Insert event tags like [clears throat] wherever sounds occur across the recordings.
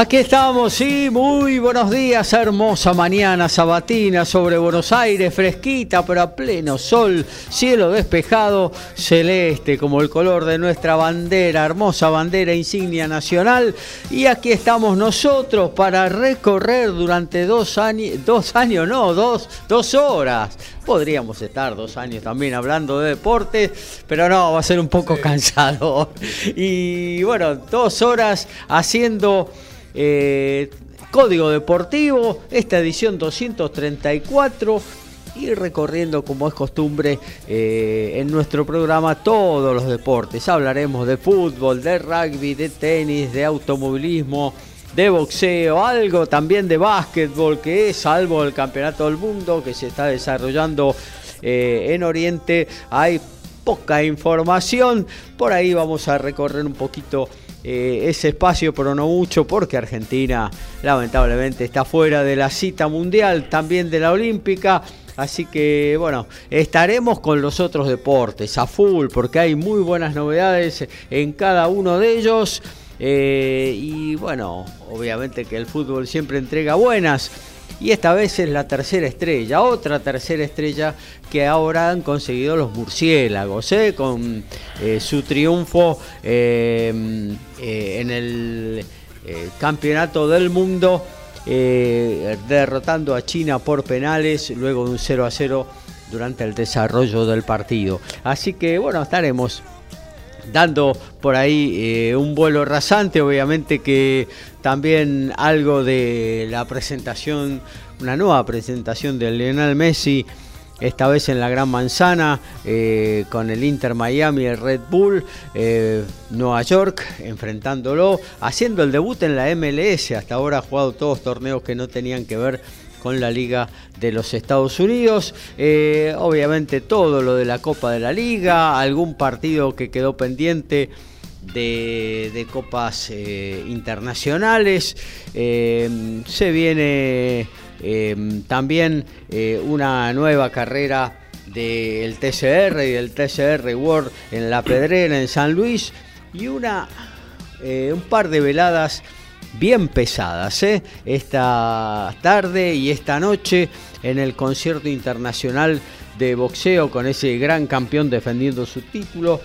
Aquí estamos, sí, muy buenos días, hermosa mañana sabatina sobre Buenos Aires, fresquita pero a pleno sol, cielo despejado, celeste como el color de nuestra bandera, hermosa bandera insignia nacional. Y aquí estamos nosotros para recorrer durante dos años, dos años no, dos, dos horas. Podríamos estar dos años también hablando de deportes, pero no, va a ser un poco cansado. [laughs] Y bueno, dos horas haciendo eh, Código Deportivo, esta edición 234 y recorriendo como es costumbre eh, en nuestro programa todos los deportes. Hablaremos de fútbol, de rugby, de tenis, de automovilismo, de boxeo, algo también de básquetbol que es, salvo el Campeonato del Mundo que se está desarrollando eh, en Oriente, hay poca información. Por ahí vamos a recorrer un poquito eh, ese espacio, pero no mucho, porque Argentina lamentablemente está fuera de la cita mundial, también de la olímpica. Así que bueno, estaremos con los otros deportes a full, porque hay muy buenas novedades en cada uno de ellos. Eh, y bueno, obviamente que el fútbol siempre entrega buenas y esta vez es la tercera estrella, otra tercera estrella que ahora han conseguido los murciélagos, ¿eh? con eh, su triunfo eh, en el campeonato del mundo, derrotando a China por penales, luego de un 0 a 0 durante el desarrollo del partido. Así que bueno, estaremos dando por ahí eh, un vuelo rasante, obviamente que también algo de la presentación, una nueva presentación de Lionel Messi, esta vez en la Gran Manzana, eh, con el Inter Miami, el Red Bull, eh, Nueva York, enfrentándolo, haciendo el debut en la MLS, hasta ahora ha jugado todos torneos que no tenían que ver con la Liga de los Estados Unidos. Eh, obviamente todo lo de la Copa de la Liga, algún partido que quedó pendiente de, copas eh, internacionales. Eh, se viene también una nueva carrera del TCR y del TCR World en La Pedrera, en San Luis, y una, un par de veladas bien pesadas ¿eh? esta tarde y esta noche en el concierto internacional de boxeo con ese gran campeón defendiendo su título.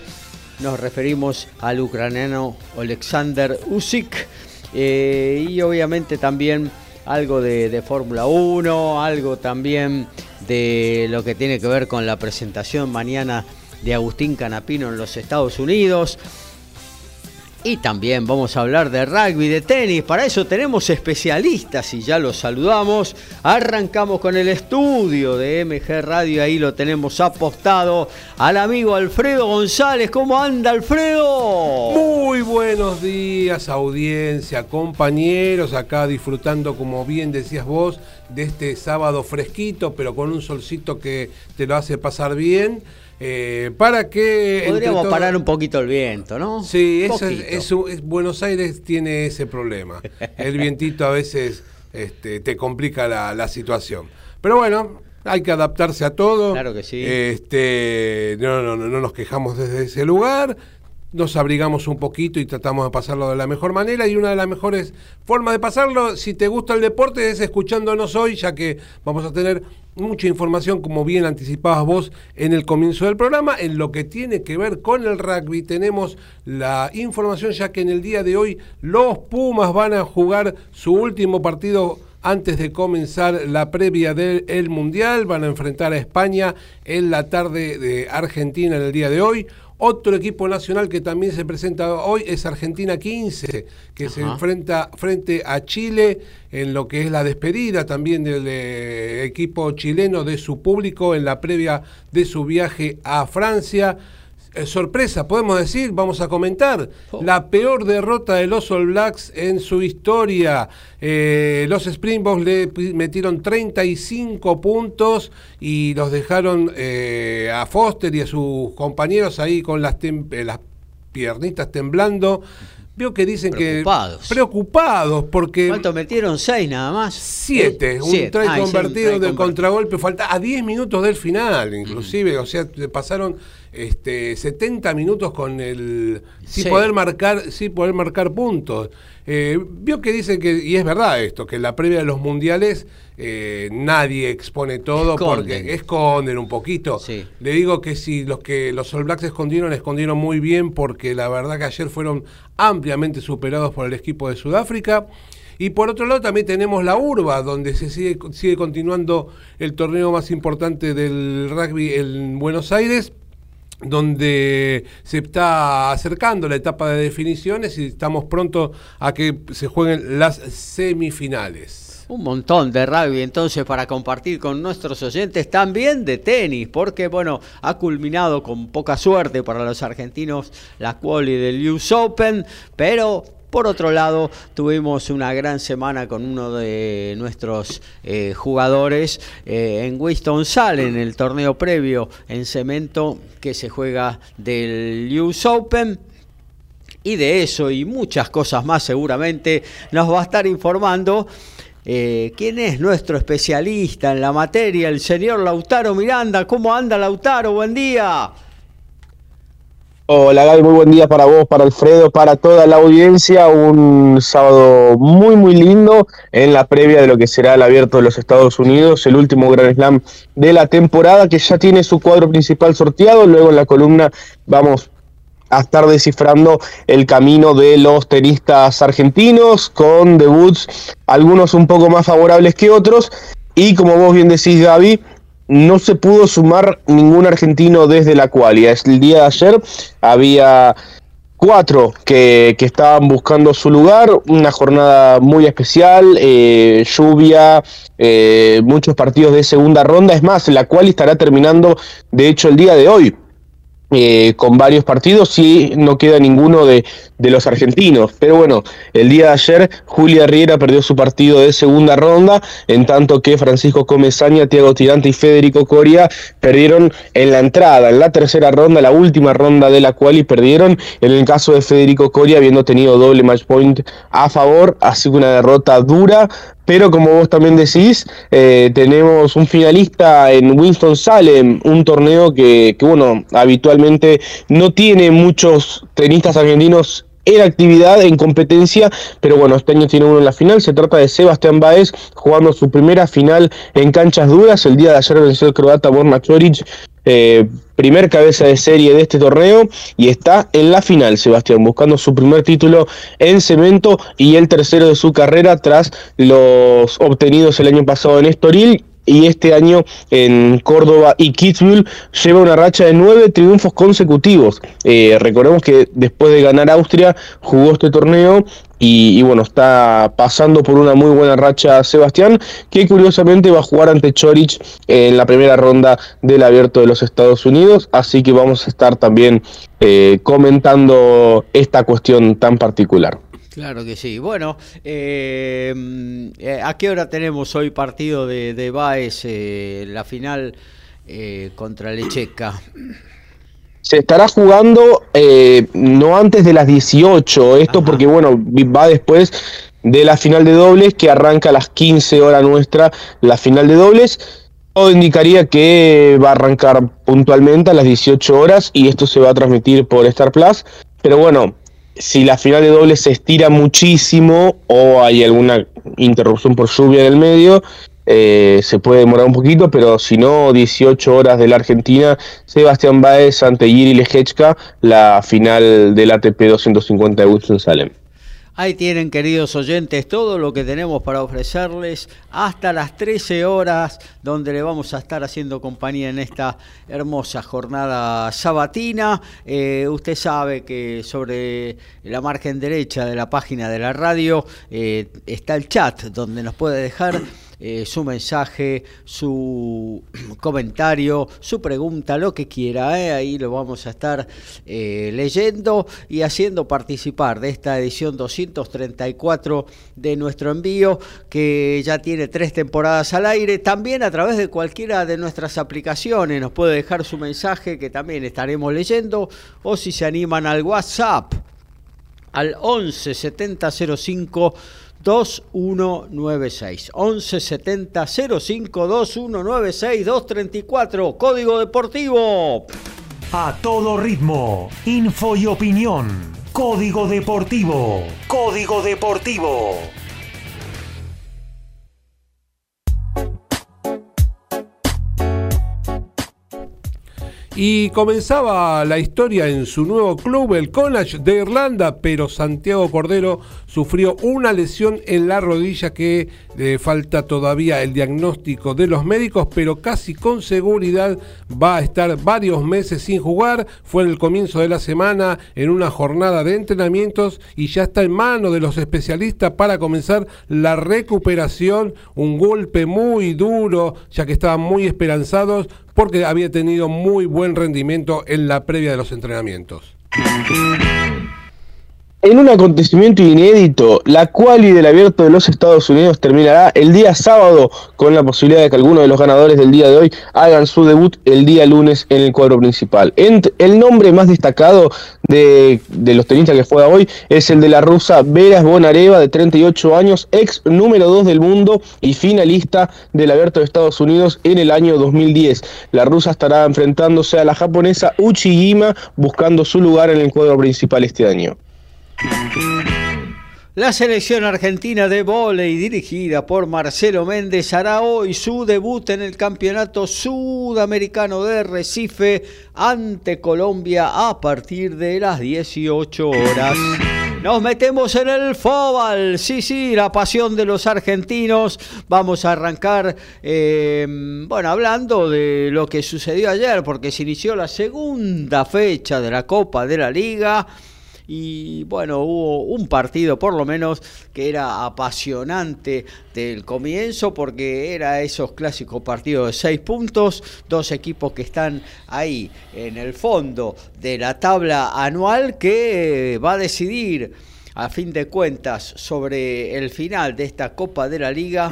Nos referimos al ucraniano Alexander Usyk eh, y obviamente también algo de, de Fórmula 1, algo también de lo que tiene que ver con la presentación mañana de Agustín Canapino en los Estados Unidos. Y también vamos a hablar de rugby, de tenis. Para eso tenemos especialistas y ya los saludamos. Arrancamos con el estudio de MG Radio. Ahí lo tenemos apostado al amigo Alfredo González. ¿Cómo anda Alfredo? Muy buenos días audiencia, compañeros. Acá disfrutando, como bien decías vos, de este sábado fresquito, pero con un solcito que te lo hace pasar bien. Eh, para que... Podríamos parar un poquito el viento, ¿no? Sí, es, Buenos Aires tiene ese problema. [laughs] El vientito a veces este, te complica la, situación. Pero bueno, hay que adaptarse a todo. Claro que sí. Este, no, no, no, no nos quejamos desde ese lugar nos abrigamos un poquito y tratamos de pasarlo de la mejor manera y una de las mejores formas de pasarlo, si te gusta el deporte, es escuchándonos hoy, ya que vamos a tener mucha información, como bien anticipabas vos en el comienzo del programa, en lo que tiene que ver con el rugby. Tenemos la información ya que en el día de hoy los Pumas van a jugar su último partido antes de comenzar la previa del Mundial. Van a enfrentar a España en la tarde de Argentina en el día de hoy. Otro equipo nacional que también se presenta hoy es Argentina 15, que se enfrenta frente a Chile en lo que es la despedida también del equipo chileno de su público en la previa de su viaje a Francia. Eh, sorpresa, podemos decir, vamos a comentar, oh. la peor derrota de los All Blacks en su historia. Eh, los Springboks le metieron 35 puntos y los dejaron eh, a Foster y a sus compañeros ahí con las, las piernitas temblando. Veo que dicen preocupados. que preocupados porque ¿Cuánto metieron? Seis nada más. Siete, un try convertido de contragolpe, falta a 10 minutos del final, inclusive, o sea, pasaron este, 70 minutos con el sin poder marcar, sin poder marcar puntos. Eh, vio que dice que, y es verdad esto, que en la previa de los mundiales eh, nadie expone todo porque esconden un poquito. Le digo que si los que los All Blacks escondieron, escondieron muy bien porque la verdad que ayer fueron ampliamente superados por el equipo de Sudáfrica. Y por otro lado también tenemos la Urba, donde se sigue, sigue continuando el torneo más importante del rugby en Buenos Aires donde se está acercando la etapa de definiciones y estamos pronto a que se jueguen las semifinales. Un montón de rugby entonces para compartir con nuestros oyentes, también de tenis, porque bueno, ha culminado con poca suerte para los argentinos la quali del US Open, pero por otro lado, tuvimos una gran semana con uno de nuestros eh, jugadores eh, en Winston Sal, en el torneo previo en cemento que se juega del US Open. Y de eso y muchas cosas más seguramente nos va a estar informando eh, quién es nuestro especialista en la materia, el señor Lautaro Miranda. ¿Cómo anda Lautaro? Buen día. Hola Gaby, muy buen día para vos, para Alfredo, para toda la audiencia. Un sábado muy, muy lindo en la previa de lo que será el abierto de los Estados Unidos, el último Grand Slam de la temporada que ya tiene su cuadro principal sorteado. Luego en la columna vamos a estar descifrando el camino de los tenistas argentinos con debuts, algunos un poco más favorables que otros. Y como vos bien decís, Gaby, no se pudo sumar ningún argentino desde la cualia. El día de ayer había cuatro que, estaban buscando su lugar, una jornada muy especial, eh, lluvia, eh, muchos partidos de segunda ronda, es más, la cual estará terminando de hecho el día de hoy. Eh, con varios partidos y no queda ninguno de, de, los argentinos. Pero bueno, el día de ayer Julia Riera perdió su partido de segunda ronda, en tanto que Francisco Comesaña, Tiago Tirante y Federico Coria perdieron en la entrada, en la tercera ronda, la última ronda de la cual y perdieron. En el caso de Federico Coria, habiendo tenido doble match point a favor, así que una derrota dura pero como vos también decís, eh, tenemos un finalista en Winston-Salem, un torneo que, que, bueno, habitualmente no tiene muchos tenistas argentinos en actividad, en competencia, pero bueno, este año tiene uno en la final. Se trata de Sebastián Baez jugando su primera final en canchas duras. El día de ayer venció el croata Borna Choric eh, primer cabeza de serie de este torneo y está en la final, Sebastián, buscando su primer título en cemento y el tercero de su carrera tras los obtenidos el año pasado en Estoril y este año en Córdoba y Kitzbühel lleva una racha de nueve triunfos consecutivos. Eh, recordemos que después de ganar Austria jugó este torneo y, bueno, está pasando por una muy buena racha Sebastián, que curiosamente va a jugar ante Chorich en la primera ronda del abierto de los Estados Unidos, así que vamos a estar también eh, comentando esta cuestión tan particular. Claro que sí. Bueno, eh, eh, ¿a qué hora tenemos hoy partido de, de Baez, la final contra Lecheca? Se estará jugando eh, no antes de las 18, esto porque bueno, va después de la final de dobles que arranca a las 15 horas nuestra, la final de dobles. Todo indicaría que va a arrancar puntualmente a las 18 horas y esto se va a transmitir por Star Plus. Pero bueno, si la final de dobles se estira muchísimo o hay alguna interrupción por lluvia en el medio, eh, se puede demorar un poquito, pero si no, 18 horas de la Argentina, Sebastián Baez ante Yiri Lejechka, la final del ATP 250 de Winston Salem. Ahí tienen, queridos oyentes, todo lo que tenemos para ofrecerles hasta las 13 horas, donde le vamos a estar haciendo compañía en esta hermosa jornada sabatina. Eh, usted sabe que sobre la margen derecha de la página de la radio eh, está el chat, donde nos puede dejar eh, su mensaje, su [clears throat] comentario, su pregunta, lo que quiera. ¿eh? Ahí lo vamos a estar eh, leyendo y haciendo participar de esta edición 234 de nuestro envío, que ya tiene tres temporadas al aire. También a través de cualquiera de nuestras aplicaciones nos puede dejar su mensaje que también estaremos leyendo o si se animan al WhatsApp al 11 70 05 2196 11 70 05 2196 234 Código Deportivo. A todo ritmo, info y opinión. Código Deportivo. Código Deportivo. Y comenzaba la historia en su nuevo club, el College de Irlanda, pero Santiago Cordero sufrió una lesión en la rodilla que le falta todavía el diagnóstico de los médicos, pero casi con seguridad va a estar varios meses sin jugar. Fue en el comienzo de la semana en una jornada de entrenamientos y ya está en manos de los especialistas para comenzar la recuperación. Un golpe muy duro, ya que estaban muy esperanzados porque había tenido muy buen rendimiento en la previa de los entrenamientos. En un acontecimiento inédito, la quali del Abierto de los Estados Unidos terminará el día sábado con la posibilidad de que algunos de los ganadores del día de hoy hagan su debut el día lunes en el cuadro principal. el nombre más destacado de, los tenistas que juega hoy es el de la rusa Veras Bonareva, de 38 años, ex número 2 del mundo y finalista del Abierto de Estados Unidos en el año 2010. La rusa estará enfrentándose a la japonesa Uchigima buscando su lugar en el cuadro principal este año. La selección argentina de vóley dirigida por Marcelo Méndez hará hoy su debut en el Campeonato Sudamericano de Recife ante Colombia a partir de las 18 horas. Nos metemos en el fútbol, sí, sí, la pasión de los argentinos. Vamos a arrancar, eh, bueno, hablando de lo que sucedió ayer, porque se inició la segunda fecha de la Copa de la Liga y bueno, hubo un partido por lo menos que era apasionante del comienzo porque era esos clásicos partidos de seis puntos, dos equipos que están ahí en el fondo de la tabla anual que va a decidir a fin de cuentas sobre el final de esta Copa de la Liga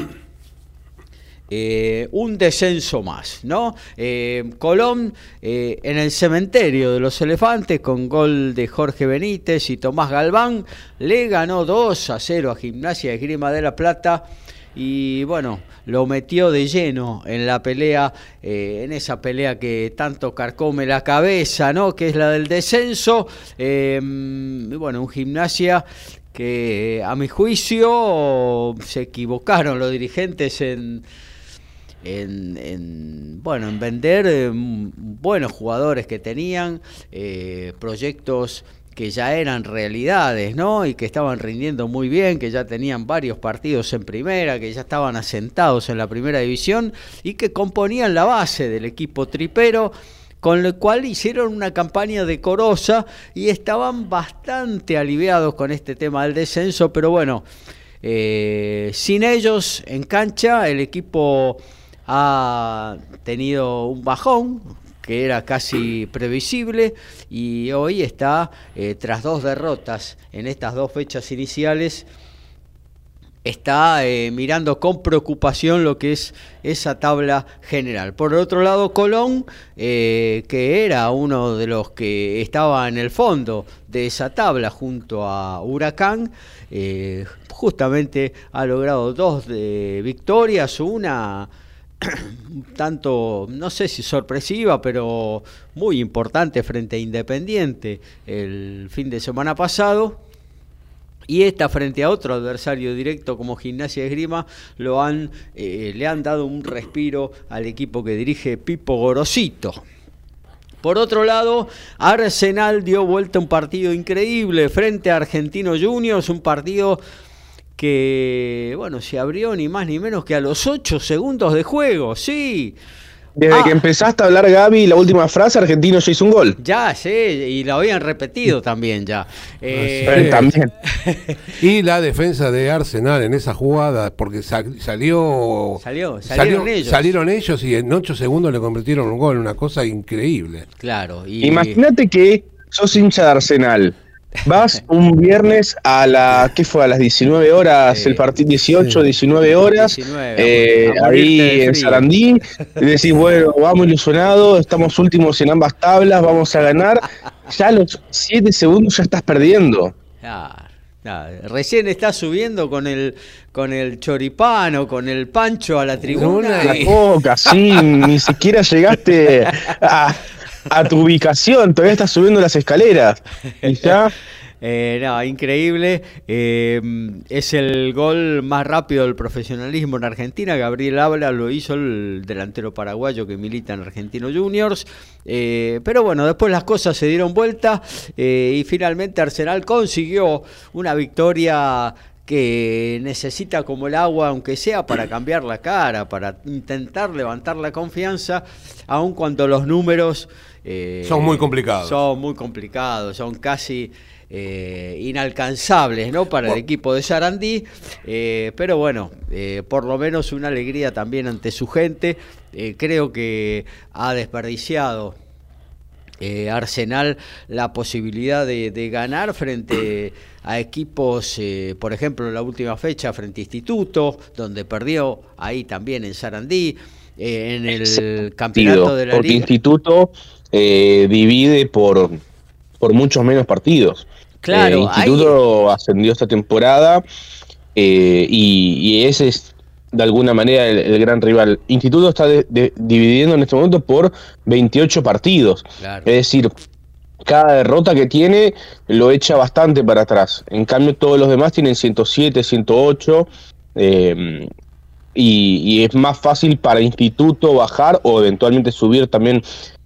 eh, un descenso más, ¿no? Eh, Colón eh, en el cementerio de los elefantes con gol de Jorge Benítez y Tomás Galván le ganó 2 a 0 a Gimnasia de Grima de la Plata y bueno, lo metió de lleno en la pelea, en esa pelea que tanto carcome la cabeza, ¿no? Que es la del descenso. y bueno, un gimnasia que a mi juicio se equivocaron los dirigentes en en, bueno, en vender eh, buenos jugadores que tenían, eh, proyectos que ya eran realidades, ¿no? Y que estaban rindiendo muy bien, que ya tenían varios partidos en primera, que ya estaban asentados en la primera división y que componían la base del equipo tripero, con lo cual hicieron una campaña decorosa y estaban bastante aliviados con este tema del descenso, pero bueno, eh, sin ellos en cancha el equipo ha tenido un bajón que era casi previsible y hoy está, eh, tras dos derrotas en estas dos fechas iniciales, está eh, mirando con preocupación lo que es esa tabla general. Por otro lado, Colón, eh, que era uno de los que estaba en el fondo de esa tabla junto a Huracán, justamente ha logrado dos victorias, una tanto, no sé si sorpresiva, pero muy importante frente a Independiente el fin de semana pasado. Y esta frente a otro adversario directo como Gimnasia de Grima lo han, eh, le han dado un respiro al equipo que dirige Pipo Gorosito. Por otro lado, Arsenal dio vuelta un partido increíble frente a Argentino Juniors, un partido que, bueno, se abrió ni más ni menos que a los 8 segundos de juego, sí. Desde Ah. que empezaste a hablar, Gaby, la última frase, Argentino ya hizo un gol. Ya, sí, y lo habían repetido también ya. Eh, sí. También. [laughs] Y la defensa de Arsenal en esa jugada, porque sal- salió, Salió, salieron ellos. salieron ellos y en 8 segundos le convirtieron un gol, una cosa increíble. Claro, y Imagínate que sos hincha de Arsenal. Vas [laughs] un viernes a la, ¿qué fue? A las 19 horas, Sí. el partido 18, Sí. 19 horas, 19, eh, ahí en. Sarandí, [laughs] y decís, bueno, vamos ilusionados, estamos últimos en ambas tablas, vamos a ganar. [laughs] Ya a los 7 segundos ya estás perdiendo. Recién estás subiendo con el con el choripán o con el pancho a la tribuna. Y- La coca, sí, ni siquiera llegaste a, a tu ubicación, todavía estás subiendo las escaleras. Ya, [laughs] Eh, no, increíble. Eh, es el gol más rápido del profesionalismo en Argentina. Gabriel Habla lo hizo el delantero paraguayo que milita en Argentino Juniors. Eh, pero bueno, después las cosas se dieron vuelta eh, y finalmente Arsenal consiguió una victoria que necesita como el agua, aunque sea para cambiar la cara, para intentar levantar la confianza, aun cuando los números eh, Son muy complicados. Son muy complicados, son casi eh, inalcanzables ¿no? para el equipo de Sarandí, eh, pero bueno, eh, por lo menos una alegría también ante su gente. Eh, creo que ha desperdiciado eh, Arsenal la posibilidad de, de ganar frente a equipos, eh, por ejemplo, en la última fecha frente a Instituto, donde perdió ahí también en Sarandí, eh, en el campeonato partido, de la porque liga. Instituto eh, divide por, por muchos menos partidos. Claro, Eh, Instituto ascendió esta temporada eh, y, y ese es de alguna manera el, el gran rival. Instituto está de- de- dividiendo en este momento por 28 partidos. Claro. Es decir, cada derrota que tiene lo echa bastante para atrás. En cambio, todos los demás tienen 107, 108. eh, y, y es más fácil para Instituto bajar o eventualmente subir también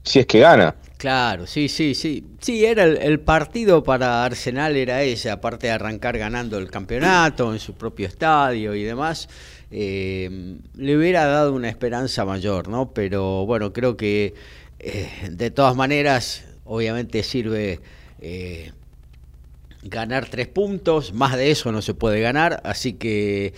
si es que gana. Claro, sí, sí, sí. Sí, era el, partido para Arsenal, era ese, aparte de arrancar ganando el campeonato en su propio estadio y demás, eh, le hubiera dado una esperanza mayor, ¿no? Pero bueno, creo que eh, de todas maneras, obviamente sirve eh, ganar tres puntos, más de eso no se puede ganar, así que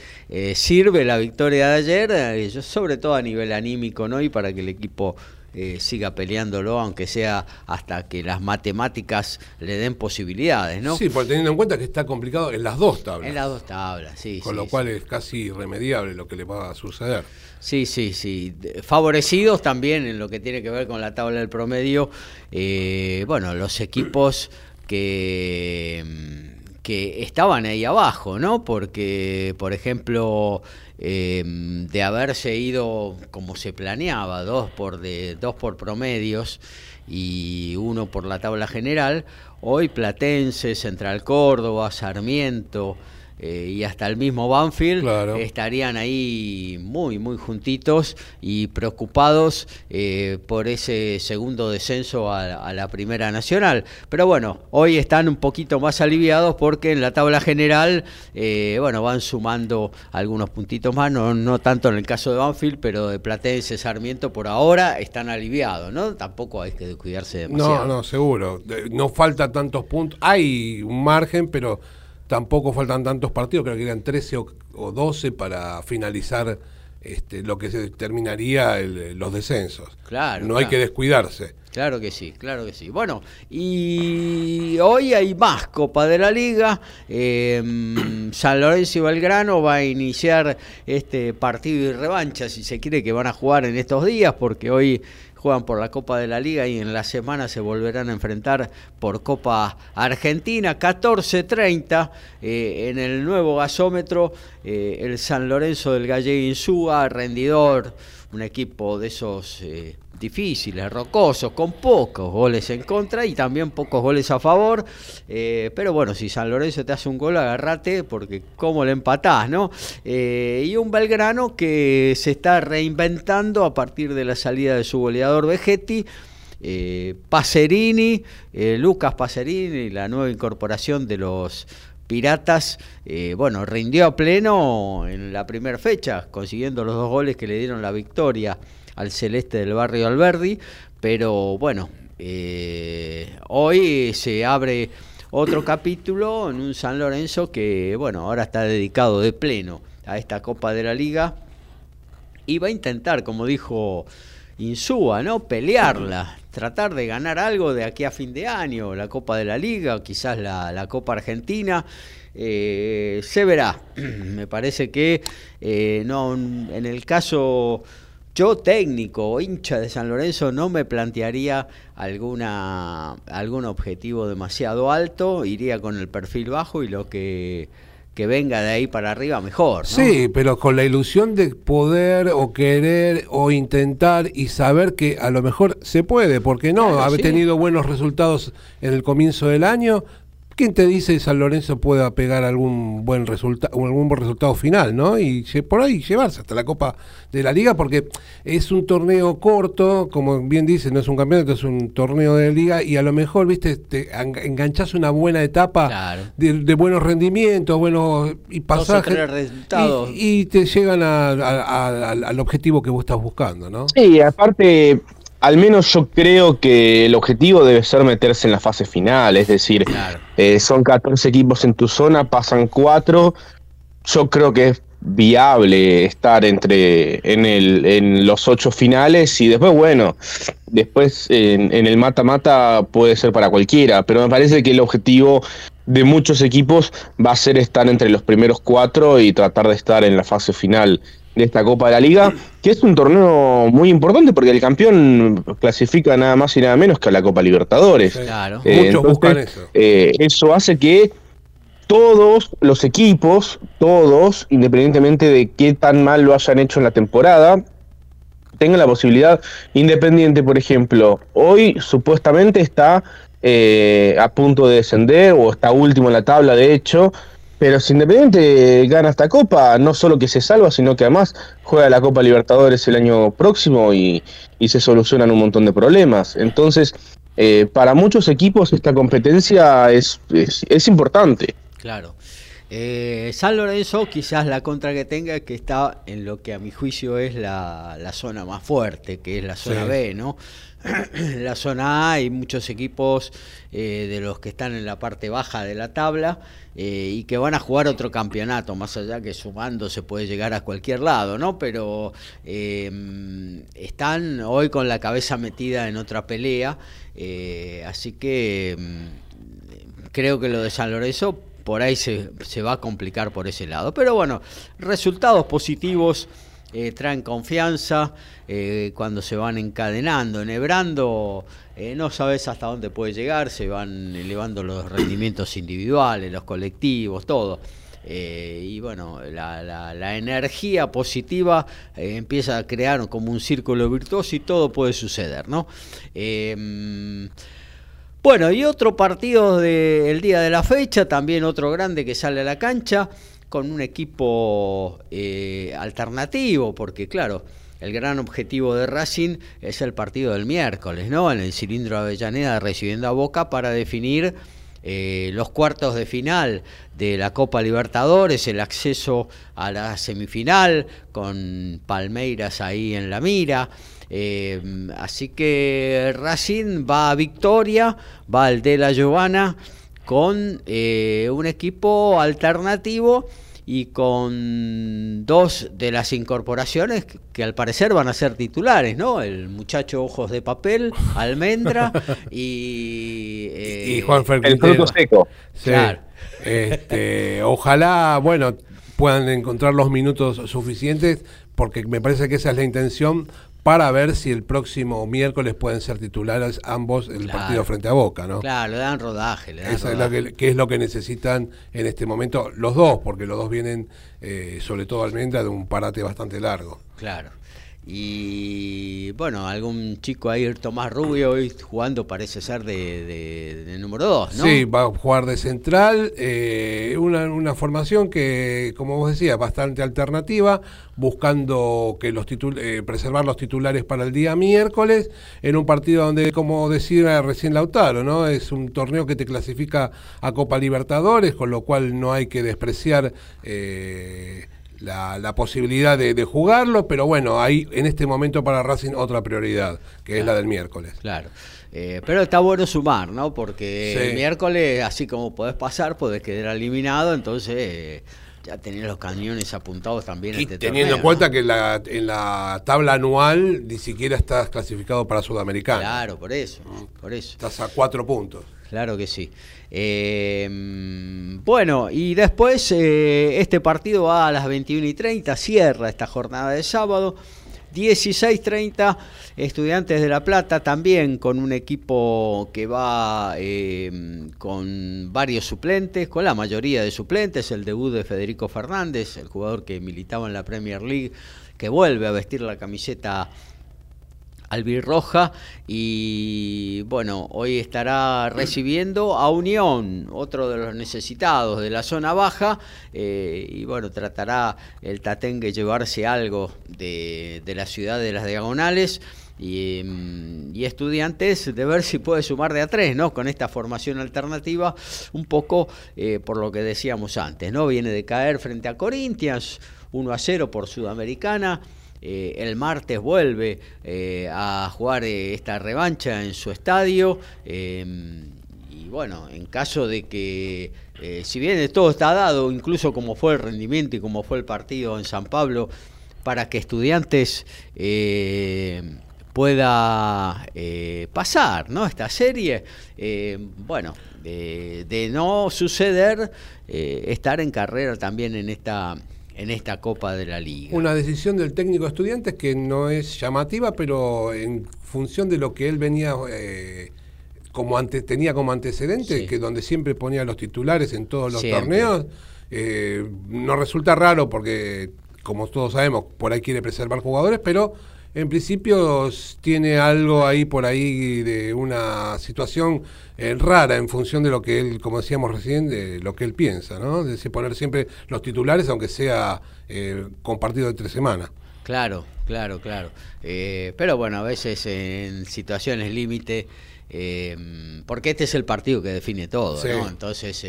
sirve la victoria de ayer, sobre todo a nivel anímico, ¿no? Y para que el equipo eh, siga peleándolo, aunque sea hasta que las matemáticas le den posibilidades, ¿no? Sí, porque teniendo en cuenta que está complicado en las dos tablas. En las dos tablas, sí. con sí, lo sí. cual es casi irremediable lo que le va a suceder. Sí, sí, sí. Favorecidos también en lo que tiene que ver con la tabla del promedio. eh, bueno, los equipos que, mm, que estaban ahí abajo, ¿no? Porque, por ejemplo, eh, de haberse ido como se planeaba, dos por, de, dos por promedios y uno por la tabla general, hoy Platense, Central Córdoba, Sarmiento. Eh, y hasta el mismo Banfield Claro. estarían ahí muy, muy juntitos y preocupados eh, por ese segundo descenso a, a la Primera Nacional. Pero bueno, hoy están un poquito más aliviados porque en la tabla general, eh, bueno, van sumando algunos puntitos más, no, no tanto en el caso de Banfield, pero de Platense, Sarmiento por ahora están aliviados, ¿no? Tampoco hay que descuidarse demasiado. No, no, seguro. No falta tantos puntos. Hay un margen, pero tampoco faltan tantos partidos. Creo que eran 13 o, o 12 para finalizar este, lo que se determinaría el- los descensos. Claro, No hay que descuidarse. Claro que sí, claro que sí. Bueno, y hoy hay más Copa de la Liga. Eh, [clears throat] San Lorenzo y Belgrano va a iniciar este partido y revancha, si se quiere, que van a jugar en estos días, porque hoy juegan por la Copa de la Liga y en la semana se volverán a enfrentar por Copa Argentina, 14.30 eh, en el nuevo gasómetro, eh, el San Lorenzo del Galle Insúa, rendidor, un equipo de esos eh, difíciles, rocosos, con pocos goles en contra y también pocos goles a favor. eh, pero bueno, si San Lorenzo te hace un gol, agárrate, porque cómo le empatás, ¿no? Eh, y un Belgrano que se está reinventando a partir de la salida de su goleador Vegetti. Eh, Pacerini, Lucas Pacerini, la nueva incorporación de los Piratas, bueno, rindió a pleno en la primera fecha, consiguiendo los dos goles que le dieron la victoria al celeste del barrio Alberdi, pero bueno, hoy se abre otro capítulo en un San Lorenzo que, bueno, ahora está dedicado de pleno a esta Copa de la Liga y va a intentar, como dijo Insúa, ¿no? Pelearla, tratar de ganar algo de aquí a fin de año, la Copa de la Liga, quizás la, Copa Argentina. Eh, se verá. [clears throat] Me parece que eh, no, en el caso yo técnico o hincha de San Lorenzo no me plantearía alguna algún objetivo demasiado alto, iría con el perfil bajo y lo que que venga de ahí para arriba mejor. Sí, pero con la ilusión de poder o querer o intentar y saber que a lo mejor se puede, porque no, haber tenido buenos resultados en el comienzo del año, ¿Quién te dice que San Lorenzo pueda pegar algún buen resultado, algún buen resultado final, ¿no? Y por ahí llevarse hasta la Copa de la Liga, porque es un torneo corto, como bien dice, no es un campeonato, es un torneo de liga, y a lo mejor, viste, te enganchas una buena etapa de, buenos rendimientos, buenos y pasajes. Y, y, te llegan al objetivo que vos estás buscando, ¿no? Sí, aparte al menos yo creo que el objetivo debe ser meterse en la fase final, es decir, eh, son 14 equipos en tu zona, pasan 4, yo creo que es viable estar entre en, el, en los 8 finales y después, bueno, después en, en el mata-mata puede ser para cualquiera, pero me parece que el objetivo de muchos equipos va a ser estar entre los primeros 4 y tratar de estar en la fase final de esta Copa de la Liga, que es un torneo muy importante porque el campeón clasifica nada más y nada menos que a la Copa Libertadores. Claro, eh, muchos buscan eso. Eh, eso hace que todos los equipos, todos, independientemente de qué tan mal lo hayan hecho en la temporada, tengan la posibilidad, Independiente, por ejemplo, hoy supuestamente está eh, a punto de descender o está último en la tabla, de hecho, pero si Independiente gana esta Copa, no solo que se salva, sino que además juega la Copa Libertadores el año próximo y, se solucionan un montón de problemas. Entonces, eh, para muchos equipos esta competencia es, es, importante. Claro. Eh, San Lorenzo, quizás la contra que tenga, que está en lo que a mi juicio es la, la zona más fuerte, que es la zona B, ¿no? en [clears throat] la zona A hay muchos equipos eh, de los que están en la parte baja de la tabla eh, y que van a jugar otro campeonato, más allá que sumando se puede llegar a cualquier lado, ¿no? Pero eh, están hoy con la cabeza metida en otra pelea, así que mm, creo que lo de San Lorenzo por ahí se, se va a complicar por ese lado. Pero bueno, resultados positivos eh, traen confianza eh, cuando se van encadenando, enhebrando, eh, no sabes hasta dónde puede llegar, se van elevando los rendimientos individuales, los colectivos, todo. y bueno, la, energía positiva empieza a crear como un círculo virtuoso y todo puede suceder, ¿no? Bueno, y otro partido del día de la fecha, también otro grande que sale a la cancha con un equipo eh, alternativo, porque claro, el gran objetivo de Racing es el partido del miércoles, ¿no? En el cilindro Avellaneda recibiendo a Boca para definir eh, los cuartos de final de la Copa Libertadores, el acceso a la semifinal con Palmeiras ahí en la mira. Eh, así que Racing va a victoria, va al de la Giovanna con eh, un equipo alternativo y con dos de las incorporaciones que, al parecer van a ser titulares, ¿no? El muchacho ojos de papel, almendra [laughs] y... y Juan El fruto seco. Este, ojalá, bueno, puedan encontrar los minutos suficientes porque me parece que esa es la intención para ver si el próximo miércoles pueden ser titulares ambos en el partido frente a Boca, ¿no? Claro, le dan rodaje. Le dan Eso es lo que, es lo que necesitan en este momento los dos, porque los dos vienen, eh, sobre todo Almendra, de un parate bastante largo. Claro. Y bueno, algún chico ahí, Tomás Rubio, hoy jugando parece ser de, número 2, ¿no? Sí, va a jugar de central. Eh, una, formación que, como vos decías, bastante alternativa, buscando que los eh, preservar los titulares para el día miércoles, en un partido donde, como decía recién Lautaro, ¿no? Es un torneo que te clasifica a Copa Libertadores, con lo cual no hay que despreciar. Eh, la, posibilidad de, jugarlo, pero bueno, hay en este momento para Racing otra prioridad, que es la del miércoles. Claro. Eh, pero está bueno sumar, ¿no? Porque el miércoles, así como podés pasar, podés quedar eliminado, entonces ya tenés los cañones apuntados también. Y este teniendo en cuenta que la, en la tabla anual ni siquiera estás clasificado para Sudamericana. Claro, por eso, por eso. Estás a cuatro puntos. Claro que sí. Eh, bueno, y después eh, este partido va a las 21 y 30, cierra esta jornada de sábado. 16-30, Estudiantes de La Plata, también con un equipo que va eh, con varios suplentes, con la mayoría de suplentes, el debut de Federico Fernández, el jugador que militaba en la Premier League, que vuelve a vestir la camiseta albirroja y bueno, hoy estará recibiendo a Unión, otro de los necesitados de la zona baja eh, y bueno, tratará el Tatengue llevarse algo de, la ciudad de las diagonales. Y, mm, y, estudiantes de ver si puede sumar de a tres, ¿no? Con esta formación alternativa, un poco eh, por lo que decíamos antes, ¿no? Viene de caer frente a Corinthians, 1 a 0 por Sudamericana, eh, el martes vuelve eh, a jugar eh, esta revancha en su estadio. y bueno, en caso de que, si bien todo está dado, incluso como fue el rendimiento y como fue el partido en San Pablo, para que estudiantes pueda pasar ¿no? esta serie, bueno, de no suceder, estar en carrera también en esta en esta Copa de la Liga. Una decisión del técnico de estudiantes que no es llamativa, pero en función de lo que él venía eh, como ante, tenía como antecedente, que donde siempre ponía los titulares en todos los torneos, eh, no resulta raro porque, como todos sabemos, por ahí quiere preservar jugadores, pero en principio tiene algo ahí por ahí de una situación eh, rara en función de lo que él, como decíamos recién, de lo que él piensa, ¿no? De poner siempre los titulares, aunque sea eh, compartido de tres semanas. Claro, claro, claro. Eh, pero bueno, a veces en situaciones límite, porque este es el partido que define todo, ¿no? Entonces,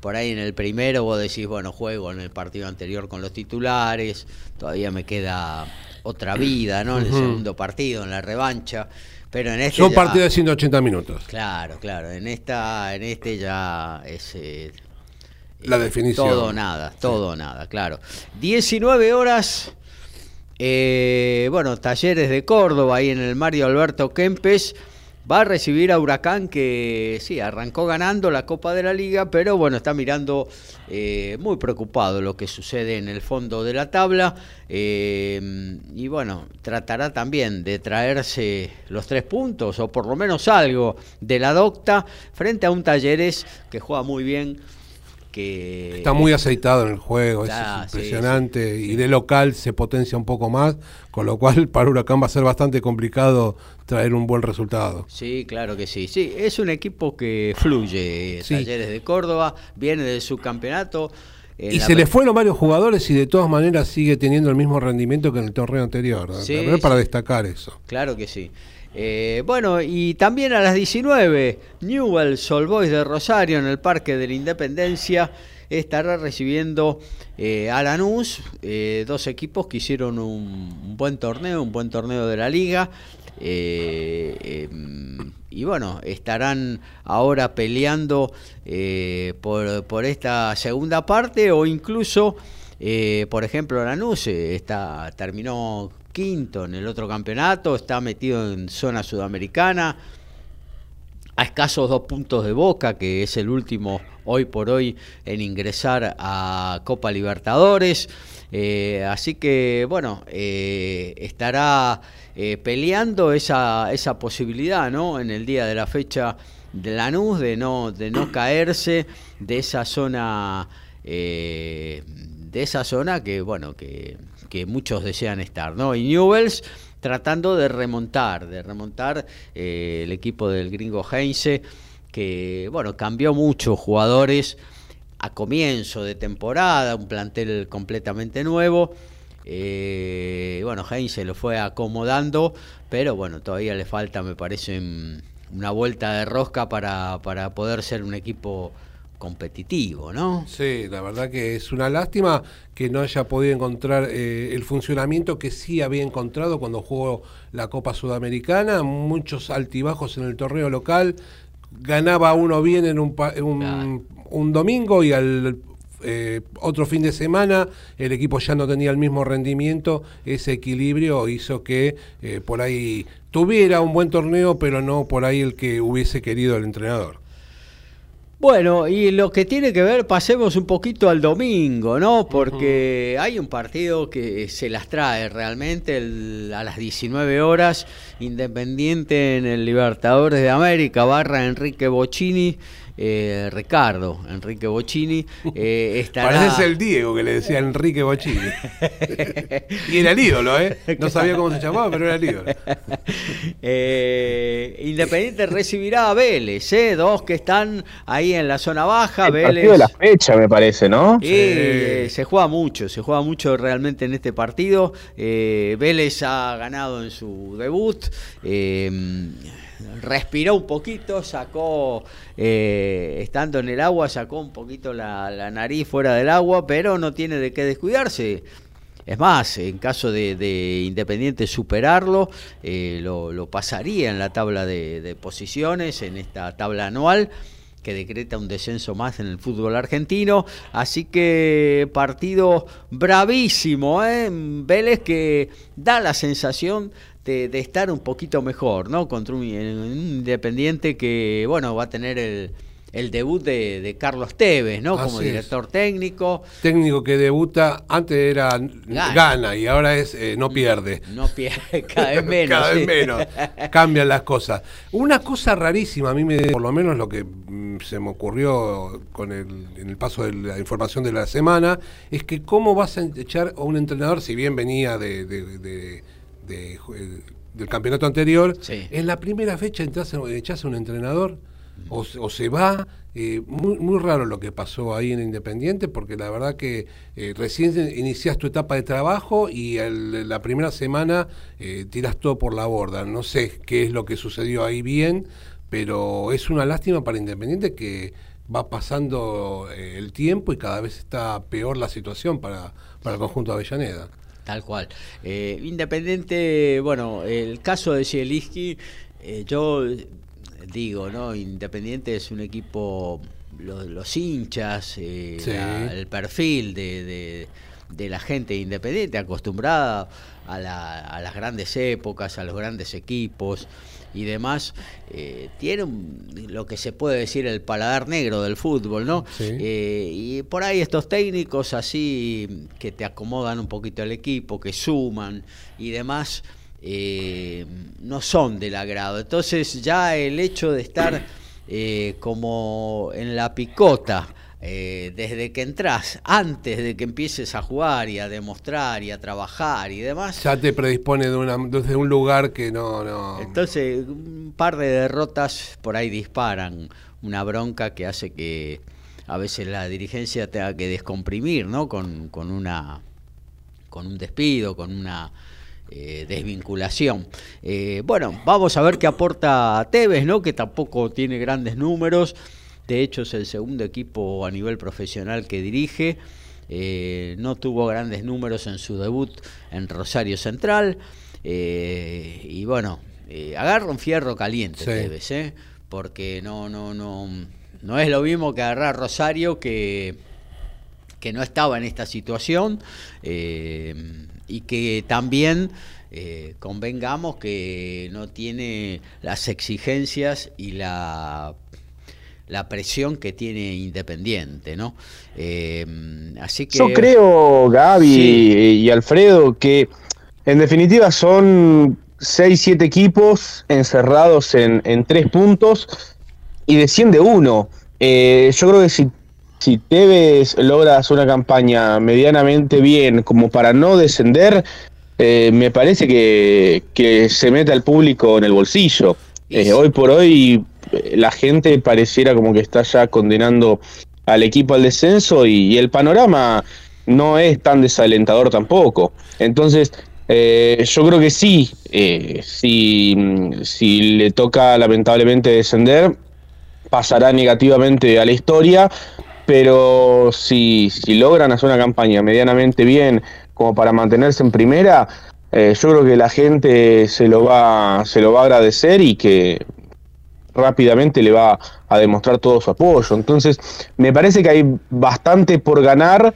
por ahí en el primero vos decís, bueno, juego en el partido anterior con los titulares, todavía me queda otra vida, ¿no? En el segundo partido, en la revancha. Pero en este Son partidos de 180 minutos. Claro, claro. En esta, en este ya es eh, la definición. Todo nada, todo nada, claro. 19 horas. Eh, bueno, talleres de Córdoba, ahí en el Mario Alberto Kempes va a recibir a Huracán que sí, arrancó ganando la Copa de la Liga, pero bueno, está mirando eh, muy preocupado lo que sucede en el fondo de la tabla eh, y bueno, tratará también de traerse los tres puntos o por lo menos algo de la docta frente a un Talleres que juega muy bien que está muy aceitado en el juego, es impresionante y de local se potencia un poco más, con lo cual [laughs] para Huracán va a ser bastante complicado traer un buen resultado. Sí, claro que sí. Sí, es un equipo que fluye. Talleres de Córdoba, viene del subcampeonato. Y se le fueron varios jugadores y de todas maneras sigue teniendo el mismo rendimiento que en el torneo anterior. para destacar eso. Claro que sí. Eh, bueno, y también a las 19, Newell Sol Boys de Rosario en el Parque de la Independencia estará recibiendo eh, a Lanús, eh, dos equipos que hicieron un, buen torneo, un buen torneo de la liga. Em, y bueno, estarán ahora peleando por, esta segunda parte o incluso, por ejemplo, Lanús está, terminó quinto en el otro campeonato, está metido en zona sudamericana, a escasos dos puntos de Boca, que es el último hoy por hoy en ingresar a Copa Libertadores. Eh, así que, bueno, eh, estará eh, peleando esa, esa posibilidad, ¿no? En el día de la fecha de Lanús, de no, de no caerse de esa zona, de esa zona que, bueno, que que muchos desean estar, ¿no? Y Newells tratando de remontar, de remontar eh, el equipo del gringo Heinze, que, bueno, cambió mucho jugadores a comienzo de temporada, un plantel completamente nuevo. Eh, bueno, Heinze lo fue acomodando, pero bueno, todavía le falta, me parece, una vuelta de rosca para, para poder ser un equipo competitivo, ¿no? Sí, la verdad que es una lástima que no haya podido encontrar eh, el funcionamiento que sí había encontrado cuando jugó la Copa Sudamericana, muchos altibajos en el torneo local, ganaba uno bien en un, un, un domingo y al eh, otro fin de semana el equipo ya no tenía el mismo rendimiento, ese equilibrio hizo que eh, por ahí tuviera un buen torneo, pero no por ahí el que hubiese querido el entrenador. Bueno, y lo que tiene que ver, pasemos un poquito al domingo, ¿no? Porque hay un partido que se las trae realmente a las 19 horas, Independiente en el Libertadores de América, barra Enrique Bocini eh, Ricardo, Enrique Bocini, eh, [laughs] estará... Parece el Diego que le decía Enrique Bocini. [laughs] y era el ídolo, ¿eh? No sabía cómo se llamaba, pero era el ídolo. [laughs] Eh, Independiente recibirá a Vélez, ¿eh? Dos que están ahí en la zona baja. El Vélez... partido de la fecha, me parece, ¿no? Sí, eh, se juega mucho, se juega mucho realmente en este partido. Eh, Vélez ha ganado en su debut. Eh, respiró un poquito, sacó, eh, estando en el agua, sacó un poquito la, nariz fuera del agua, pero no tiene de qué descuidarse. Es más, en caso de, Independiente superarlo, eh, lo, pasaría en la tabla de, posiciones, en esta tabla anual que decreta un descenso más en el fútbol argentino. Así que partido bravísimo, ¿eh? Vélez que da la sensación de, estar un poquito mejor, ¿no? Contra un, Independiente que, bueno, va a tener el, el debut de, Carlos Tevez, ¿no? Como director técnico. Técnico que debuta, antes era gana, y ahora es eh, no pierde. No pierde, [laughs] cada vez menos. [laughs] cada vez menos. Cambian las cosas. Una cosa rarísima, a mí me, por lo menos lo que mm, se me ocurrió con el, en el paso de la información de la semana, es que cómo vas a echar a un entrenador, si bien venía de del campeonato anterior, en la primera fecha entras, echas a un entrenador o, se va. Eh, muy, muy raro lo que pasó ahí en Independiente, porque la verdad que eh, recién inicias tu etapa de trabajo y la primera semana eh, tiras todo por la borda. No sé qué es lo que sucedió ahí bien, pero es una lástima para Independiente que va pasando el tiempo y cada vez está peor la situación para, para el conjunto de Avellaneda. Tal cual. Eh, Independiente, bueno, el caso de Zielinski, eh, yo digo, ¿no? Independiente es un equipo, los, hinchas, eh, el perfil de, de, la gente independiente, acostumbrada a, a las grandes épocas, a los grandes equipos y demás, eh, tiene lo que se puede decir el paladar negro del fútbol, ¿no? Eh, y por ahí estos técnicos así que te acomodan un poquito el equipo, que suman y demás, eh, no son del agrado. Entonces ya el hecho de estar como en la picota, eh, desde que entras, antes de que empieces a jugar y a demostrar y a trabajar y demás. Ya te predispone de una, un lugar que no, no. Entonces, un par de derrotas por ahí disparan una bronca que hace que a veces la dirigencia tenga que descomprimir, ¿no? Con, con una con un despido, con una eh, desvinculación. Eh, bueno, vamos a ver qué aporta Tevez, ¿no? Que tampoco tiene grandes números. De hecho, es el segundo equipo a nivel profesional que dirige. Eh, no tuvo grandes números en su debut en Rosario Central. Eh, y bueno, eh, agarra un fierro caliente, porque no, no, no, no es lo mismo que agarrar Rosario que, que no estaba en esta situación y que también convengamos que no tiene las exigencias y la la presión que tiene Independiente, ¿no? Eh, así que... Yo creo, Gaby y Alfredo, que en definitiva son 6, 7 equipos encerrados en, en tres puntos y desciende uno. Eh, yo creo que si si Tevez logra hacer una campaña medianamente bien como para no descender, eh, me parece que, que, se mete al público en el bolsillo. Eh, hoy por hoy la gente pareciera como que está ya condenando al equipo al descenso y, el panorama no es tan desalentador tampoco. Entonces, yo creo que sí, si, si le toca lamentablemente descender, pasará negativamente a la historia, pero si, si logran hacer una campaña medianamente bien como para mantenerse en primera, eh, yo creo que la gente se lo va se lo va a agradecer y que rápidamente le va a demostrar todo su apoyo. Entonces, me parece que hay bastante por ganar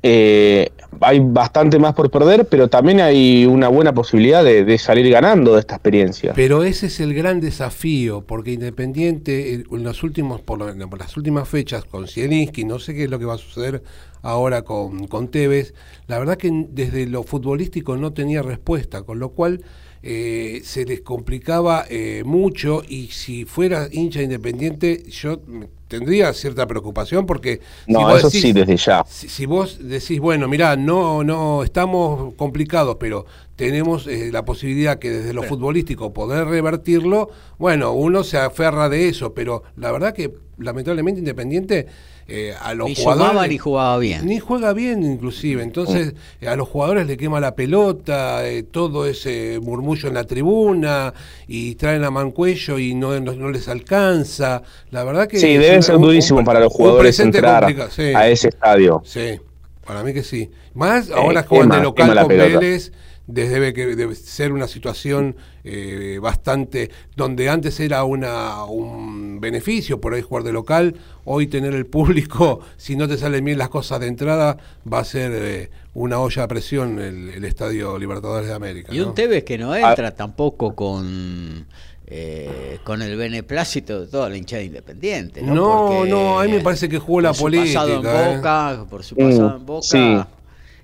eh, hay bastante más por perder, pero también hay una buena posibilidad de, salir ganando de esta experiencia. Pero ese es el gran desafío, porque Independiente en los últimos, por, las últimas fechas con Zielinski, no sé qué es lo que va a suceder ahora con, con Tevez, la verdad que desde lo futbolístico no tenía respuesta, con lo cual eh, se les complicaba eh, mucho y si fuera hincha independiente yo tendría cierta preocupación porque no eso sí desde ya. si, vos decís bueno mirá no no estamos complicados pero tenemos eh, la posibilidad que desde lo futbolístico poder revertirlo bueno uno se aferra de eso pero la verdad que lamentablemente independiente eh, a los ni jugadores ni jugaba bien. Ni juega bien inclusive. Entonces a los jugadores le quema la pelota, eh, todo ese murmullo en la tribuna y traen a Mancuello y no, no, les alcanza. La verdad que... Sí, debe ser durísimo para los jugadores entrar a ese estadio. Sí, para mí que sí. Más ahora juegan de local con Vélez debe, que, debe ser una situación eh, bastante, donde antes era una, un beneficio por ahí jugar de local, hoy tener el público, [laughs] si no te salen bien las cosas de entrada, va a ser eh, una olla de presión el, Estadio Libertadores de América. Y un Tevez que no entra tampoco con... Eh, con el beneplácito de toda la hinchada independiente. No, no, no a mí me parece que jugó la política. Su pasado en Boca, por su pasado en Boca. Sí.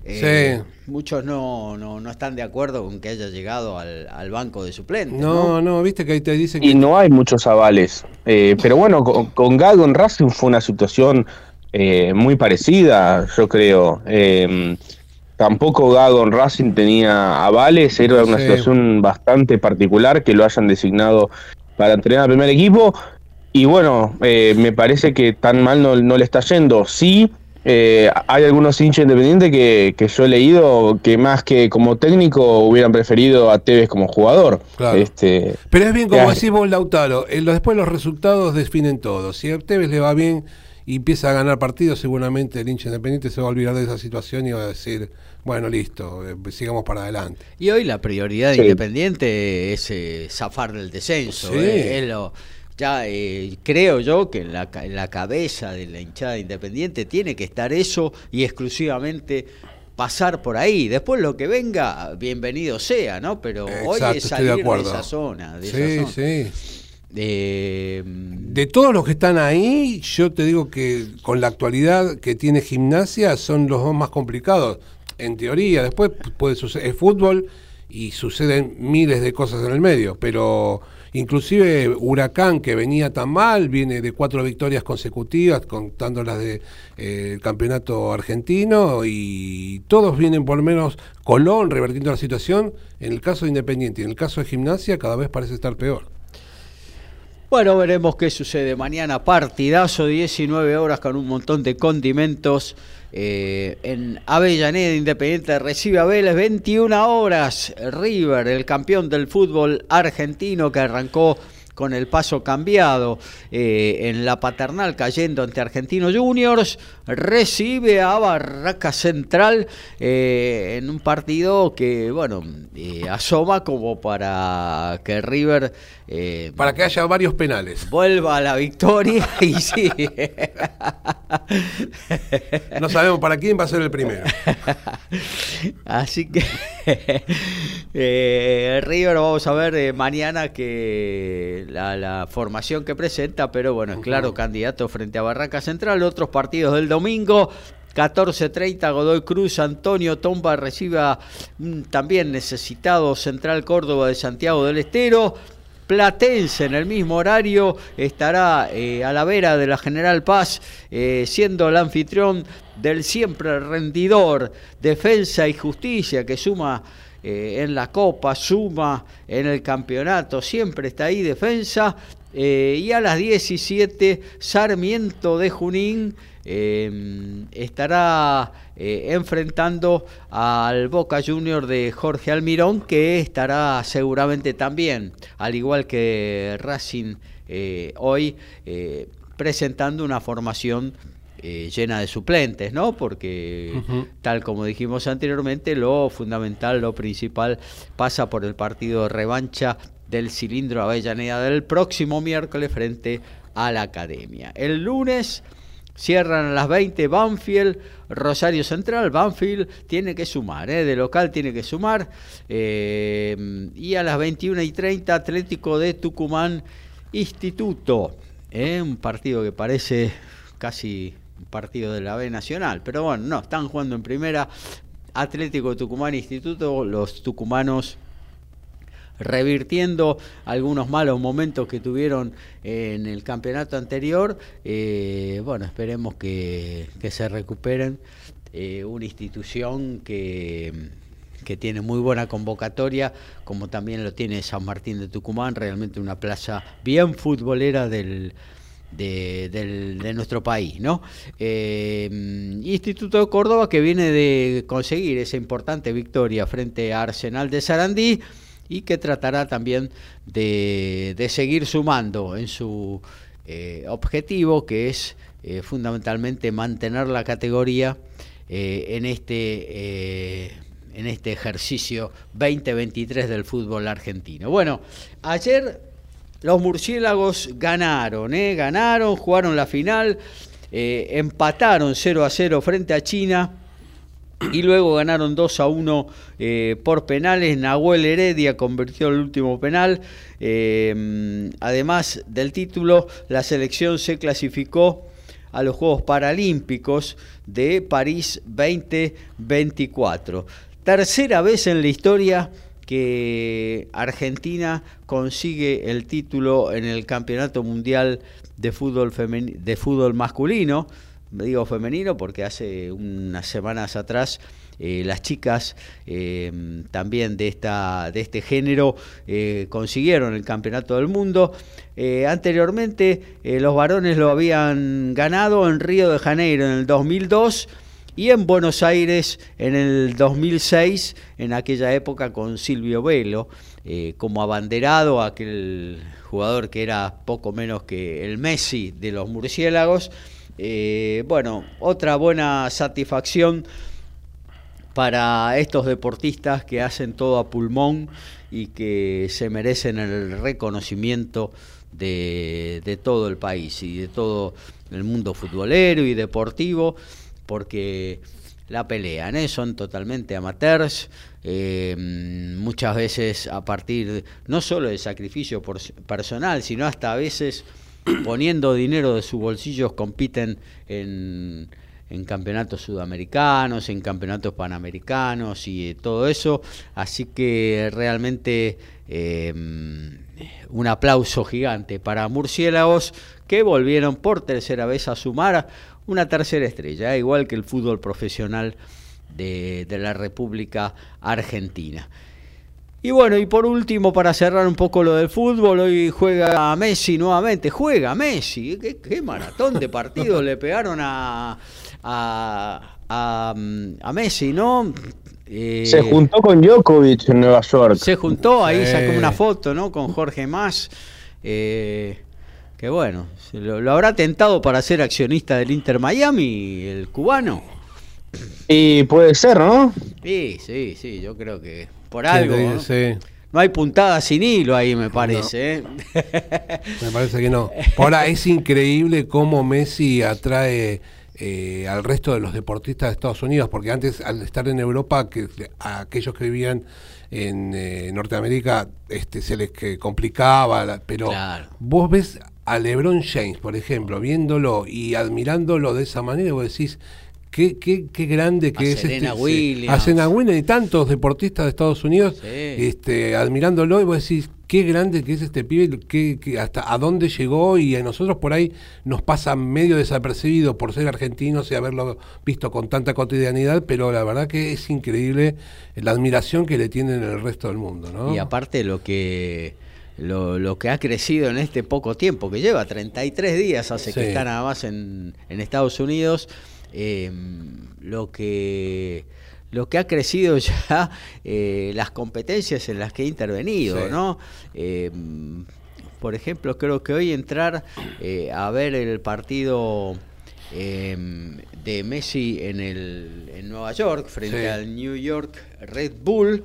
Eh, muchos no, no, no, están de acuerdo con que haya llegado al, banco de suplentes. No, no, viste que ahí te dicen que... Y no hay muchos avales. Eh, pero bueno, con, Gago en Racing fue una situación eh, muy parecida, yo creo. tampoco Gago en Racing tenía avales, era una situación bastante particular que lo hayan designado para entrenar al primer equipo. Y bueno, me parece que tan mal no, no le está yendo. Sí, eh, hay algunos hinchas independientes que, que, yo he leído que más que como técnico hubieran preferido a Tevez como jugador. Este, Pero es bien como decís vos, Lautaro, eh, después los resultados definen todo. Si a Tevez le va bien y empieza a ganar partidos, seguramente el hincha independiente se va a olvidar de esa situación y va a decir, bueno, listo, eh, sigamos para adelante. Y hoy la prioridad de Independiente es zafar del descenso. Es lo ya eh, creo yo que en la, la, cabeza de la hinchada independiente tiene que estar eso y exclusivamente pasar por ahí. Después lo que venga, bienvenido sea, ¿no? Pero hoy es salir de, esa zona. sí, sí. Eh, de todos los que están ahí, yo te digo que con la actualidad que tiene gimnasia son los dos más complicados. En teoría, después puede suceder el fútbol y suceden miles de cosas en el medio, pero Inclusive Huracán, que venía tan mal, viene de cuatro victorias consecutivas, contando las del de, eh, campeonato argentino, y todos vienen por menos Colón revertiendo la situación. En el caso de Independiente y en el caso de Gimnasia, cada vez parece estar peor. Bueno, veremos qué sucede mañana. Partidazo, 19 horas con un montón de condimentos. Eh, en Avellaneda Independiente recibe a Vélez 21 horas. River, el campeón del fútbol argentino que arrancó con el paso cambiado eh, en la paternal cayendo ante Argentino Juniors, recibe a Barraca Central eh, en un partido que, bueno, asoma como para que River... para que haya varios penales. Vuelva a la victoria y sí. no sabemos para quién va a ser el primero. Así que River vamos a ver mañana que la, formación que presenta, pero bueno, es claro, candidato frente a Barraca Central. Otros partidos del domingo. 14.30 Godoy Cruz, Antonio Tomba reciba también necesitado Central Córdoba de Santiago del Estero. Platense en el mismo horario estará eh, a la vera de la General Paz, eh, siendo el anfitrión del siempre rendidor Defensa y Justicia, que suma eh, en la Copa, suma en el campeonato, siempre está ahí Defensa. y a las 17, Sarmiento de Junín estará enfrentando al Boca Junior de Jorge Almirón, que estará seguramente también, al igual que Racing eh, hoy, eh, presentando una formación eh, llena de suplentes, ¿no? Porque, tal como dijimos anteriormente, lo fundamental, lo principal, pasa por el partido de revancha del cilindro Avellaneda del próximo miércoles frente a la Academia. El lunes Cierran a las 20 Banfield, Rosario Central. Banfield tiene que sumar, ¿eh? de local tiene que sumar. Eh, y a las 21 y 30 Atlético de Tucumán, Instituto. ¿eh? Un partido que parece casi un partido de la B Nacional. Pero bueno, no, están jugando en primera. Atlético de Tucumán, Instituto. Los tucumanos revirtiendo algunos malos momentos que tuvieron en el campeonato anterior. Eh, bueno, esperemos que, se recuperen. Eh, una institución que, que tiene muy buena convocatoria, como también lo tiene San Martín de Tucumán, realmente una plaza bien futbolera del, de, nuestro país. ¿no? Eh, Instituto de Córdoba que viene de conseguir esa importante victoria frente a Arsenal de Sarandí y que tratará también de, seguir sumando en su eh, objetivo, que es eh, fundamentalmente mantener la categoría eh, en, este, en este ejercicio 2023 del fútbol argentino. Bueno, ayer los murciélagos ganaron, ganaron, jugaron la final, empataron 0 a 0 frente a China y luego ganaron 2 a 1 eh, por penales. Nahuel Heredia convirtió el último penal. Eh, además del título, la selección se clasificó a los Juegos Paralímpicos de París 2024. Tercera vez en la historia que Argentina consigue el título en el Campeonato Mundial de Fútbol, de fútbol Masculino digo femenino porque hace unas semanas atrás eh, las chicas eh, también de, esta, de este género eh, consiguieron el campeonato del mundo. anteriormente los varones lo habían ganado en Río de Janeiro en el 2002 y en Buenos Aires en el 2006, en aquella época con Silvio Velo, como abanderado, aquel jugador que era poco menos que el Messi de los murciélagos. Eh, bueno, otra buena satisfacción para estos deportistas que hacen todo a pulmón y que se merecen el reconocimiento de, todo el país y de todo el mundo futbolero y deportivo, porque la pelean, ¿eh? son totalmente amateurs, eh, muchas veces a partir no solo de sacrificio personal, sino hasta a veces poniendo dinero de sus bolsillos compiten en, campeonatos sudamericanos, en campeonatos panamericanos y todo eso. Así que realmente em, un aplauso gigante para Murciélagos que volvieron por tercera vez a sumar una tercera estrella, igual que el fútbol profesional de la República Argentina. Y bueno, y por último, para cerrar un poco lo del fútbol, hoy juega Messi nuevamente, juega Messi, qué, maratón de partidos le pegaron a, a, Messi, ¿no? Eh, se juntó con Djokovic en Nueva York. Se juntó, ahí sacó una foto, ¿no? Con Jorge Más. Eh, que bueno, lo, lo, habrá tentado para ser accionista del Inter Miami, el cubano. Y puede ser, ¿no? Sí, sí, sí, yo creo que por algo. ¿no? hay puntada sin hilo ahí, me parece. ¿eh? [laughs] me parece que no. Ahora es increíble cómo Messi atrae eh, al resto de los deportistas de Estados Unidos, porque antes al estar en Europa, que a aquellos que vivían en eh, Norteamérica este, se les complicaba, pero vos ves a LeBron James, por ejemplo, viéndolo y admirándolo de esa manera, vos decís, Qué, qué, qué grande que es Serena este, Williams. A Serena Williams y tantos deportistas de Estados Unidos este, admirándolo y vos decís, qué grande que es este pibe, que, hasta a dónde llegó y a nosotros por ahí nos pasa medio desapercibido por ser argentinos y haberlo visto con tanta cotidianidad, pero la verdad que es increíble la admiración que le tienen el resto del mundo. ¿no? Y aparte lo que... Lo, que ha crecido en este poco tiempo, que lleva 33 días, hace que está nada más en, en Estados Unidos, eh, lo que lo que ha crecido [laughs] ya eh, las competencias en las que he intervenido, ¿no? Eh, por ejemplo, creo que hoy entrar eh, a ver el partido de Messi en, el, en Nueva York frente al New York Red Bull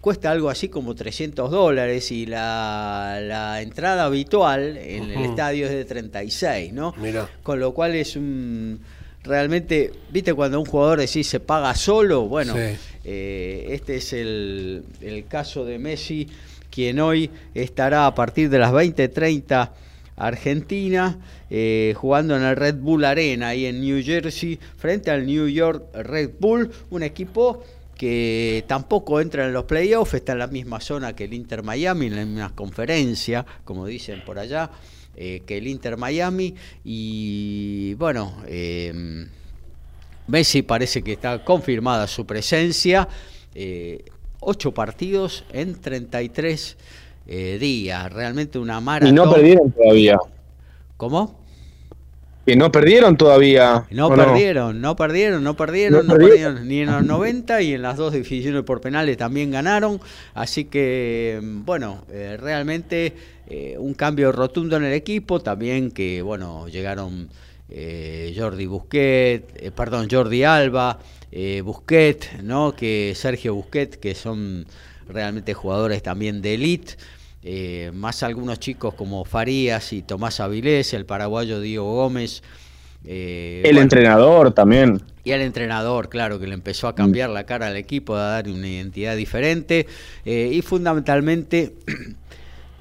cuesta algo así como 300 dólares y la, entrada habitual en el estadio es de 36, ¿no? Con lo cual es un realmente, viste, cuando un jugador decís se paga solo, bueno, eh, este es el, caso de Messi, quien hoy estará a partir de las 20:30 Argentina, eh, jugando en el Red Bull Arena, ahí en New Jersey, frente al New York Red Bull, un equipo que tampoco entra en los playoffs, está en la misma zona que el Inter Miami, en la misma conferencia, como dicen por allá. Eh, que el Inter Miami. Y bueno, eh, Messi parece que está confirmada su presencia. Eh, ocho partidos en 33 días. Realmente una maratón. Y no perdieron todavía. ¿Cómo? Que no perdieron todavía. No perdieron, no? perdieron, no perdieron, no, perdieron ni en los 90 y en las dos divisiones por penales también ganaron. Así que, bueno, realmente eh, un cambio rotundo en el equipo, también que, bueno, llegaron eh, Jordi Busquet, eh, perdón, Jordi Alba, Busquet, ¿no? Que Sergio Busquet, que son realmente jugadores también de elite. Más algunos chicos como Farías y Tomás Avilés, el paraguayo Diego Gómez. el entrenador también. Y el entrenador, claro, que le empezó a cambiar la cara al equipo, a dar una identidad diferente. y fundamentalmente [clears throat]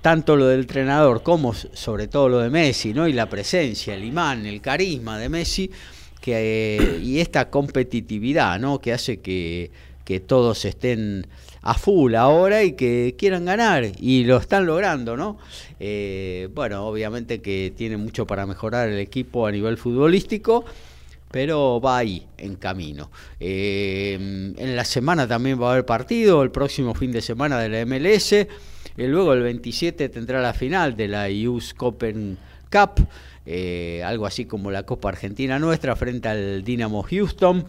tanto lo del entrenador como sobre todo lo de Messi, ¿no? Y la presencia, el imán, el carisma de Messi, que, eh, y esta competitividad, ¿no? Que hace que, que todos estén a full ahora y que quieran ganar y lo están logrando, ¿no? Eh, bueno, obviamente que tiene mucho para mejorar el equipo a nivel futbolístico, pero va ahí, en camino. Eh, en la semana también va a haber partido, el próximo fin de semana de la MLS. Y luego el 27 tendrá la final de la US Copen Cup, eh, algo así como la Copa Argentina nuestra, frente al Dinamo Houston.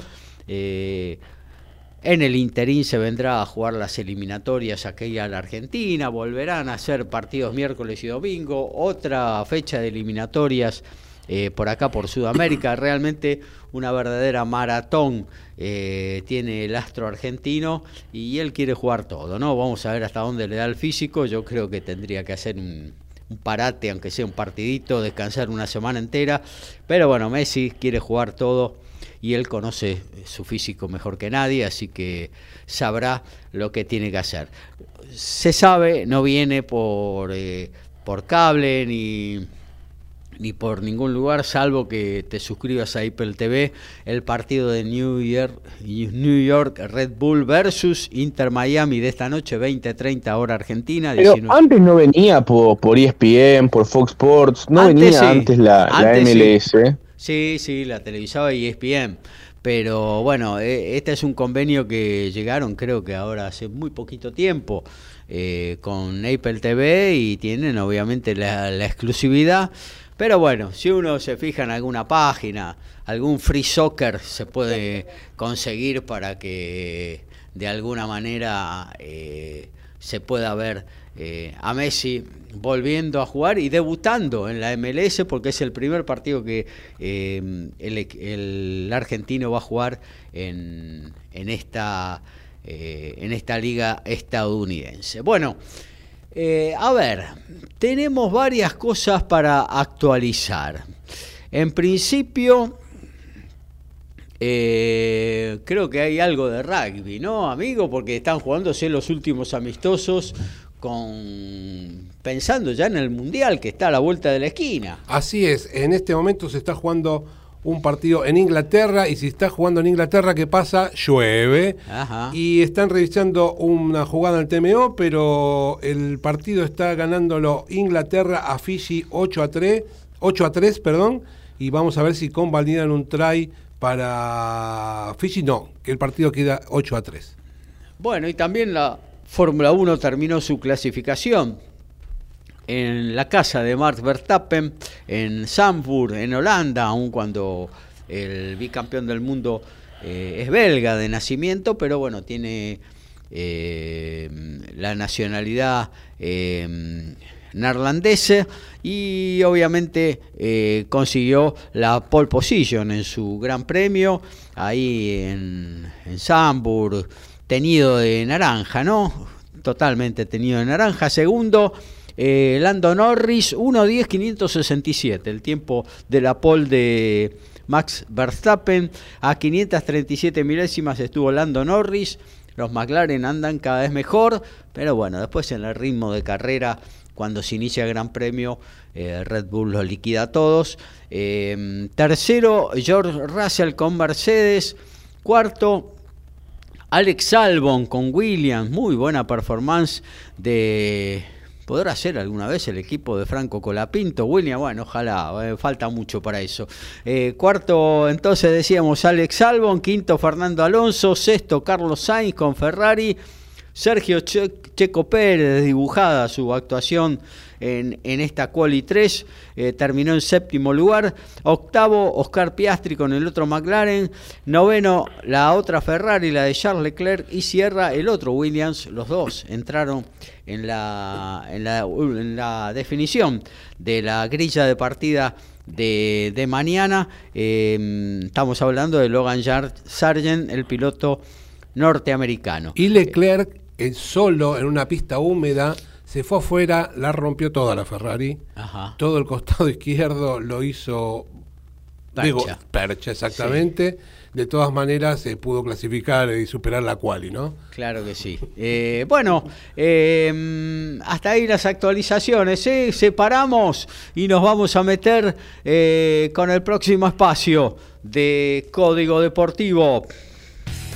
En el interín se vendrá a jugar las eliminatorias aquella a la Argentina, volverán a ser partidos miércoles y domingo, otra fecha de eliminatorias eh, por acá por Sudamérica, [coughs] realmente una verdadera maratón eh, tiene el astro argentino y él quiere jugar todo, ¿no? Vamos a ver hasta dónde le da el físico, yo creo que tendría que hacer un, parate, aunque sea un partidito, descansar una semana entera, pero bueno, Messi quiere jugar todo y él conoce su físico mejor que nadie, así que sabrá lo que tiene que hacer. Se sabe, no viene por, eh, por cable ni ni por ningún lugar, salvo que te suscribas a Apple TV, el partido de New York, New York Red Bull versus Inter Miami de esta noche, 20-30 hora Argentina. Pero antes no venía por, por ESPN, por Fox Sports, no venía antes la, MLS. Sí. Sí, la televisaba ESPN. Pero bueno, e, este es un convenio que llegaron creo que ahora hace muy poquito tiempo eh, con Apple TV y tienen obviamente la, la exclusividad pero bueno, si uno se fija en alguna página, algún free soccer se puede conseguir para que de alguna manera eh, se pueda ver eh, a Messi volviendo a jugar y debutando en la MLS porque es el primer partido que eh, el, argentino va a jugar en, en esta, en esta liga estadounidense. Bueno. A ver, tenemos varias cosas para actualizar. En principio, eh, creo que hay algo de rugby, ¿no, amigo? Porque están jugándose los últimos amistosos con pensando ya en el mundial que está a la vuelta de la esquina. Así es, en este momento se está jugando un partido en Inglaterra y si está jugando en Inglaterra, ¿qué pasa? Llueve. Ajá. Y están revisando una jugada en el TMO, pero el partido está ganándolo Inglaterra a Fiji 8 a 3, 8 a 3, perdón, y vamos a ver si convalidan un try para Fiji, no, que el partido queda 8 a 3. Bueno, y también la Fórmula 1 terminó su clasificación en la casa de Max Verstappen, en Zandvoort, en Holanda, aun cuando el bicampeón del mundo eh, es belga de nacimiento, pero bueno, tiene eh, la nacionalidad eh, neerlandesa y obviamente eh, consiguió la pole position en su gran premio ahí en, en teñido de naranja, ¿no? Totalmente teñido de naranja. Segundo, eh, Lando Norris, 1.10.567, el tiempo de la pole de Max Verstappen. A 537 milésimas estuvo Lando Norris. Los McLaren andan cada vez mejor, pero bueno, después en el ritmo de carrera, cuando se inicia el Gran Premio, eh, Red Bull los liquida a todos. Eh, tercero, George Russell con Mercedes. Cuarto, Alex Albon con Williams, muy buena performance de ¿Podrá ser alguna vez el equipo de Franco Colapinto? William, bueno, ojalá, eh, falta mucho para eso. Cuarto, entonces decíamos Alex Albon, quinto Fernando Alonso, sexto Carlos Sainz con Ferrari, Sergio che Checo Pérez, dibujada su actuación en, en esta Quali 3, eh, terminó en séptimo lugar, octavo Oscar Piastri con el otro McLaren, noveno la otra Ferrari, la de Charles Leclerc, y cierra el otro Williams, los dos entraron en la, en la, en la definición de la grilla de partida de, de mañana. Eh, estamos hablando de Logan Sargent, el piloto norteamericano. Y Leclerc, eh, solo en una pista húmeda, se fue afuera, la rompió toda la Ferrari. Ajá. Todo el costado [laughs] izquierdo lo hizo Percha. digo, percha, exactamente. De todas maneras, se pudo clasificar y superar la quali, ¿no? Claro que sí. Eh, bueno, eh, hasta ahí las actualizaciones. ¿eh? Separamos y nos vamos a meter eh, con el próximo espacio de Código Deportivo.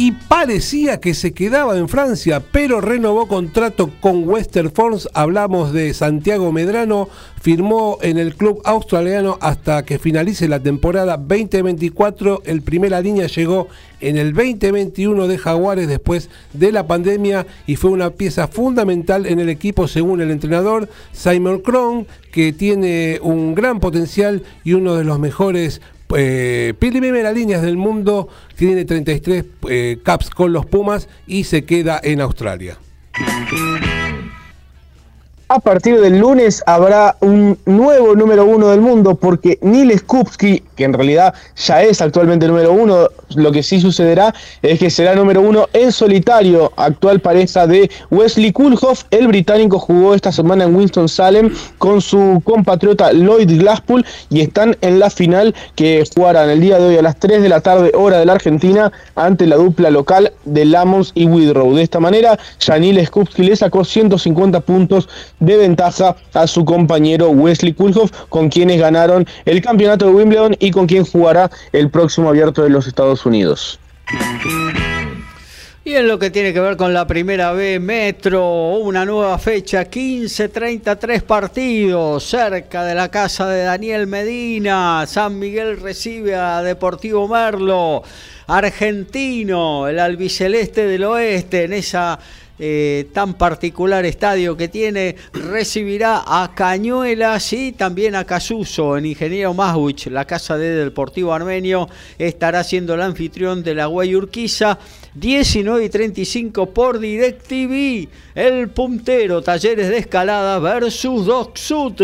Y parecía que se quedaba en Francia, pero renovó contrato con Western Force. Hablamos de Santiago Medrano, firmó en el club australiano hasta que finalice la temporada 2024. El primera línea llegó en el 2021 de Jaguares después de la pandemia y fue una pieza fundamental en el equipo según el entrenador Simon Cron, que tiene un gran potencial y uno de los mejores eh, primeras líneas del mundo, tiene 33 eh, caps con los Pumas y se queda en Australia. A partir del lunes habrá un nuevo número uno del mundo porque Neil Skupski, que en realidad ya es actualmente número uno, lo que sí sucederá es que será número uno en solitario, actual pareja de Wesley Kulhoff. El británico jugó esta semana en Winston-Salem con su compatriota Lloyd Glasspool y están en la final que jugarán el día de hoy a las 3 de la tarde, hora de la Argentina, ante la dupla local de Lamons y Widrow. De esta manera, Janil Skupski le sacó 150 puntos de ventaja a su compañero Wesley Kulhoff, con quienes ganaron el campeonato de Wimbledon y con quien jugará el próximo abierto de los Estados Unidos. Y en lo que tiene que ver con la primera B Metro, una nueva fecha, 15-33 partidos, cerca de la casa de Daniel Medina. San Miguel recibe a Deportivo Merlo, argentino, el albiceleste del oeste, en esa eh, tan particular estadio que tiene, recibirá a Cañuelas y también a Casuso en Ingeniero Maswich, la casa de Deportivo Armenio, estará siendo el anfitrión de la Guay Urquiza. 19 y 35 por DirecTV, el puntero Talleres de Escalada versus Doc Sud.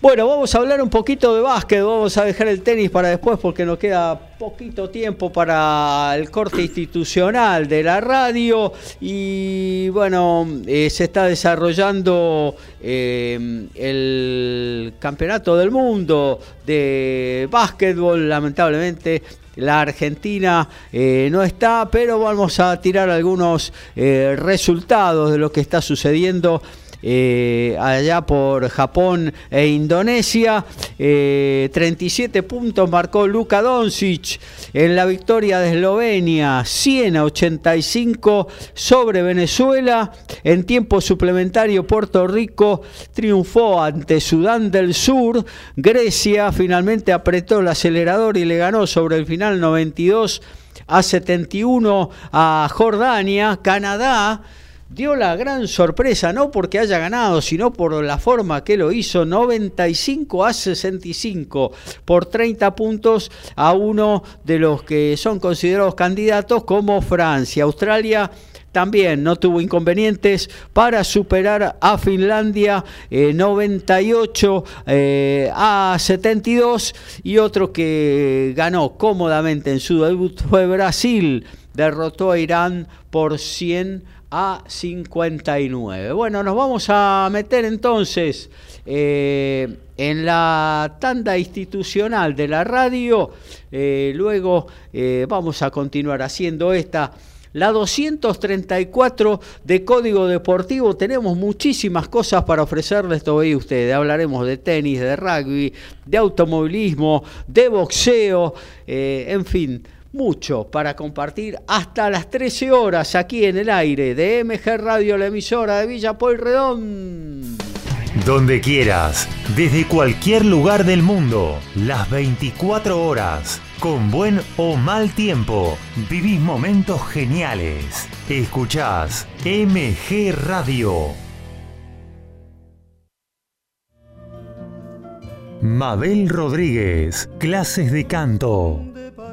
Bueno, vamos a hablar un poquito de básquet, vamos a dejar el tenis para después porque nos queda poquito tiempo para el corte institucional de la radio. Y bueno, eh, se está desarrollando eh, el campeonato del mundo de básquetbol, lamentablemente la Argentina eh, no está, pero vamos a tirar algunos resultados de lo que está sucediendo eh, allá por Japón e Indonesia. 37 eh, puntos marcó Luka Doncic en la victoria de Eslovenia, 100 a 85 sobre Venezuela. En tiempo suplementario, Puerto Rico triunfó ante Sudán del Sur. Grecia finalmente apretó el acelerador y le ganó sobre el final 92 a 71 a Jordania. Canadá dio la gran sorpresa, no porque haya ganado, sino por la forma que lo hizo, 95 a 65 por 30 puntos a uno de los que son considerados candidatos como Francia. Australia también no tuvo inconvenientes para superar a Finlandia 98 eh, eh, a 72 y otro que ganó cómodamente en su debut fue Brasil, derrotó a Irán por 100 a 59. Bueno, nos vamos a meter entonces eh, en la tanda institucional de la radio. Eh, luego eh, vamos a continuar haciendo esta. La 234 de Código Deportivo, tenemos muchísimas cosas para ofrecerles todavía ustedes. Hablaremos de tenis, de rugby, de automovilismo, de boxeo, en fin mucho para compartir hasta las 13 horas aquí en el aire de MG Radio, la emisora de Villa Redón. Donde quieras, desde cualquier lugar del mundo, las 24 horas, con buen o mal tiempo, vivís momentos geniales. Escuchás MG Radio. Mabel Rodríguez, clases de canto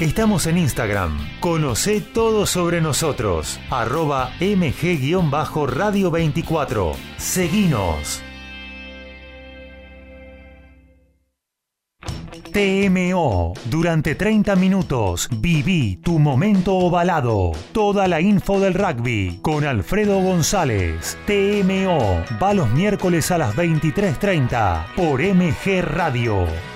Estamos en Instagram. Conoce todo sobre nosotros. Arroba mg-radio 24. Seguinos. TMO. Durante 30 minutos viví tu momento ovalado. Toda la info del rugby con Alfredo González. TMO. Va los miércoles a las 23.30 por MG Radio.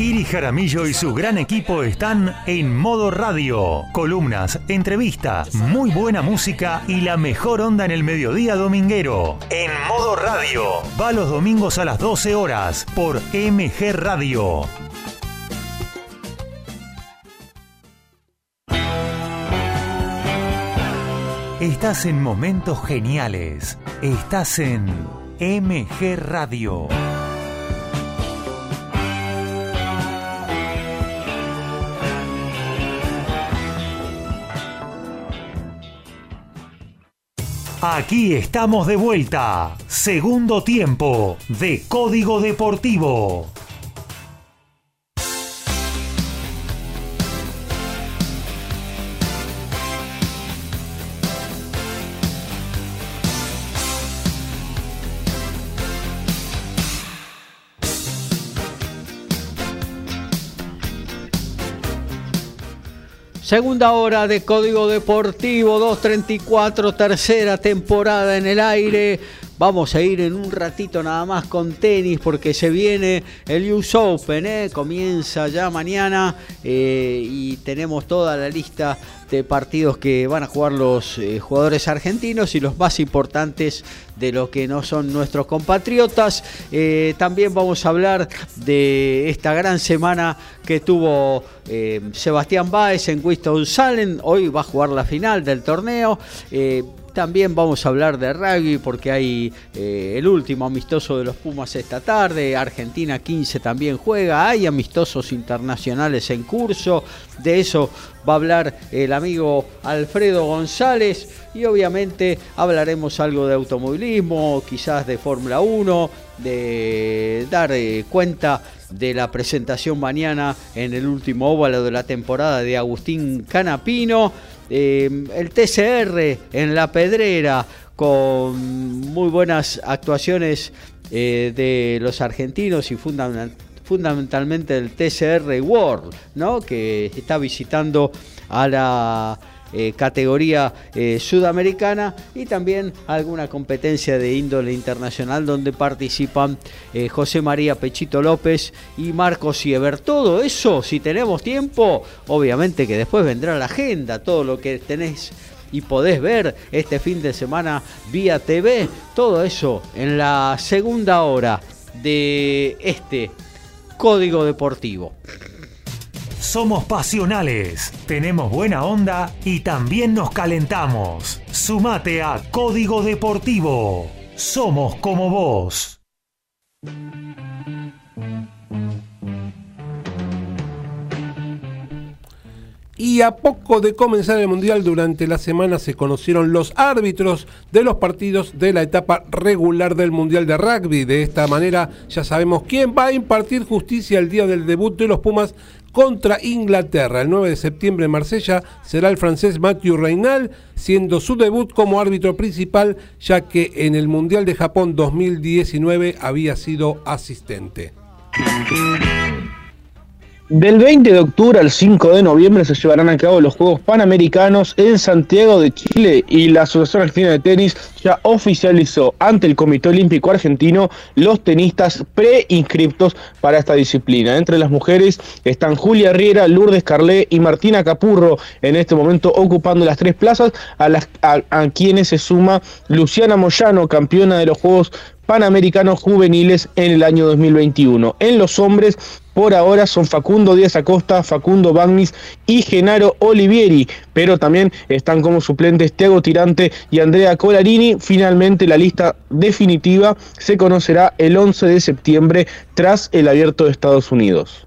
Iri Jaramillo y su gran equipo están en modo radio. Columnas, entrevistas, muy buena música y la mejor onda en el mediodía dominguero. En modo radio. Va los domingos a las 12 horas por MG Radio. Estás en momentos geniales. Estás en MG Radio. Aquí estamos de vuelta. Segundo tiempo de Código Deportivo. Segunda hora de Código Deportivo 234, tercera temporada en el aire. Vamos a ir en un ratito nada más con tenis porque se viene el US Open, ¿eh? comienza ya mañana eh, y tenemos toda la lista de partidos que van a jugar los eh, jugadores argentinos y los más importantes de lo que no son nuestros compatriotas. Eh, también vamos a hablar de esta gran semana que tuvo Sebastián Báez en Winston-Salem. Hoy va a jugar la final del torneo. También vamos a hablar de rugby porque hay eh, el último amistoso de los Pumas esta tarde. Argentina 15 también juega. Hay amistosos internacionales en curso. De eso va a hablar el amigo Alfredo González. Y obviamente hablaremos algo de automovilismo, quizás de Fórmula 1, de dar eh, cuenta de la presentación mañana en el último óvalo de la temporada de Agustín Canapino. Em, el TCR en La Pedrera con muy buenas actuaciones eh, de los argentinos y fundamentalmente el TCR World, ¿no? que está visitando a la eh, categoría eh, sudamericana y también alguna competencia de índole internacional donde participan eh, José María Pechito López y Marcos Siever. Todo eso, si tenemos tiempo, obviamente que después vendrá la agenda, todo lo que tenés y podés ver este fin de semana vía TV, todo eso en la segunda hora de este Código Deportivo. Somos pasionales, tenemos buena onda y también nos calentamos. Sumate a Código Deportivo. Somos como vos. Y a poco de comenzar el Mundial durante la semana se conocieron los árbitros de los partidos de la etapa regular del Mundial de Rugby. De esta manera ya sabemos quién va a impartir justicia el día del debut de los Pumas contra Inglaterra. El 9 de septiembre en Marsella será el francés Mathieu Reynal, siendo su debut como árbitro principal, ya que en el Mundial de Japón 2019 había sido asistente. Del 20 de octubre al 5 de noviembre se llevarán a cabo los Juegos Panamericanos en Santiago de Chile y la Asociación Argentina de Tenis ya oficializó ante el Comité Olímpico Argentino los tenistas preinscriptos para esta disciplina. Entre las mujeres están Julia Riera, Lourdes Carlé y Martina Capurro en este momento ocupando las tres plazas a, las, a quienes se suma Luciana Moyano, campeona de los Juegos Panamericanos Juveniles en el año 2021. En los hombres, por ahora son Facundo Díaz Acosta, Facundo Bagnis y Genaro Olivieri, pero también están como suplentes Tiago Tirante y Andrea Colarini. Finalmente la lista definitiva se conocerá el 11 de septiembre tras el abierto de Estados Unidos.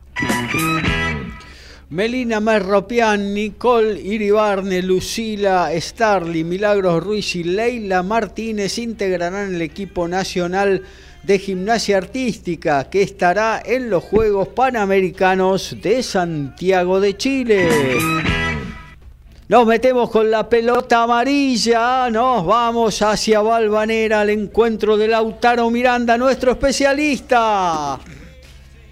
Melina Merropian, Nicole Iribarne, Lucila Starly, Milagros Ruiz y Leila Martínez integrarán el equipo nacional de gimnasia artística que estará en los Juegos Panamericanos de Santiago de Chile. Nos metemos con la pelota amarilla, nos vamos hacia Valvanera al encuentro de Lautaro Miranda, nuestro especialista.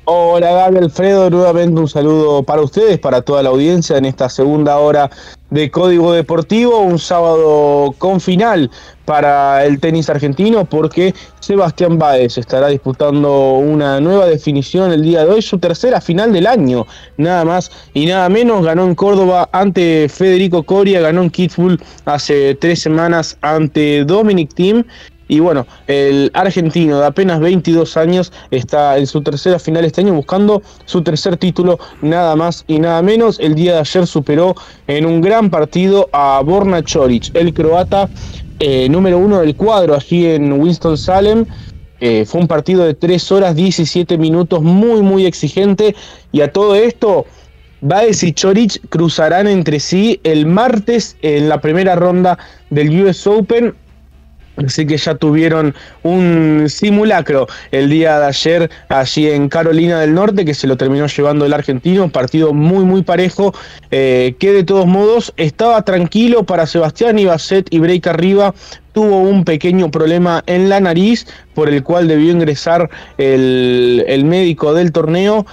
Hola Gaby Alfredo, nuevamente un saludo para ustedes, para toda la audiencia en esta segunda hora de Código Deportivo, un sábado con final para el tenis argentino porque Sebastián Báez estará disputando una nueva definición el día de hoy, su tercera final del año, nada más y nada menos, ganó en Córdoba ante Federico Coria, ganó en Kitzbühel hace tres semanas ante Dominic Thiem y bueno, el argentino de apenas 22 años está en su tercera final este año buscando su tercer título, nada más y nada menos. El día de ayer superó en un gran partido a Borna Choric, el croata eh, número uno del cuadro allí en Winston-Salem. Eh, fue un partido de 3 horas 17 minutos muy muy exigente y a todo esto Baez y Choric cruzarán entre sí el martes en la primera ronda del US Open Así que ya tuvieron un simulacro el día de ayer allí en Carolina del Norte que se lo terminó llevando el argentino, un partido muy muy parejo eh, que de todos modos estaba tranquilo para Sebastián Ibacet y Break arriba. Tuvo un pequeño problema en la nariz por el cual debió ingresar el, el médico del torneo.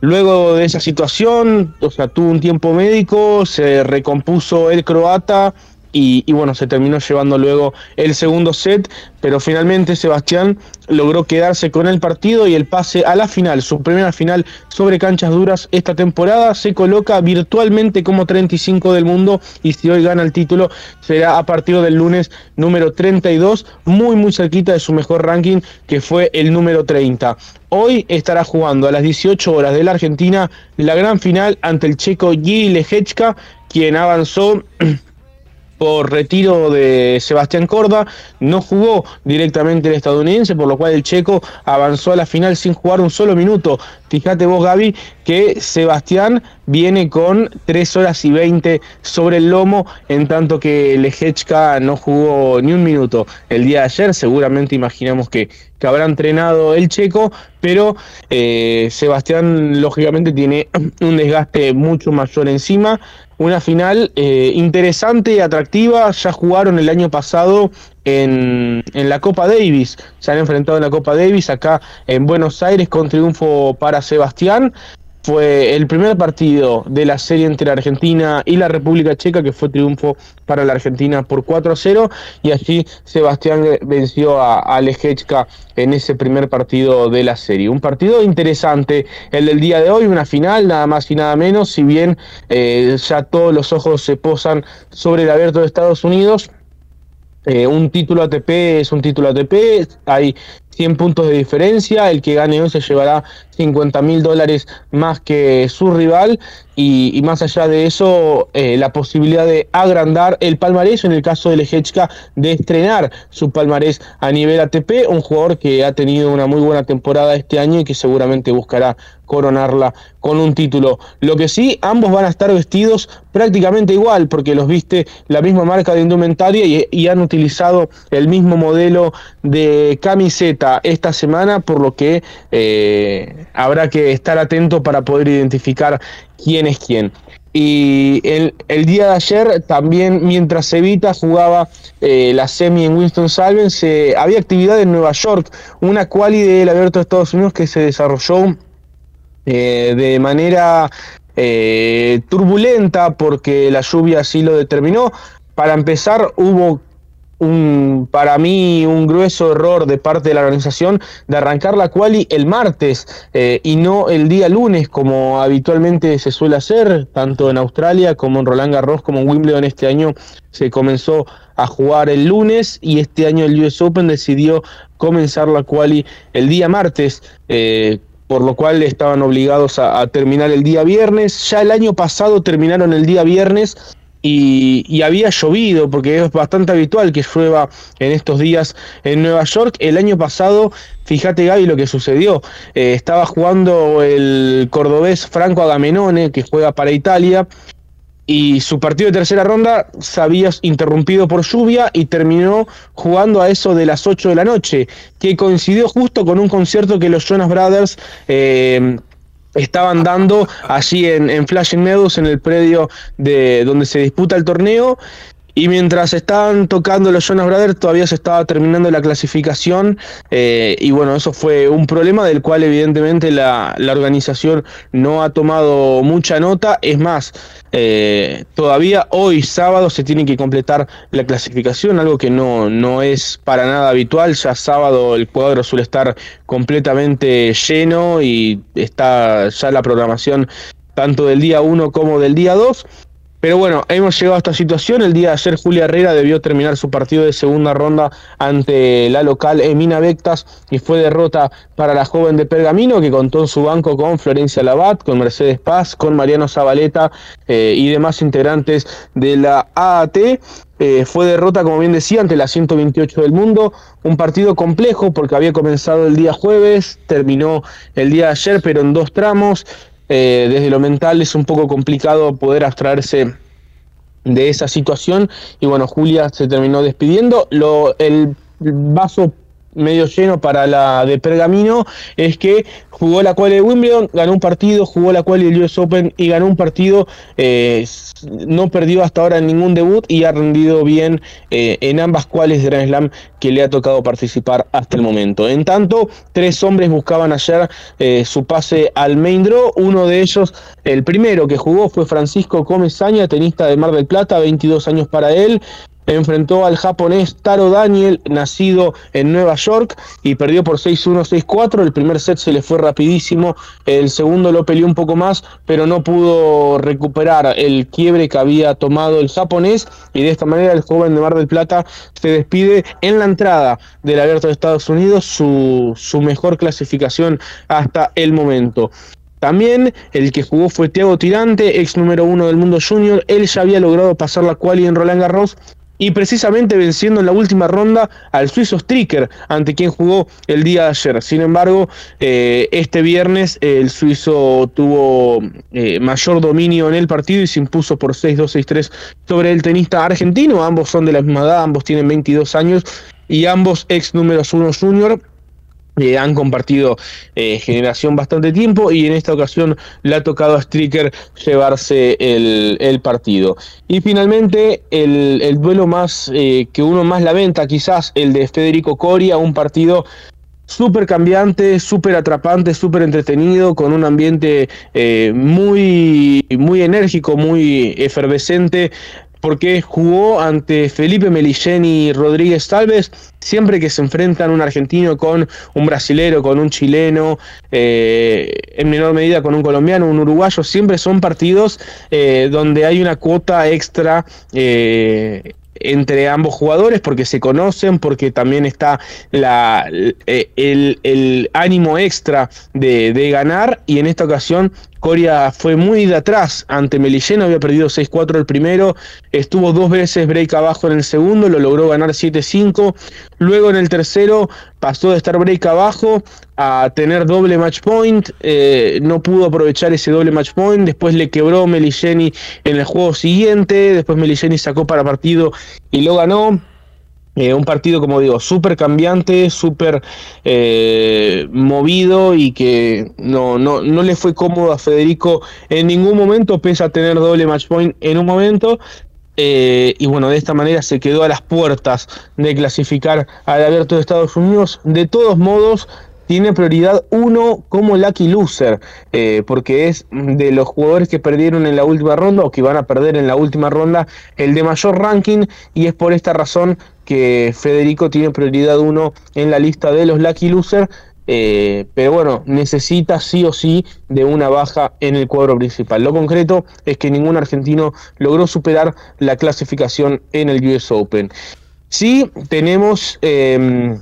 Luego de esa situación, o sea, tuvo un tiempo médico, se recompuso el croata, y, bueno, se terminó llevando luego el segundo set, pero finalmente Sebastián logró quedarse con el partido y el pase a la final, su primera final sobre canchas duras esta temporada, se coloca virtualmente como 35 del mundo y si hoy gana el título será a partir del lunes número 32, muy muy cerquita de su mejor ranking que fue el número 30. Hoy estará jugando a las 18 horas de la Argentina la gran final ante el checo Gil Lejechka, quien avanzó [clears throat] por retiro de Sebastián Corda, no jugó directamente el estadounidense, por lo cual el checo avanzó a la final sin jugar un solo minuto. Fíjate vos, Gaby, que Sebastián viene con 3 horas y 20 sobre el lomo, en tanto que Lejechka no jugó ni un minuto el día de ayer. Seguramente imaginamos que, que habrá entrenado el checo, pero eh, Sebastián lógicamente tiene [clears throat] un desgaste mucho mayor encima. Una final eh, interesante y atractiva. Ya jugaron el año pasado en, en, la Copa Davis. Se han enfrentado en la Copa Davis acá en Buenos Aires con triunfo para Sebastián fue el primer partido de la serie entre Argentina y la República Checa, que fue triunfo para la Argentina por 4 a 0, y allí Sebastián venció a, a en ese primer partido de la serie. Un partido interesante, el del día de hoy, una final, nada más y nada menos, si bien eh, ya todos los ojos se posan sobre el abierto de Estados Unidos. Eh, un título ATP es un título ATP, hay 100 puntos de diferencia, el que gane hoy se llevará 50 mil dólares más que su rival y, más allá de eso eh, la posibilidad de agrandar el palmarés en el caso de Lejechka de estrenar su palmarés a nivel ATP, un jugador que ha tenido una muy buena temporada este año y que seguramente buscará coronarla con un título. Lo que sí, ambos van a estar vestidos prácticamente igual porque los viste la misma marca de indumentaria y, han utilizado el mismo modelo de camiseta esta semana, por lo que eh, habrá que estar atento para poder identificar quién es quién. Y el, día de ayer también, mientras Evita jugaba eh, la semi en Winston-Salem, había actividad en Nueva York, una quali del Abierto de Estados Unidos que se desarrolló eh, de manera eh, turbulenta porque la lluvia así lo determinó. Para empezar, hubo un, para mí un grueso error de parte de la organización de arrancar la quali el martes eh, y no el día lunes como habitualmente se suele hacer, tanto en Australia como en Roland Garros como en Wimbledon este año se comenzó a jugar el lunes y este año el US Open decidió comenzar la quali el día martes. Eh, por lo cual estaban obligados a, a terminar el día viernes. Ya el año pasado terminaron el día viernes y, había llovido, porque es bastante habitual que llueva en estos días en Nueva York. El año pasado, fíjate Gaby lo que sucedió, eh, estaba jugando el cordobés Franco Agamenone, que juega para Italia, y su partido de tercera ronda se había interrumpido por lluvia y terminó jugando a eso de las 8 de la noche, que coincidió justo con un concierto que los Jonas Brothers... Eh, estaban dando allí en, en Flashing Meadows, en el predio de donde se disputa el torneo. Y mientras estaban tocando los Jonas Brothers, todavía se estaba terminando la clasificación. Eh, y bueno, eso fue un problema del cual evidentemente la, la organización no ha tomado mucha nota. Es más, eh, todavía hoy sábado se tiene que completar la clasificación, algo que no, no es para nada habitual. Ya sábado el cuadro suele estar completamente lleno y está ya la programación tanto del día 1 como del día 2. Pero bueno, hemos llegado a esta situación. El día de ayer Julia Herrera debió terminar su partido de segunda ronda ante la local Emina Vectas y fue derrota para la joven de Pergamino que contó en su banco con Florencia Labat, con Mercedes Paz, con Mariano Zabaleta eh, y demás integrantes de la AAT. Eh, fue derrota, como bien decía, ante la 128 del mundo. Un partido complejo porque había comenzado el día jueves, terminó el día de ayer, pero en dos tramos. Eh, desde lo mental es un poco complicado poder abstraerse de esa situación y bueno, Julia se terminó despidiendo. Lo, el vaso medio lleno para la de Pergamino es que jugó la cual de Wimbledon, ganó un partido, jugó la cual del US Open y ganó un partido, eh, no perdió hasta ahora ningún debut y ha rendido bien eh, en ambas cuales de Grand Slam que le ha tocado participar hasta el momento. En tanto, tres hombres buscaban ayer eh, su pase al main draw, uno de ellos, el primero que jugó fue Francisco Comesaña, tenista de Mar del Plata, 22 años para él, enfrentó al japonés Taro Daniel, nacido en Nueva York, y perdió por 6-1, 6-4. El primer set se le fue rapidísimo, el segundo lo peleó un poco más, pero no pudo recuperar el quiebre que había tomado el japonés, y de esta manera el joven de Mar del Plata se despide en la entrada del Abierto de Estados Unidos, su, su mejor clasificación hasta el momento. También el que jugó fue Thiago Tirante, ex número uno del mundo junior. Él ya había logrado pasar la quali en Roland Garros y precisamente venciendo en la última ronda al suizo Stricker, ante quien jugó el día de ayer. Sin embargo, eh, este viernes el suizo tuvo eh, mayor dominio en el partido y se impuso por 6-2, 6-3 sobre el tenista argentino. Ambos son de la misma edad, ambos tienen 22 años y ambos ex números uno junior eh, han compartido eh, generación bastante tiempo y en esta ocasión le ha tocado a Stricker llevarse el, partido. Y finalmente el, el duelo más eh, que uno más lamenta quizás el de Federico Coria, un partido súper cambiante, súper atrapante, súper entretenido, con un ambiente muy, muy enérgico, muy efervescente, porque jugó ante Felipe Meligeni Rodríguez Talves, siempre que se enfrentan un argentino con un brasilero, con un chileno, eh, en menor medida con un colombiano, un uruguayo, siempre son partidos eh, donde hay una cuota extra. Eh, entre ambos jugadores porque se conocen, porque también está la, el, ánimo extra de, ganar y en esta ocasión Coria fue muy de atrás ante Melilleno, había perdido 6-4 el primero, estuvo dos veces break abajo en el segundo, lo logró ganar 7-5, luego en el tercero pasó de estar break abajo a tener doble match point, eh, no pudo aprovechar ese doble match point, después le quebró Meligeni en el juego siguiente, después Meligeni sacó para partido y lo ganó. Eh, un partido, como digo, súper cambiante, súper eh, movido y que no, no, no le fue cómodo a Federico en ningún momento, pese a tener doble match point en un momento. Eh, y bueno, de esta manera se quedó a las puertas de clasificar al abierto de Estados Unidos. De todos modos, tiene prioridad uno como lucky loser, porque es de los jugadores que perdieron en la última ronda o que van a perder en la última ronda el de mayor ranking y es por esta razón que Federico tiene prioridad uno en la lista de los Lucky Loser, eh, pero bueno, necesita sí o sí de una baja en el cuadro principal. Lo concreto es que ningún argentino logró superar la clasificación en el US Open. Sí tenemos em,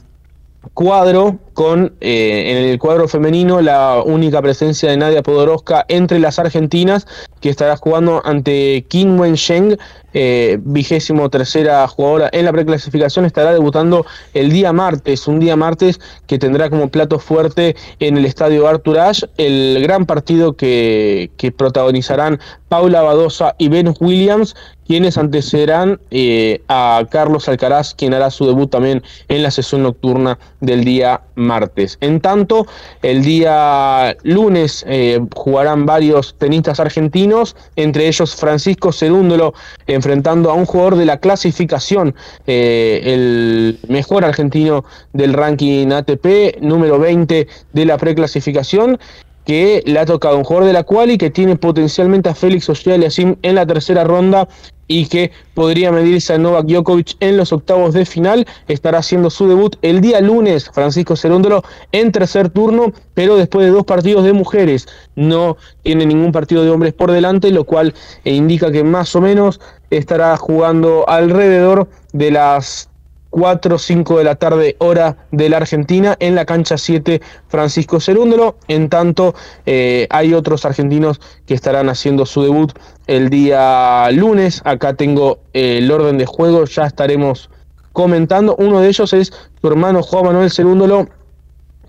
cuadro con eh, en el cuadro femenino la única presencia de Nadia Podoroska entre las argentinas que estará jugando ante Kim Wen-sheng eh, vigésimo tercera jugadora en la preclasificación. Estará debutando el día martes un día martes que tendrá como plato fuerte en el estadio Arthur Ashe el gran partido que, que protagonizarán Paula Badosa y Ben Williams quienes antecederán eh, a Carlos Alcaraz quien hará su debut también en la sesión nocturna del día martes. En tanto, el día lunes eh, jugarán varios tenistas argentinos, entre ellos Francisco Cerúndolo enfrentando a un jugador de la clasificación, eh, el mejor argentino del ranking ATP, número 20 de la preclasificación que le ha tocado un jugador de la cual y que tiene potencialmente a Félix Auger-Aliassime en la tercera ronda y que podría medirse a Novak Djokovic en los octavos de final. Estará haciendo su debut el día lunes, Francisco Cerúndolo, en tercer turno, pero después de dos partidos de mujeres. No tiene ningún partido de hombres por delante, lo cual indica que más o menos estará jugando alrededor de las 4 o 5 de la tarde hora de la Argentina en la cancha 7 Francisco Cerúndolo. En tanto, eh, hay otros argentinos que estarán haciendo su debut el día lunes. Acá tengo eh, el orden de juego, ya estaremos comentando. Uno de ellos es su hermano Juan Manuel Cerúndolo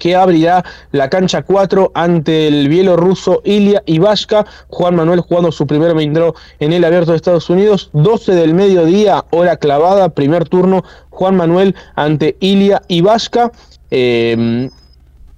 que abrirá la cancha 4 ante el bielorruso Ilya Ivashka. Juan Manuel jugando su primer main en el abierto de Estados Unidos. 12 del mediodía, hora clavada, primer turno. Juan Manuel ante Ilya Ivashka. Eh,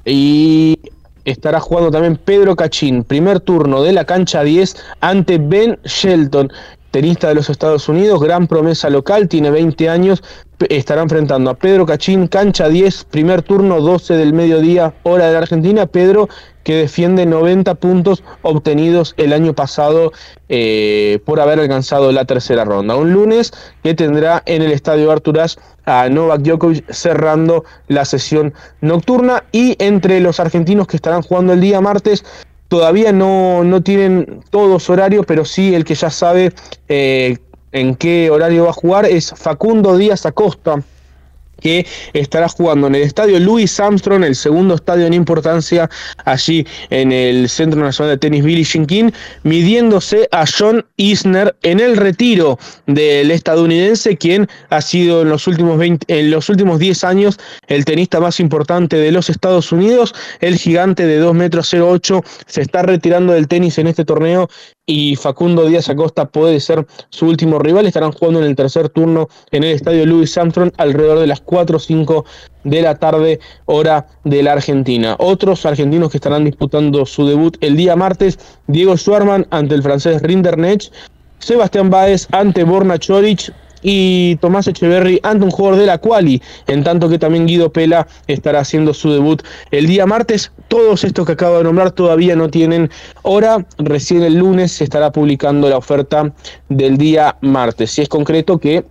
y estará jugando también Pedro Cachín, primer turno de la cancha 10 ante Ben Shelton tenista de los Estados Unidos, gran promesa local, tiene 20 años, estará enfrentando a Pedro Cachín, cancha 10, primer turno, 12 del mediodía, hora de la Argentina. Pedro que defiende 90 puntos obtenidos el año pasado eh, por haber alcanzado la tercera ronda. Un lunes que tendrá en el estadio Arturas a Novak Djokovic cerrando la sesión nocturna y entre los argentinos que estarán jugando el día martes Todavía no, no tienen todos horarios, pero sí el que ya sabe eh, en qué horario va a jugar es Facundo Díaz Acosta que estará jugando en el estadio Louis Armstrong, el segundo estadio en importancia allí en el Centro Nacional de Tenis Billie Jean King, midiéndose a John Isner en el retiro del estadounidense, quien ha sido en los últimos 20, en los últimos 10 años el tenista más importante de los Estados Unidos. El gigante de 2 metros 08 se está retirando del tenis en este torneo y Facundo Díaz Acosta puede ser su último rival. Estarán jugando en el tercer turno en el estadio Louis Armstrong alrededor de las 4 o 5 de la tarde, hora de la Argentina. Otros argentinos que estarán disputando su debut el día martes: Diego Schwarman ante el francés Rinderknecht. Sebastián Báez ante Borna Choric, y Tomás Echeverry ante un jugador de la Quali, en tanto que también Guido Pela estará haciendo su debut el día martes. Todos estos que acabo de nombrar todavía no tienen hora, recién el lunes se estará publicando la oferta del día martes. Si es concreto que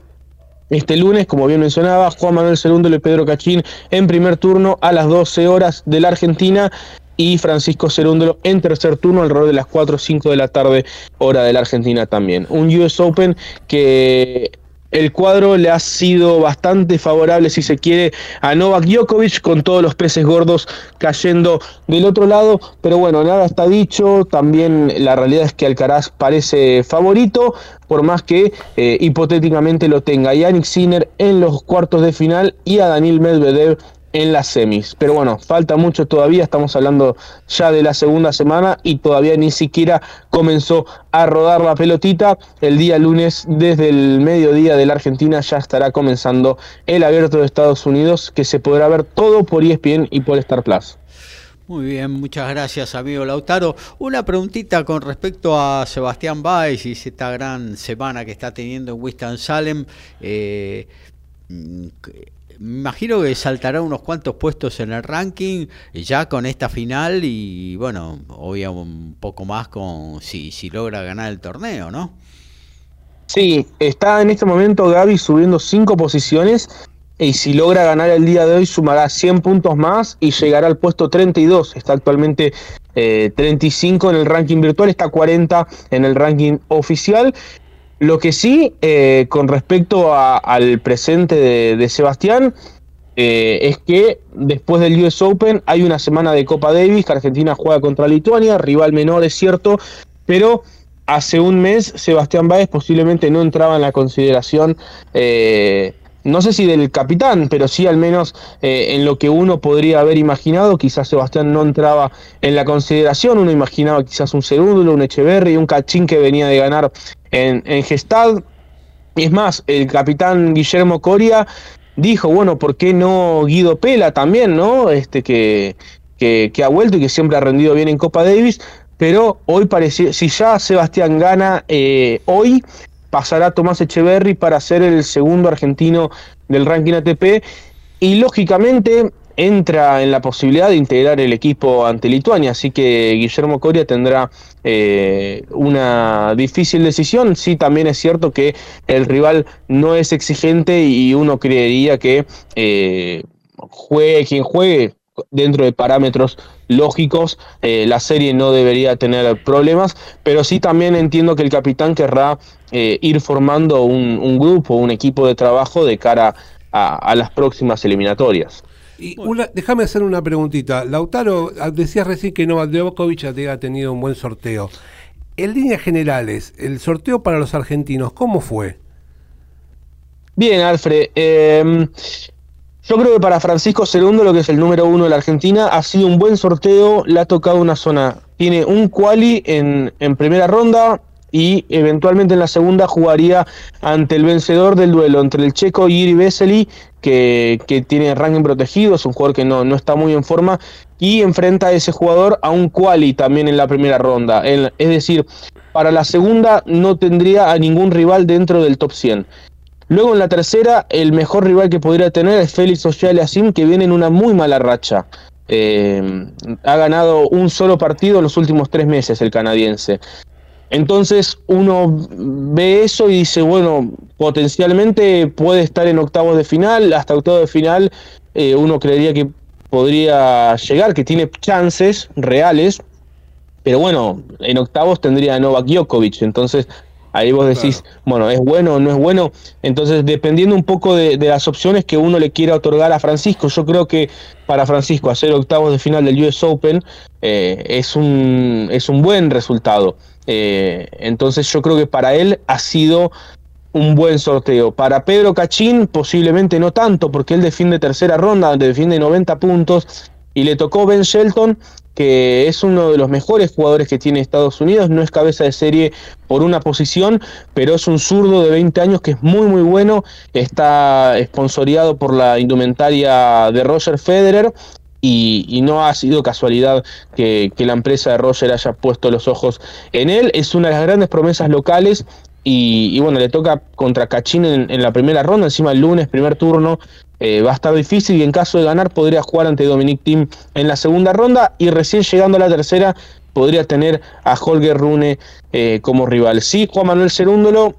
este lunes, como bien mencionaba, Juan Manuel Segundo y Pedro Cachín en primer turno a las 12 horas de la Argentina y Francisco Cerúndolo en tercer turno alrededor de las 4 o 5 de la tarde hora de la Argentina también. Un US Open que el cuadro le ha sido bastante favorable, si se quiere, a Novak Djokovic, con todos los peces gordos cayendo del otro lado. Pero bueno, nada está dicho. También la realidad es que Alcaraz parece favorito, por más que eh, hipotéticamente lo tenga. Yannick Sinner en los cuartos de final y a Daniel Medvedev en las semis. Pero bueno, falta mucho todavía, estamos hablando ya de la segunda semana y todavía ni siquiera comenzó a rodar la pelotita. El día lunes, desde el mediodía de la Argentina, ya estará comenzando el abierto de Estados Unidos, que se podrá ver todo por ESPN y por Star Plus. Muy bien, muchas gracias amigo Lautaro. Una preguntita con respecto a Sebastián Baez y esta gran semana que está teniendo en Winston-Salem. Eh, me imagino que saltará unos cuantos puestos en el ranking ya con esta final y bueno, obvio un poco más con si, si logra ganar el torneo, ¿no? Sí, está en este momento Gaby subiendo cinco posiciones y si logra ganar el día de hoy sumará 100 puntos más y llegará al puesto 32. Está actualmente 35 eh, en el ranking virtual, está 40 en el ranking oficial lo que sí, eh, con respecto al presente de, Sebastián, eh, es que después del US Open hay una semana de Copa Davis que Argentina juega contra Lituania, rival menor es cierto, pero hace un mes Sebastián Báez posiblemente no entraba en la consideración eh, no sé si del capitán, pero sí al menos eh, en lo que uno podría haber imaginado. Quizás Sebastián no entraba en la consideración, uno imaginaba quizás un Cerúndulo, un Echeverry, un Cachín que venía de ganar en, en Gestad. Es más, el capitán Guillermo Coria dijo, bueno, ¿por qué no Guido Pela también, ¿no? Este que, que, ha vuelto y que siempre ha rendido bien en Copa Davis, pero hoy parecía, si ya Sebastián gana eh, hoy, pasará Tomás Echeverry para ser el segundo argentino del ranking ATP y lógicamente entra en la posibilidad de integrar el equipo ante Lituania, así que Guillermo Coria tendrá eh, una difícil decisión. Sí, también es cierto que el rival no es exigente y uno creería que eh, juegue quien juegue dentro de parámetros lógicos, eh, la serie no debería tener problemas, pero sí también entiendo que el capitán querrá ir formando un, grupo, un equipo de trabajo de cara a las próximas eliminatorias. Y déjame hacer una preguntita. Lautaro, ah, decías recién que Novak Djokovic ha tenido un buen sorteo. En líneas generales, el sorteo para los argentinos, ¿cómo fue? Bien, Alfred. Em, yo creo que para Francisco Segundo, lo que es el número uno de la Argentina, ha sido un buen sorteo. Le ha tocado una zona. Tiene un quali en, en primera ronda, y eventualmente en la segunda jugaría ante el vencedor del duelo entre el checo Yiri Vesely, que, que, tiene ranking protegido, es un jugador que no, no, está muy en forma, y enfrenta a ese jugador a un quali también en la primera ronda. es decir, para la segunda no tendría a ningún rival dentro del top 100. Luego en la tercera, el mejor rival que podría tener es Félix Oshale Asim, que viene en una muy mala racha. Eh, ha ganado un solo partido en los últimos tres meses el canadiense. Entonces uno ve eso y dice, bueno, potencialmente puede estar en octavos de final, hasta octavos de final eh, uno creería que podría llegar, que tiene chances reales, pero bueno, en octavos tendría a Novak Djokovic, entonces ahí vos decís, bueno, ¿es bueno o no es bueno? Entonces, dependiendo un poco de, las opciones que uno le quiera otorgar a Francisco, yo creo que para Francisco hacer octavos de final del US Open eh, es, un, es un buen resultado. Eh, entonces yo creo que para él ha sido un buen sorteo. Para Pedro Cachín posiblemente no tanto, porque él defiende tercera ronda, defiende 90 puntos y le tocó Ben Shelton, que es uno de los mejores jugadores que tiene Estados Unidos, no es cabeza de serie por una posición, pero es un zurdo de 20 años que es muy muy bueno, está esponsoreado por la indumentaria de Roger Federer y, no ha sido casualidad que, la empresa de Roger haya puesto los ojos en él. Es una de las grandes promesas locales y, bueno, le toca contra Cachín en, la primera ronda, encima el lunes, primer turno. Eh, va a estar difícil y en caso de ganar podría jugar ante Dominic Thiem en la segunda ronda y recién llegando a la tercera podría tener a Holger Rune eh, como rival. Sí, Juan Manuel Cerúndolo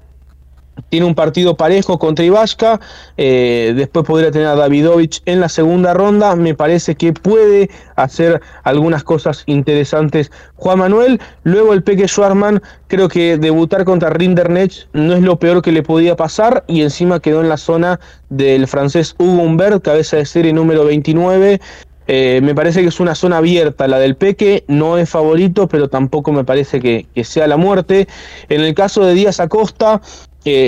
tiene un partido parejo contra Ibasca, eh, después podría tener a Davidovich en la segunda ronda, me parece que puede hacer algunas cosas interesantes Juan Manuel, luego el Peque Schwarman, creo que debutar contra Rindernech no es lo peor que le podía pasar y encima quedó en la zona del francés Hugo Humbert, cabeza de serie número 29, eh, me parece que es una zona abierta la del Peque, no es favorito, pero tampoco me parece que sea la muerte. En el caso de Díaz Acosta,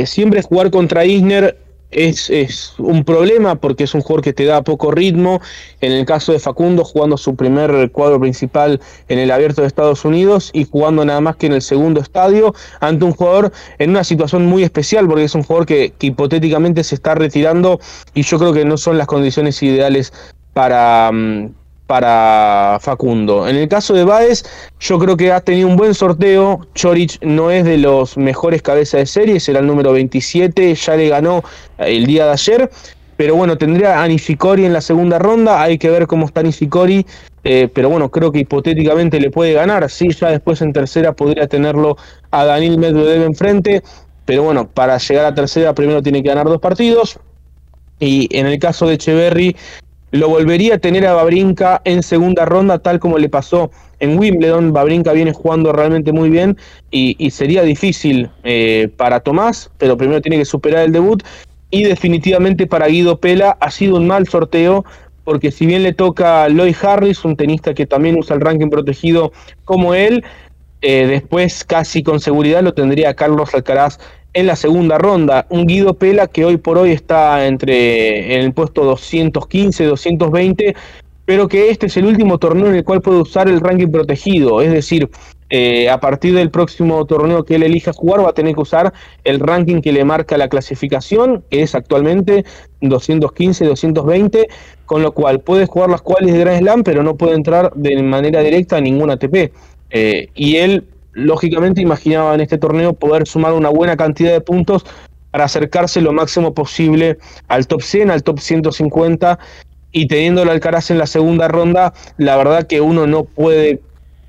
siempre jugar contra Isner es, es, un problema porque es un jugador que te da poco ritmo. En el caso de Facundo, jugando su primer cuadro principal en el abierto de Estados Unidos y jugando nada más que en el segundo estadio, ante un jugador en una situación muy especial porque es un jugador que, hipotéticamente se está retirando y yo creo que no son las condiciones ideales para, mm, para Facundo. En el caso de Baez, yo creo que ha tenido un buen sorteo. Chorich no es de los mejores cabezas de serie, será el número 27, ya le ganó el día de ayer. Pero bueno, tendría a Nishikori en la segunda ronda, hay que ver cómo está Nishikori, eh, pero bueno, creo que hipotéticamente le puede ganar, sí, ya después en tercera podría tenerlo a Daniel Medvedev enfrente, pero bueno, para llegar a tercera primero tiene que ganar dos partidos, y en el caso de Echeverry, lo volvería a tener a Babrinka en segunda ronda, tal como le pasó en Wimbledon. Babrinka viene jugando realmente muy bien y, sería difícil eh, para Tomás, pero primero tiene que superar el debut. Y definitivamente para Guido Pela ha sido un mal sorteo, porque si bien le toca Lloyd Harris, un tenista que también usa el ranking protegido como él, eh, después casi con seguridad lo tendría Carlos Alcaraz en la segunda ronda. Un Guido Pela que hoy por hoy está entre en el puesto 215, 220, pero que este es el último torneo en el cual puede usar el ranking protegido. Es decir, eh, a partir del próximo torneo que él elija jugar, va a tener que usar el ranking que le marca la clasificación, que es actualmente 215, 220, con lo cual puede jugar las cuales de Grand Slam, pero no puede entrar de manera directa a ningún ATP. Eh, y él, lógicamente, imaginaba en este torneo poder sumar una buena cantidad de puntos para acercarse lo máximo posible al top 100, al top 150 y teniendo el Alcaraz en la segunda ronda, la verdad que uno no puede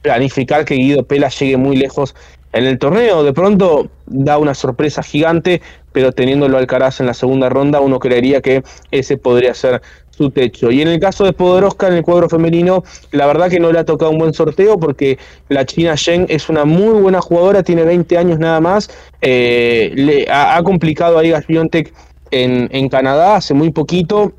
planificar que Guido Pela llegue muy lejos en el torneo. De pronto da una sorpresa gigante, pero teniéndolo Alcaraz en la segunda ronda, uno creería que ese podría ser su techo. Y en el caso de Podoroska en el cuadro femenino, la verdad que no le ha tocado un buen sorteo porque la China Shen es una muy buena jugadora, tiene 20 años nada más, eh, le ha, complicado a Iga Swiatek en, en Canadá hace muy poquito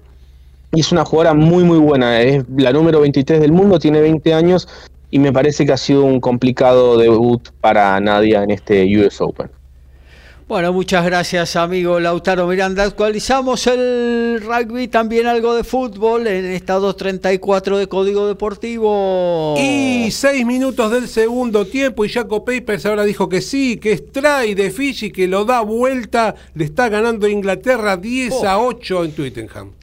y es una jugadora muy muy buena, es la número 23 del mundo, tiene 20 años y me parece que ha sido un complicado debut para Nadia en este US Open. Bueno, muchas gracias amigo Lautaro Miranda. Actualizamos el rugby, también algo de fútbol en esta 234 de Código Deportivo. Y seis minutos del segundo tiempo y Jaco Papers ahora dijo que sí, que es try de Fiji, que lo da vuelta, le está ganando Inglaterra 10 a 8 en Twittenham.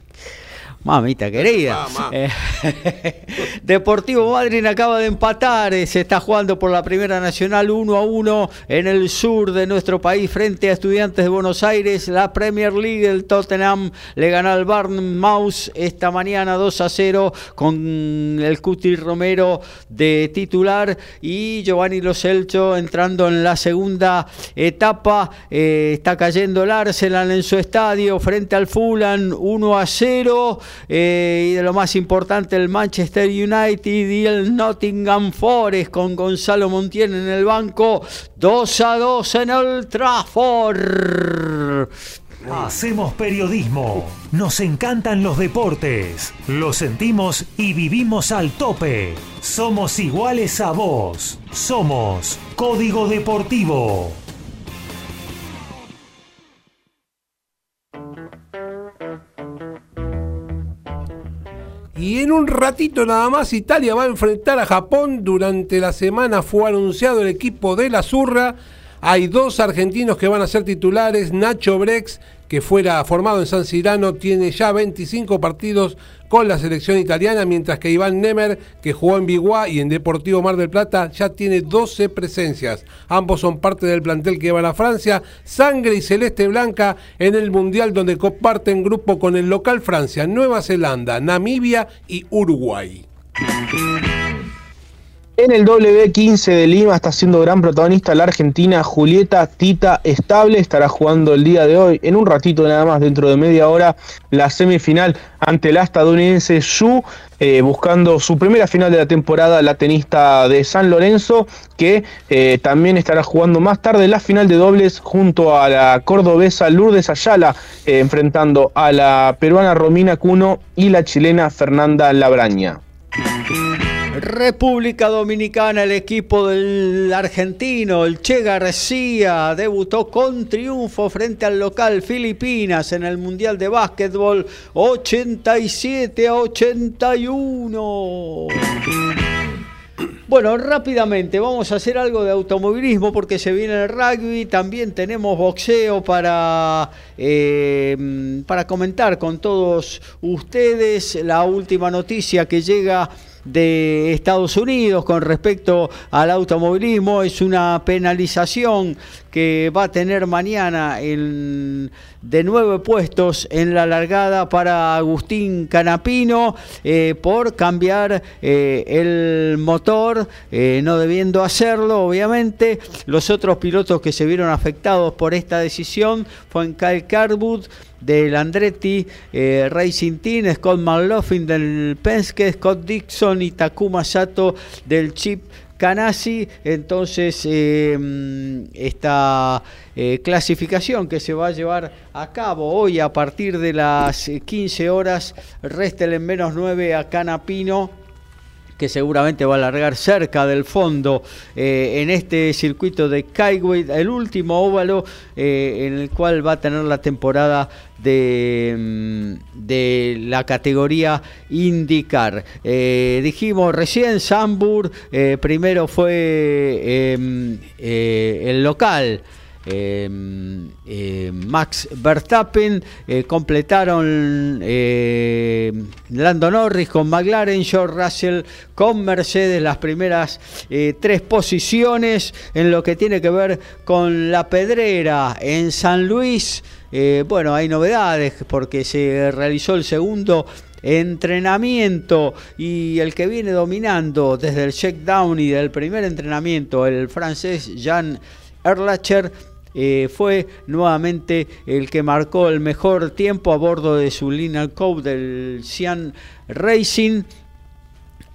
Mamita querida. Eh, [laughs] Deportivo Madrid acaba de empatar. Eh, se está jugando por la Primera Nacional 1 a 1 en el sur de nuestro país frente a Estudiantes de Buenos Aires. La Premier League, el Tottenham le ganó al Mouse esta mañana 2 a 0 con el Cuti Romero de titular y Giovanni Lo entrando en la segunda etapa. Eh, está cayendo el Arsenal en su estadio frente al Fulham 1 a 0. Eh, y de lo más importante el Manchester United y el Nottingham Forest con Gonzalo Montiel en el banco 2 a 2 en el Trafford. Hacemos periodismo, nos encantan los deportes, lo sentimos y vivimos al tope. Somos iguales a vos, somos Código Deportivo. En un ratito nada más Italia va a enfrentar a Japón. Durante la semana fue anunciado el equipo de la Zurra. Hay dos argentinos que van a ser titulares. Nacho Brex, que fuera formado en San Cirano, tiene ya 25 partidos con la selección italiana, mientras que Iván Nemer, que jugó en Biguá y en Deportivo Mar del Plata, ya tiene 12 presencias. Ambos son parte del plantel que va a la Francia, sangre y celeste blanca en el Mundial donde comparten grupo con el local Francia, Nueva Zelanda, Namibia y Uruguay. En el W15 de Lima está siendo gran protagonista la argentina Julieta Tita Estable. Estará jugando el día de hoy, en un ratito nada más, dentro de media hora, la semifinal ante la estadounidense Yu, eh, buscando su primera final de la temporada, la tenista de San Lorenzo, que eh, también estará jugando más tarde la final de dobles junto a la cordobesa Lourdes Ayala, eh, enfrentando a la peruana Romina Cuno y la chilena Fernanda Labraña. República Dominicana, el equipo del argentino, el Che García, debutó con triunfo frente al local Filipinas en el Mundial de Básquetbol 87 a 81. Bueno, rápidamente vamos a hacer algo de automovilismo porque se viene el rugby, también tenemos boxeo para, eh, para comentar con todos ustedes la última noticia que llega de Estados Unidos con respecto al automovilismo. Es una penalización que va a tener mañana de nueve puestos en la largada para Agustín Canapino eh, por cambiar eh, el motor, eh, no debiendo hacerlo, obviamente. Los otros pilotos que se vieron afectados por esta decisión fueron Kyle Carwood, del Andretti Racing Team, Scott McLaughlin del Penske, Scott Dixon y Takuma Sato del Chip Canasi, entonces em, esta eh, clasificación que se va a llevar a cabo hoy a partir de las 15 horas, resta en menos 9 a Canapino que seguramente va a largar cerca del fondo eh, en este circuito de Kaiway, el último óvalo eh, en el cual va a tener la temporada de, mm, de la categoría IndyCar. Eh, dijimos recién, Sambur primero fue em, el local. Em, eh, Max Verstappen, eh, completaron eh, Lando Norris con McLaren, George Russell con Mercedes, las primeras tres posiciones en lo que tiene que ver con la pedrera en San Luis. bueno, hay novedades porque se realizó el segundo entrenamiento y el que viene dominando desde el checkdown y del primer entrenamiento, el francés Jean Erlacher, eh, fue nuevamente el que marcó el mejor tiempo a bordo de su Lina Code del Cian Racing.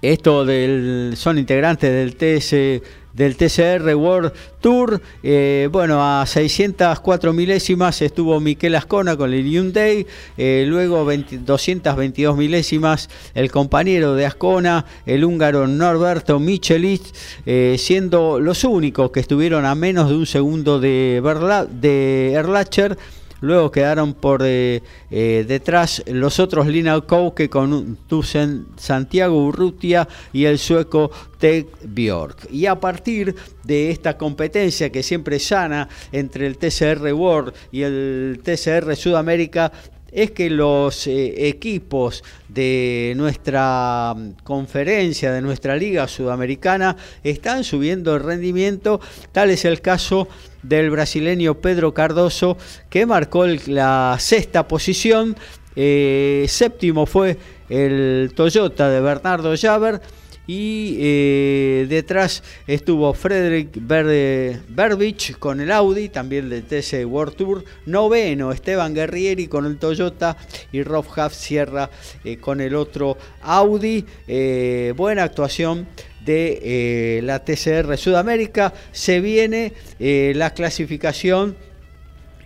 Esto del, son integrantes del TS del TCR World Tour. Eh, bueno, a 604 milésimas estuvo Miquel Ascona con el Hyundai. Eh, luego 222 milésimas el compañero de Ascona, el húngaro Norberto Michelit, eh, siendo los únicos que estuvieron a menos de un segundo de, de Erlacher. Luego quedaron por eh, eh, detrás los otros Lina Kouke con Tusen Santiago Urrutia y el sueco Ted Bjork. Y a partir de esta competencia que siempre sana entre el TCR World y el TCR Sudamérica, es que los eh, equipos de nuestra mm, conferencia, de nuestra liga sudamericana, están subiendo el rendimiento. Tal es el caso del brasileño Pedro Cardoso, que marcó la sexta posición. Eh, séptimo fue el Toyota de Bernardo Javer y eh, detrás estuvo Frederick Berbich con el Audi, también del TC World Tour. Noveno, Esteban Guerrieri con el Toyota y Rob Huff Sierra eh, con el otro Audi. Eh, buena actuación de la TCR Sudamérica. Se viene la clasificación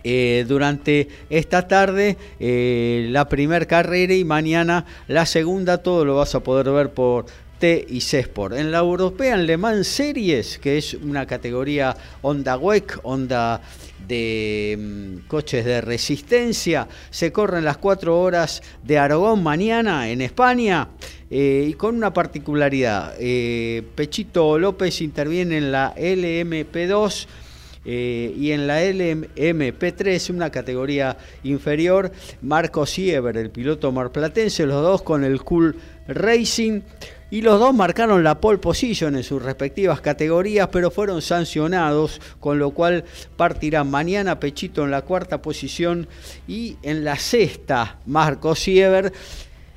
durante esta tarde la primera carrera y mañana la segunda. Todo lo vas a poder ver por y C-Sport. En la European Le Mans Series, que es una categoría Honda WEC, Honda de mm, coches de resistencia, se corren las cuatro horas de Aragón mañana en España. Eh, y con una particularidad, eh, Pechito López interviene en la LMP2 eh, y en la LMP3, una categoría inferior, Marco Siever, el piloto marplatense, los dos con el Cool Racing y los dos marcaron la pole position en sus respectivas categorías, pero fueron sancionados, con lo cual partirán mañana Pechito en la cuarta posición y en la sexta Marco Siever.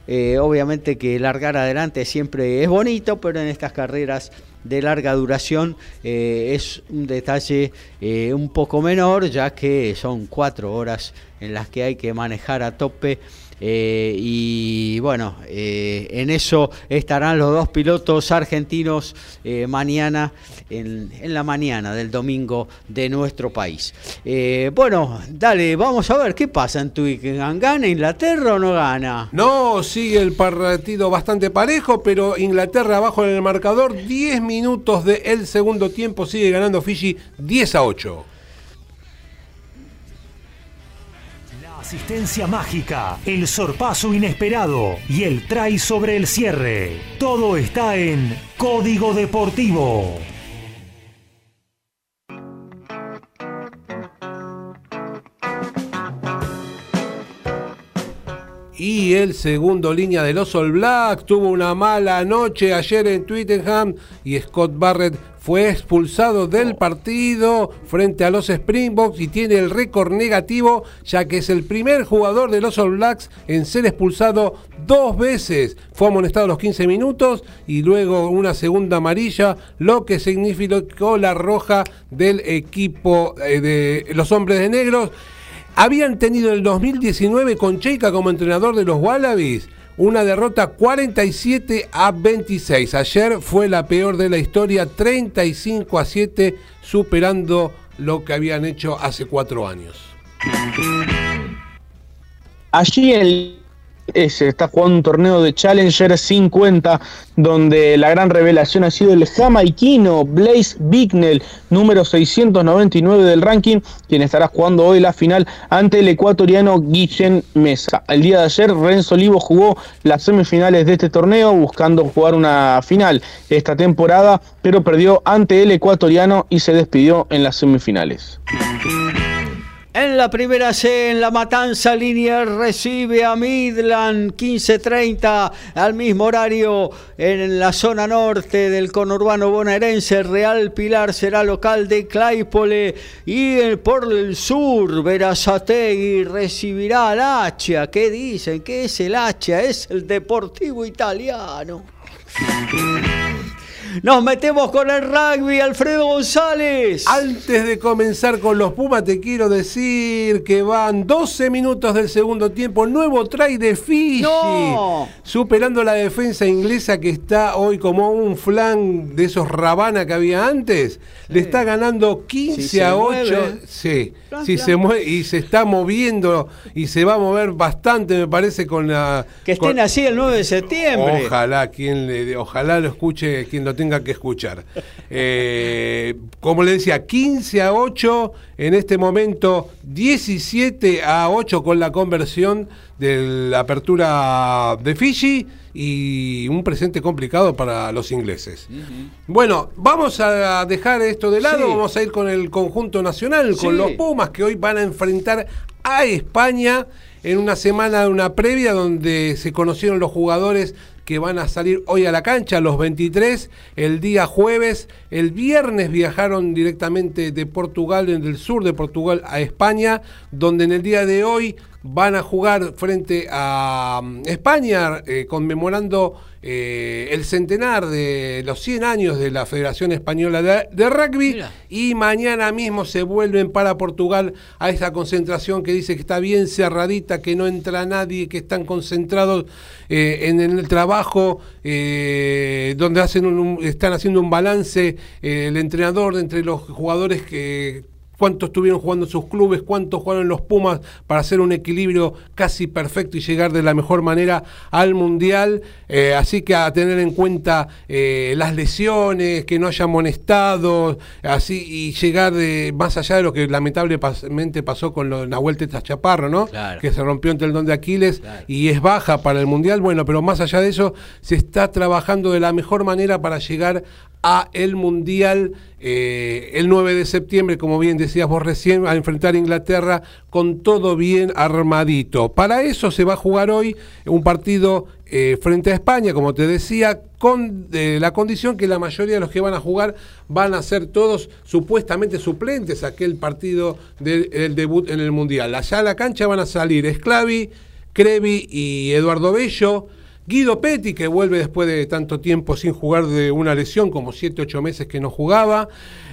Eh, obviamente que largar adelante siempre es bonito, pero en estas carreras de larga duración eh, es un detalle eh, un poco menor, ya que son cuatro horas en las que hay que manejar a tope eh, y bueno, eh, en eso estarán los dos pilotos argentinos eh, mañana, en, la mañana del domingo de nuestro país. bueno, dale, vamos a ver qué pasa en Twickenham. ¿Gana Inglaterra o no gana? No, sigue el partido bastante parejo, pero Inglaterra abajo en el marcador, 10 minutos del segundo tiempo, sigue ganando Fiji 10 a 8. Asistencia mágica, el sorpaso inesperado y el try sobre el cierre. Todo está en Código Deportivo. Y el segundo línea de los All Black tuvo una mala noche ayer en Twittenham y Scott Barrett fue expulsado del partido frente a los Springboks y tiene el récord negativo ya que es el primer jugador de los All Blacks en ser expulsado dos veces. Fue amonestado a los 15 minutos y luego una segunda amarilla, lo que significó la roja del equipo eh, de los hombres de negros. Habían tenido el 2019 con Cheika como entrenador de los Wallabies una derrota 47 a 26. Ayer fue la peor de la historia, 35 a 7, superando lo que habían hecho hace cuatro años. Allí en se está jugando un torneo de Challenger 50, donde la gran revelación ha sido el jamaiquino Blaze Bignell, número 699 del ranking, quien estará jugando hoy la final ante el ecuatoriano Guillén Mesa. El día de ayer, Renzo Olivo jugó las semifinales de este torneo, buscando jugar una final esta temporada, pero perdió ante el ecuatoriano y se despidió en las semifinales. En la primera C, en la Matanza, Linier recibe a Midland 15.30 al mismo horario en la zona norte del conurbano bonaerense. Real Pilar será local de Claypole y por el sur, Verazategui recibirá al Hacha. ¿Qué dicen? ¿Qué es el Hacha? Es el Deportivo Italiano. Nos metemos con el rugby, Alfredo González. Antes de comenzar con los Pumas, te quiero decir que van 12 minutos del segundo tiempo. Nuevo try de Fiji. Superando la defensa inglesa que está hoy como un flan de esos Rabana que había antes. Le está ganando 15 a 8. Sí, sí se mueve y se está moviendo y se va a mover bastante, me parece, con la. Que estén así el 9 de septiembre. Ojalá, quien le, ojalá lo escuche quien lo tenga que escuchar. Eh, como le decía, 15 a 8, en este momento 17 a 8 con la conversión de la apertura de Fiji y un presente complicado para los ingleses. Bueno, vamos a dejar esto de lado, vamos a ir con el conjunto nacional, con los Pumas que hoy van a enfrentar a España en una semana, una previa donde se conocieron los jugadores que van a salir hoy a la cancha, los 23, el día jueves. El viernes viajaron directamente de Portugal, del sur de Portugal, a España, donde en el día de hoy van a jugar frente a mm, España, eh, conmemorando eh, el centenar de los 100 años de la Federación Española de, Rugby. Y mañana mismo se vuelven para Portugal a esa concentración que dice que está bien cerradita, que no entra nadie, que están concentrados eh, en el trabajo, donde hacen están haciendo un balance el entrenador entre los jugadores que cuántos estuvieron jugando en sus clubes, cuántos jugaron en los Pumas para hacer un equilibrio casi perfecto y llegar de la mejor manera al Mundial. Eh, así que a tener en cuenta eh, las lesiones, que no haya amonestados, así y llegar de, más allá de lo que lamentablemente pasó con lo, Nahuel Teta Chaparro, ¿no? Que se rompió el tendón de Aquiles y es baja para el Mundial. Bueno, pero más allá de eso, se está trabajando de la mejor manera para llegar a el Mundial eh, el 9 de septiembre, como bien decías vos recién, a enfrentar a Inglaterra con todo bien armadito. Para eso se va a jugar hoy un partido eh, frente a España, como te decía, con la condición que la mayoría de los que van a jugar van a ser todos supuestamente suplentes a aquel partido del debut en el Mundial. Allá a la cancha van a salir Esclavi, Crevi y Eduardo Bello. Guido Petti, que vuelve después de tanto tiempo sin jugar de una lesión, como 7, 8 meses que no jugaba.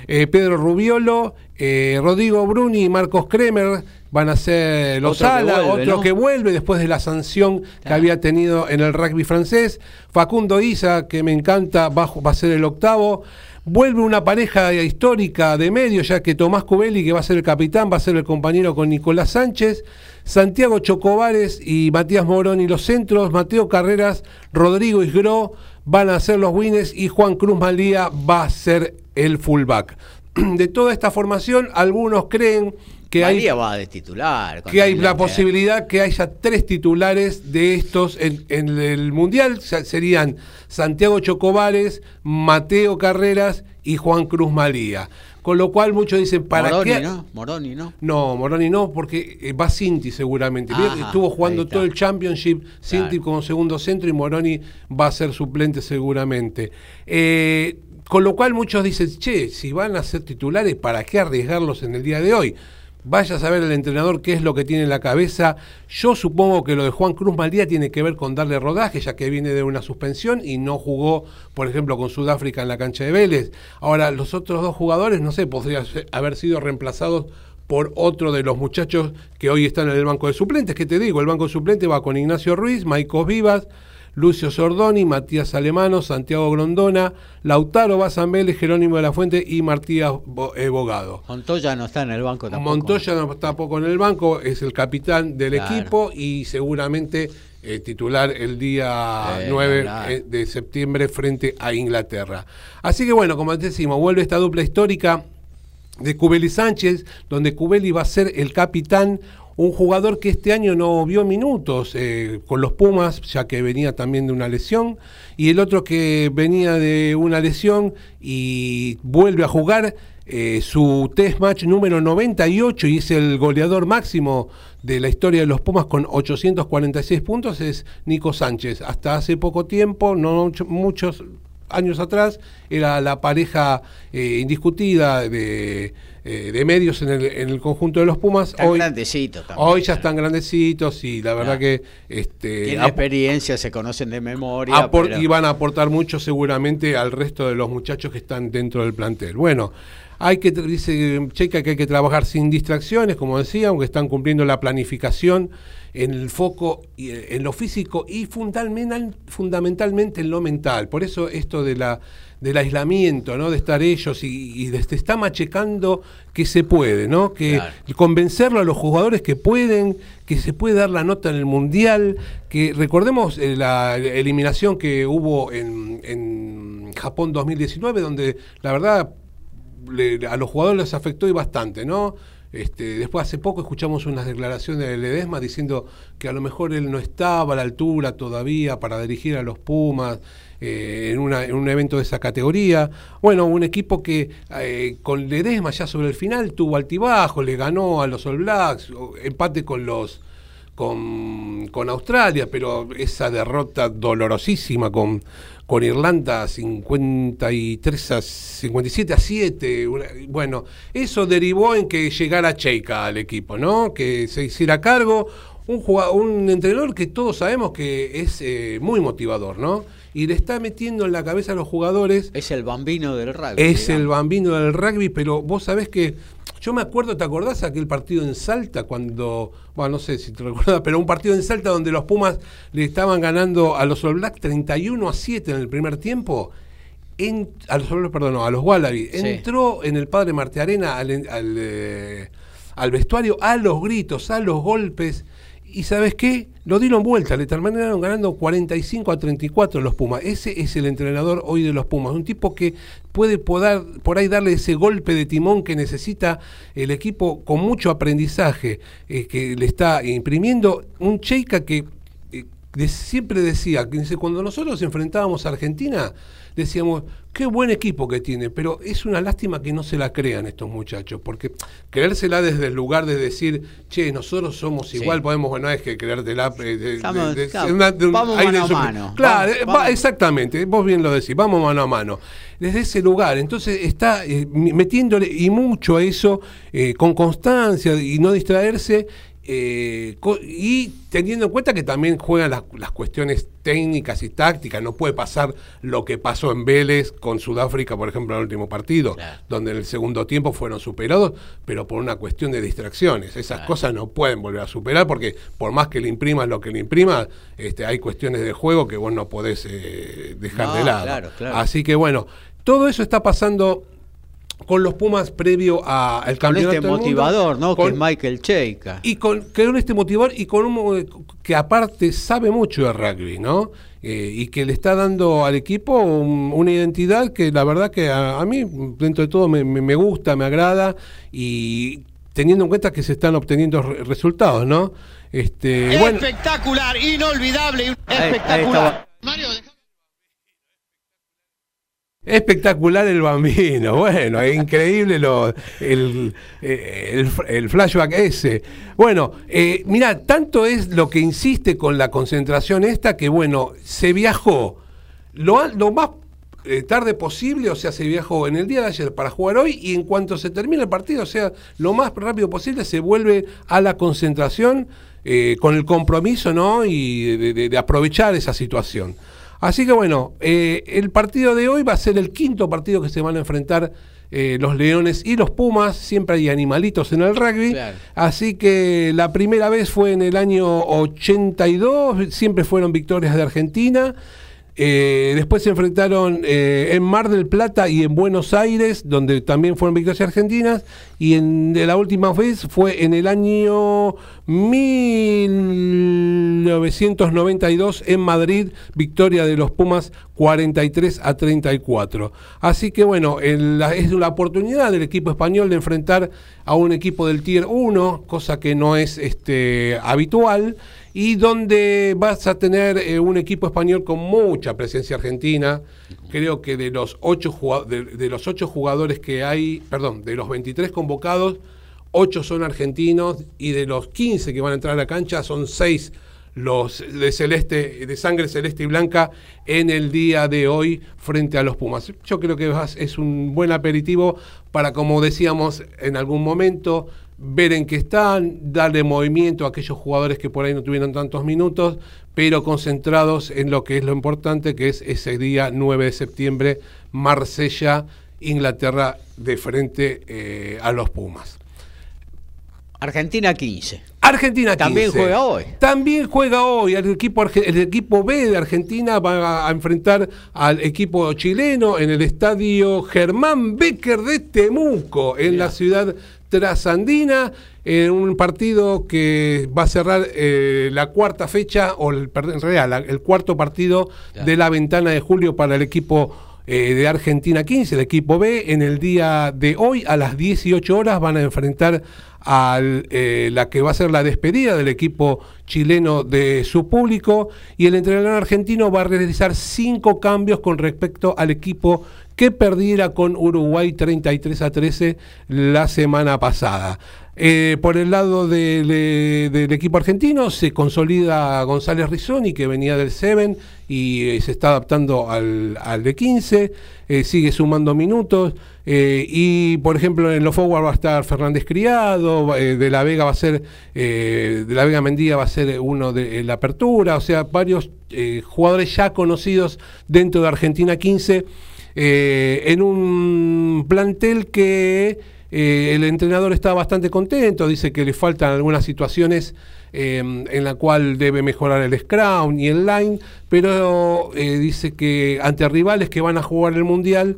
Eh, Pedro Rubiolo, eh, Rodrigo Bruni y Marcos Kremer van a ser los alas, otro que vuelve después de la sanción que había tenido en el rugby francés. Facundo Isa, que me encanta, va, va a ser el octavo. Vuelve una pareja histórica de medio, ya que Tomás Cubelli, que va a ser el capitán, va a ser el compañero con Nicolás Sánchez. Santiago Chocobares y Matías Morón y los centros, Mateo Carreras, Rodrigo Isgro van a ser los winners y Juan Cruz Malía va a ser el fullback. [clears throat] De toda esta formación, algunos creen que hay, va de titular, que hay la posibilidad que haya tres titulares de estos en, en el Mundial. Serían Santiago Chocobares, Mateo Carreras y Juan Cruz Malía. Con lo cual muchos dicen, ¿para Moroni, qué? ¿no? Moroni, ¿no? No, Moroni no, porque eh, va Cinti seguramente. Estuvo jugando todo el Championship, Cinti como segundo centro y Moroni va a ser suplente seguramente. Eh, con lo cual muchos dicen, che, si van a ser titulares, ¿para qué arriesgarlos en el día de hoy? Vaya a saber el entrenador qué es lo que tiene en la cabeza. Yo supongo que lo de Juan Cruz Maldía tiene que ver con darle rodaje, ya que viene de una suspensión y no jugó, por ejemplo, con Sudáfrica en la cancha de Vélez. Ahora, los otros dos jugadores, no sé, podrían haber sido reemplazados por otro de los muchachos que hoy están en el banco de suplentes. ¿Qué te digo? El banco de suplentes va con Ignacio Ruiz, Maicos Vivas, Lucio Sordoni, Matías Alemano, Santiago Grondona, Lautaro Bazambele, Jerónimo de la Fuente y Martías eh, Bogado. Montoya no está en el banco tampoco. Montoya no está poco en el banco, es el capitán del equipo y seguramente eh, titular el día Eh, 9 hablar. eh, de septiembre frente a Inglaterra. Así que bueno, como decimos, vuelve esta dupla histórica de Cubeli Sánchez, donde Cubeli va a ser el capitán, un jugador que este año no vio minutos eh, con los Pumas, ya que venía también de una lesión, y el otro que venía de una lesión y vuelve a jugar eh, su test match número 98 y es el goleador máximo de la historia de los Pumas con 846 puntos, es Nico Sánchez. Hasta hace poco tiempo, no mucho- muchos años atrás era la pareja eh, indiscutida de, eh, de medios en el, en el conjunto de los Pumas. Hoy, también. hoy ya están grandecitos y la verdad Claro. que este, Tienen experiencia, se conocen de memoria. pero- y van a aportar mucho seguramente al resto de los muchachos que están dentro del plantel. Bueno, hay que, dice Checa que hay que trabajar sin distracciones, como decía, aunque están cumpliendo la planificación en el foco, y, eh, en lo físico y fundamental, fundamentalmente en lo mental. Por eso esto de la del aislamiento, ¿no? De estar ellos y, y de- se está machecando que se puede, ¿no? Que Claro. convencerlo a los jugadores que pueden, que se puede dar la nota en el mundial, que recordemos eh, la eliminación que hubo en, en Japón 2019, donde la verdad a los jugadores les afectó y bastante, ¿no? Este, después hace poco escuchamos unas declaraciones de Ledesma diciendo que a lo mejor él no estaba a la altura todavía para dirigir a los Pumas eh, en, una- en un evento de esa categoría. Bueno, un equipo que eh, con Ledesma ya sobre el final tuvo altibajo, le ganó a los All Blacks, empate con los con, con Australia, pero esa derrota dolorosísima con, con Irlanda 53 a 57 a 7. una- Bueno, eso derivó en que llegara Cheika al equipo, ¿no? Que se hiciera cargo. Un, jugado- un entrenador que todos sabemos que es eh, muy motivador, ¿no? Y le está metiendo en la cabeza a los jugadores Es el bambino del rugby. es el bambino del rugby, pero vos sabés que yo me acuerdo, ¿te acordás aquel partido en Salta cuando, bueno, no sé si te recuerdas, pero un partido en Salta donde los Pumas le estaban ganando a los All Blacks 31 a 7 en el primer tiempo? En, a los All perdón, no, a los Wallaby. Sí. Entró en el Padre Martearena al, al, eh, al vestuario a los gritos, a los golpes. Y ¿sabes qué? Lo dieron vuelta, le terminaron ganando 45 a 34 los Pumas. Ese es el entrenador hoy de los Pumas. Un tipo que puede podar- por ahí darle ese golpe de timón que necesita el equipo con mucho aprendizaje eh, que le está imprimiendo. Un Cheika que eh, siempre decía, que cuando nosotros enfrentábamos a Argentina, decíamos, qué buen equipo que tiene, pero es una lástima que no se la crean estos muchachos, porque creérsela desde el lugar de decir, che, nosotros somos Sí. igual, podemos, bueno, no es que creértela eh, de, de- vamos mano a mano. Claro, exactamente, vos bien lo decís, vamos mano a mano. Desde ese lugar, entonces está eh, metiéndole y mucho a eso, eh, con constancia y no distraerse, eh, y teniendo en cuenta que también juegan las, las cuestiones técnicas y tácticas, no puede pasar lo que pasó en Vélez con Sudáfrica, por ejemplo, en el último partido, Claro. donde en el segundo tiempo fueron superados, pero por una cuestión de distracciones. Esas cosas no pueden volver a superar porque por más que le imprimas lo que le imprimas, este, hay cuestiones de juego que vos no podés eh, dejar No, de lado. claro. Así que bueno, todo eso está pasando con los Pumas previo a- al Con campeonato este del mundo, motivador, ¿no? con- que es Michael Cheika. y con, con este motivador y con un que aparte sabe mucho de rugby, ¿no? Eh, y que le está dando al equipo un- una identidad que la verdad que a, a mí, dentro de todo, me, me- me gusta, me agrada y teniendo en cuenta que se están obteniendo re- resultados, ¿no? Este, bueno, Espectacular, inolvidable, Ahí- ahí espectacular. Mario, Espectacular el bambino, [laughs] bueno, increíble lo, el, eh, el, flashback ese. Bueno, eh, mira, tanto es lo que insiste con la concentración esta que, bueno, se viajó lo, lo más eh, tarde posible, o sea, se viajó en el día de ayer para jugar hoy y en cuanto se termine el partido, o sea, lo más rápido posible se vuelve a la concentración eh, con el compromiso, ¿no? Y de aprovechar esa situación. Así que bueno, eh, el partido de hoy va a ser el quinto partido que se van a enfrentar eh, los Leones y los Pumas. Siempre hay animalitos en el rugby. Claro. Así que la primera vez fue en el año 82, siempre fueron victorias de Argentina. Eh, después se enfrentaron eh, en Mar del Plata y en Buenos Aires, donde también fueron victorias argentinas. Y en, de la última vez fue en el año 1992 en Madrid, victoria de los Pumas 43 a 34. Así que bueno, la, es la oportunidad del equipo español de enfrentar a un equipo del Tier 1, cosa que no es este, habitual y donde vas a tener eh, un equipo español con mucha presencia argentina. Creo que de los ocho de, los ocho jugadores que hay, perdón, de los 23 convocados, ocho son argentinos y de los 15 que van a entrar a la cancha son seis los de celeste, de sangre celeste y blanca en el día de hoy frente a los Pumas. Yo creo que es un buen aperitivo para, como decíamos en algún momento, ver en qué están, darle movimiento a aquellos jugadores que por ahí no tuvieron tantos minutos, pero concentrados en lo que es lo importante, que es ese día 9 de septiembre, Marsella, Inglaterra, de frente eh, a los Pumas. Argentina 15. Argentina 15. También juega hoy. También juega hoy. El equipo, el equipo B de Argentina va a enfrentar al equipo chileno en el estadio Germán Becker de Temuco, en la ciudad trasandina en un partido que va a cerrar eh, la cuarta fecha, o el, en realidad el cuarto partido de la ventana de julio para el equipo eh, de Argentina 15, el equipo B. En el día de hoy, a las 18 horas, van a enfrentar a eh, la que va a ser la despedida del equipo chileno de su público y el entrenador argentino va a realizar cinco cambios con respecto al equipo que perdiera con Uruguay 33 a 13 la semana pasada. Eh, por el lado del equipo argentino se consolida González Rizzoni, que venía del Seven y eh, se está adaptando al, de 15, eh, sigue sumando minutos. y por ejemplo, en los forward va a estar Fernández Criado, de la Vega va a ser, de la Vega Mendía va a ser uno de la apertura, o sea, varios jugadores ya conocidos dentro de Argentina 15 eh, en un plantel que eh, el entrenador está bastante contento, dice que le faltan algunas situaciones eh, en la cual debe mejorar el scrum y el line, pero dice que ante rivales que van a jugar el mundial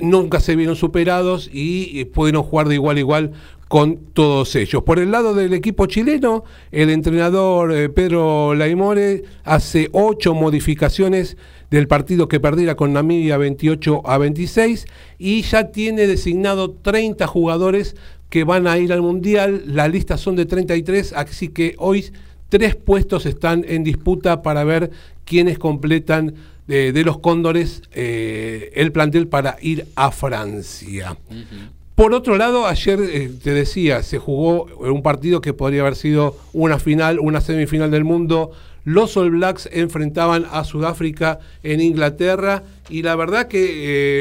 nunca se vieron superados y pudieron jugar de igual a igual con todos ellos. Por el lado del equipo chileno, el entrenador Pedro Laimore hace ocho modificaciones del partido que perdiera con Namibia 28 a 26 y ya tiene designado 30 jugadores que van a ir al Mundial. La lista son de 33, así que hoy tres puestos están en disputa para ver quiénes completan eh, de, los Cóndores eh, el plantel para ir a Francia. Por otro lado, ayer eh, te decía, se jugó un partido que podría haber sido una final, una semifinal del mundo los All Blacks enfrentaban a Sudáfrica en Inglaterra y la verdad que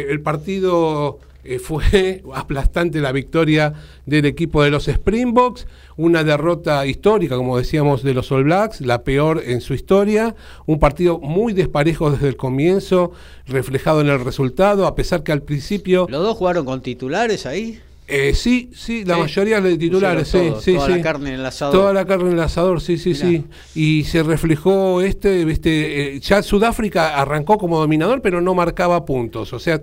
eh, el partido eh, fue [laughs] aplastante la victoria del equipo de los Springboks, una derrota histórica, como decíamos, de los All Blacks, la peor en su historia, un partido muy desparejo desde el comienzo, reflejado en el resultado, a pesar que al principio... ¿Los dos jugaron con titulares ahí? Eh, sí, sí, la mayoría de titulares, sí, sí, toda la carne en el asador. Toda la carne en el asador, sí, sí, sí. Y se reflejó este, viste, eh, ya Sudáfrica arrancó como dominador, pero no marcaba puntos. O sea,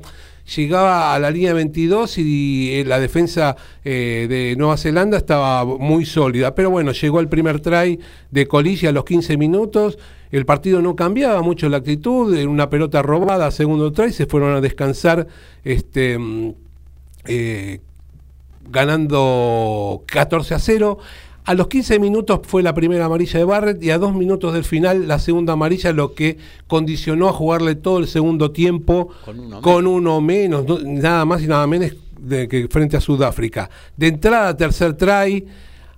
llegaba a la línea 22 y eh, la defensa de Nueva Zelanda estaba muy sólida. Pero bueno, llegó el primer try de Colilla a los 15 minutos. El partido no cambiaba mucho la actitud, en una pelota robada, segundo try, se fueron a descansar. Este, mm, eh, ganando 14 a 0. A los 15 minutos fue la primera amarilla de Barrett y a dos minutos del final la segunda amarilla, lo que condicionó a jugarle todo el segundo tiempo con uno, menos, nada más y nada menos de que frente a Sudáfrica. De entrada, tercer try,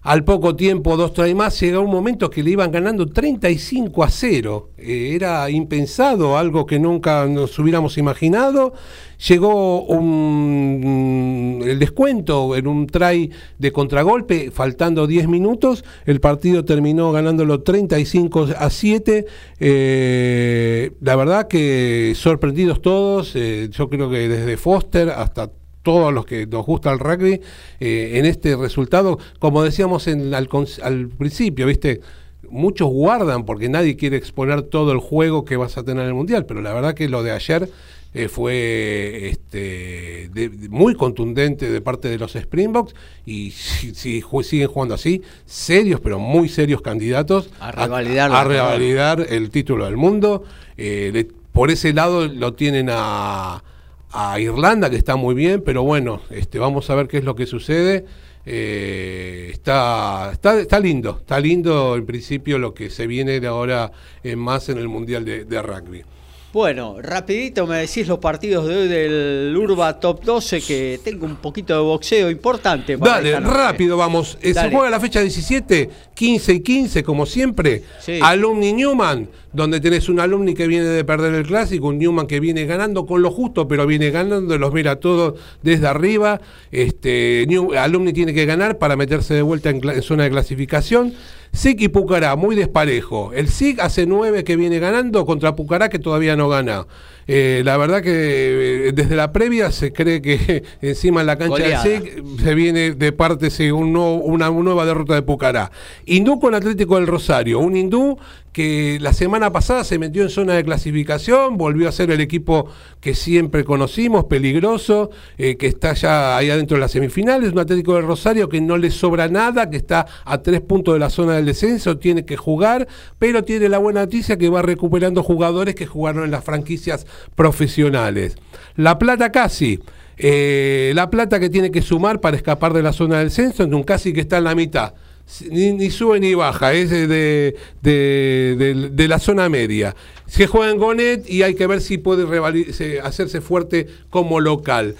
al poco tiempo, dos try más, llegó un momento que le iban ganando 35 a 0. Eh, era impensado, algo que nunca nos hubiéramos imaginado. Llegó un, el descuento en un try de contragolpe, faltando 10 minutos. El partido terminó ganándolo 35 a 7. Eh, la verdad que sorprendidos todos. Eh, yo creo que desde Foster hasta todos los que nos gusta el rugby, eh, en este resultado, como decíamos en, al, principio, ¿viste? muchos guardan porque nadie quiere exponer todo el juego que vas a tener en el Mundial, pero la verdad que lo de ayer eh, fue este, muy contundente de parte de los Springboks y si, siguen jugando así, serios, pero muy serios candidatos a revalidar, a, revalidar el título del mundo. Eh, por ese lado lo tienen a, a, Irlanda, que está muy bien, pero bueno, este, vamos a ver qué es lo que sucede. Eh, está, está, está lindo, está lindo en principio lo que se viene de ahora más en el Mundial de Rugby. Bueno, rapidito me decís los partidos de hoy del Urba Top 12, que tengo un poquito de boxeo importante. Dale, rápido vamos. Eh, se juega la fecha 17, 15 y 15, como siempre. Alumni Newman, donde tenés un alumni que viene de perder el clásico, un Newman que viene ganando con lo justo, pero viene ganando, los mira todos desde arriba. Este, alumni tiene que ganar para meterse de vuelta en zona de clasificación. SIC y Pucará, muy desparejo. El SIC hace nueve que viene ganando contra Pucará que todavía no gana. Eh, la verdad que eh, desde la previa se cree que [laughs] encima en la cancha del SIC se viene de parte una, nueva derrota de Pucará. Hindú con Atlético del Rosario, un hindú que la semana pasada se metió en zona de clasificación, volvió a ser el equipo que siempre conocimos, peligroso, eh, que está ya ahí adentro de las semifinales, un Atlético del Rosario que no le sobra nada, que está a tres puntos de la zona del descenso, tiene que jugar, pero tiene la buena noticia que va recuperando jugadores que jugaron en las franquicias profesionales. La Plata casi. Eh, la plata que tiene que sumar para escapar de la zona del censo, en un casi que está en la mitad ni, sube ni baja, es de, de, la zona media. Se juega en Gonet y hay que ver si puede hacerse fuerte como local.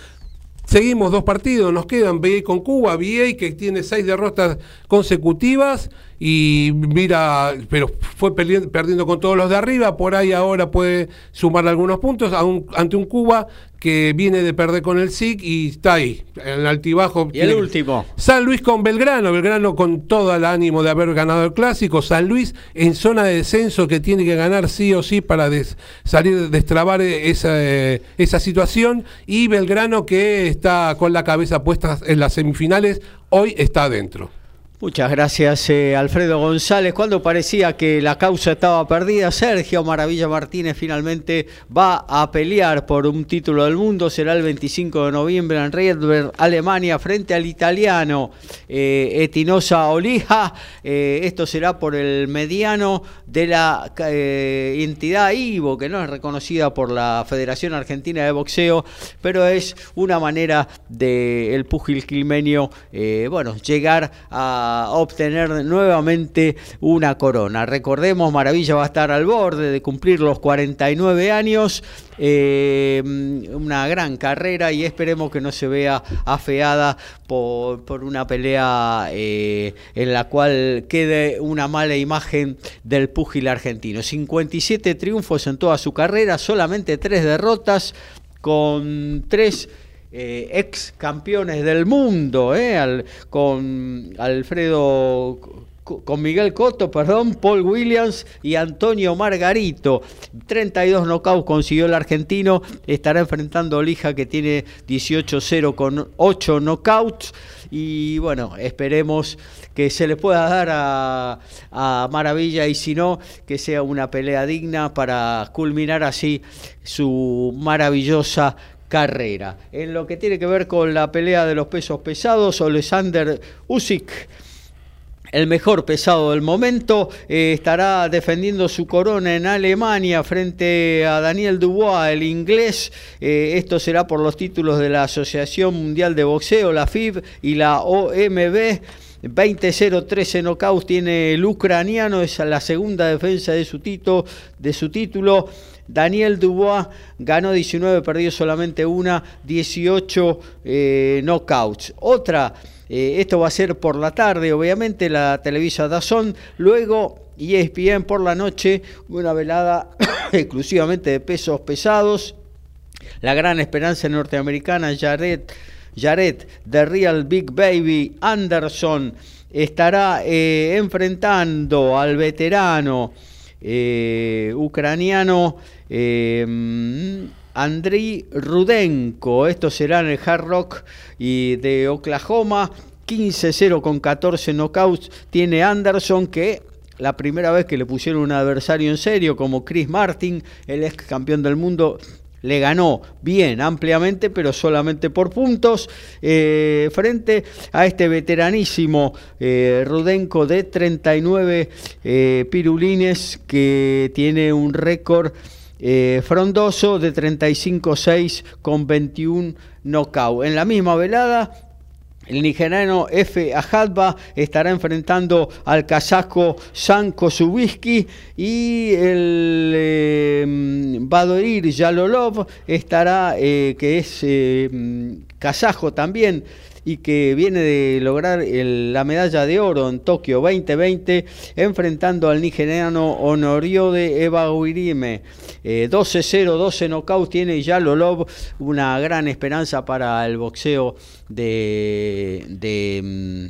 Seguimos dos partidos, nos quedan BA con Cuba, BA que tiene seis derrotas consecutivas y mira, pero fue perdiendo con todos los de arriba, por ahí ahora puede sumar algunos puntos ante un Cuba que viene de perder con el SIC y está ahí, en el altibajo. Y el último. San Luis con Belgrano, Belgrano con todo el ánimo de haber ganado el clásico, San Luis en zona de descenso que tiene que ganar sí o sí para salir, destrabar esa, esa situación y Belgrano que está con la cabeza puesta en las semifinales, hoy está adentro. Muchas gracias, eh, Alfredo González. Cuando parecía que la causa estaba perdida, Sergio Maravilla Martínez finalmente va a pelear por un título del mundo. Será el 25 de noviembre en Riedberg, Alemania, frente al italiano eh, Etinosa Olija. Eh, esto será por el mediano de la entidad IVO, que no es reconocida por la Federación Argentina de Boxeo, pero es una manera del el pugil quilmenio, bueno, llegar a obtener nuevamente una corona. Recordemos, Maravilla va a estar al borde de cumplir los 49 años, eh, una gran carrera y esperemos que no se vea afeada por, una pelea eh, en la cual quede una mala imagen del púgil argentino. 57 triunfos en toda su carrera, solamente tres derrotas con tres eh, ex campeones del mundo, eh, con Alfredo con Miguel Cotto, perdón, Paul Williams y Antonio Margarito. 32 knockouts consiguió el argentino. Estará enfrentando a Olija que tiene 18-0 con 8 knockouts. Y bueno, esperemos que se le pueda dar a, Maravilla y si no, que sea una pelea digna para culminar así su maravillosa carrera. En lo que tiene que ver con la pelea de los pesos pesados, Alexander Usyk el mejor pesado del momento, eh, estará defendiendo su corona en Alemania frente a Daniel Dubois, el inglés. Eh, esto será por los títulos de la Asociación Mundial de Boxeo, la FIB y la OMB. 20-0-13 knockouts tiene el ucraniano, es la segunda defensa de su título. Daniel Dubois ganó 19, perdió solamente una, 18 eh, knockouts. Otra, eh, esto va a ser por la tarde, obviamente, la Televisa Dazón. Luego ESPN por la noche, una velada [coughs] exclusivamente de pesos pesados. La gran esperanza norteamericana, Jared, Jared, The Real Big Baby Anderson, estará eh, enfrentando al veterano eh, ucraniano eh, Andriy Rudenko. Esto será en el Hard Rock y de Oklahoma. 15-0 con 14 knockouts tiene Anderson que la primera vez que le pusieron un adversario en serio como Chris Martin, el ex campeón del mundo, le ganó bien, ampliamente, pero solamente por puntos, eh, frente a este veteranísimo eh, Rudenko de 39 eh, pirulines que tiene un récord frondoso de 35-6 con 21 knockout. En la misma velada, el nigeriano F. Ajadba estará enfrentando al kazajo Sanko Subisky y el eh, Badorir Yalolov estará, que es eh, kazajo también, y que viene de lograr la medalla de oro en Tokio 2020 enfrentando al nigeriano Honorio de Eva Eh, 12-0, 12 knockouts tiene Yalolov, una gran esperanza para el boxeo de... de mm,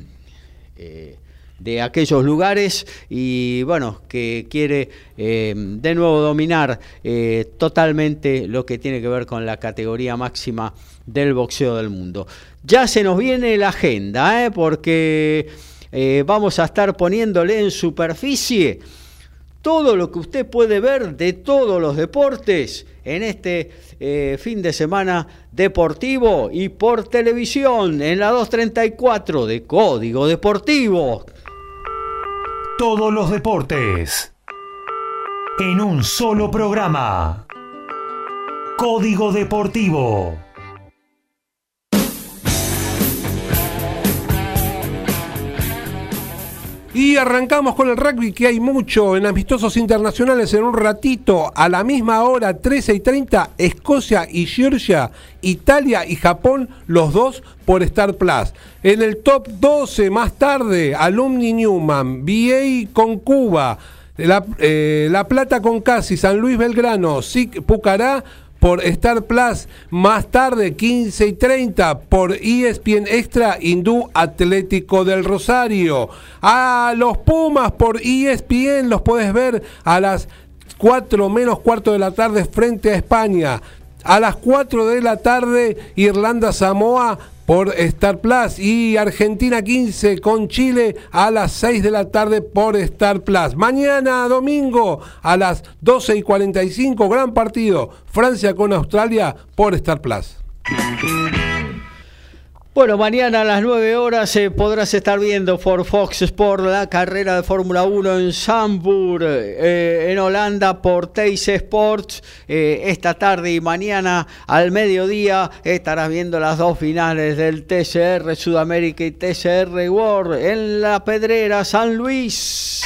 eh, de aquellos lugares y bueno, que quiere eh, de nuevo dominar eh, totalmente lo que tiene que ver con la categoría máxima del boxeo del mundo. Ya se nos viene la agenda, ¿eh? porque vamos a estar poniéndole en superficie todo lo que usted puede ver de todos los deportes en este fin de semana deportivo y por televisión en la 234 de Código Deportivo. Todos los deportes. En un solo programa. Código Deportivo. Y arrancamos con el rugby, que hay mucho en amistosos internacionales en un ratito. A la misma hora, 13 y 30, Escocia y Georgia, Italia y Japón, los dos por Star Plus. En el top 12, más tarde, Alumni Newman, VA con Cuba, La, eh, la Plata con Casi, San Luis Belgrano, Pucará, por Star Plus. Más tarde, 15 y 30, por ESPN Extra, Hindú Atlético del Rosario. A los Pumas por ESPN los puedes ver a las 4 menos cuarto de la tarde frente a España. A las 4 de la tarde, Irlanda-Samoa por Star Plus y Argentina 15 con Chile a las 6 de la tarde por Star Plus. Mañana domingo a las 12 y 45, gran partido, Francia con Australia por Star Plus. Bueno, mañana a las 9 horas eh, podrás estar viendo por Fox Sport la carrera de Fórmula 1 en Zandvoort, eh, en Holanda, por Teis Sports. Eh, esta tarde y mañana al mediodía estarás viendo las dos finales del TCR Sudamérica y TCR World en la Pedrera San Luis.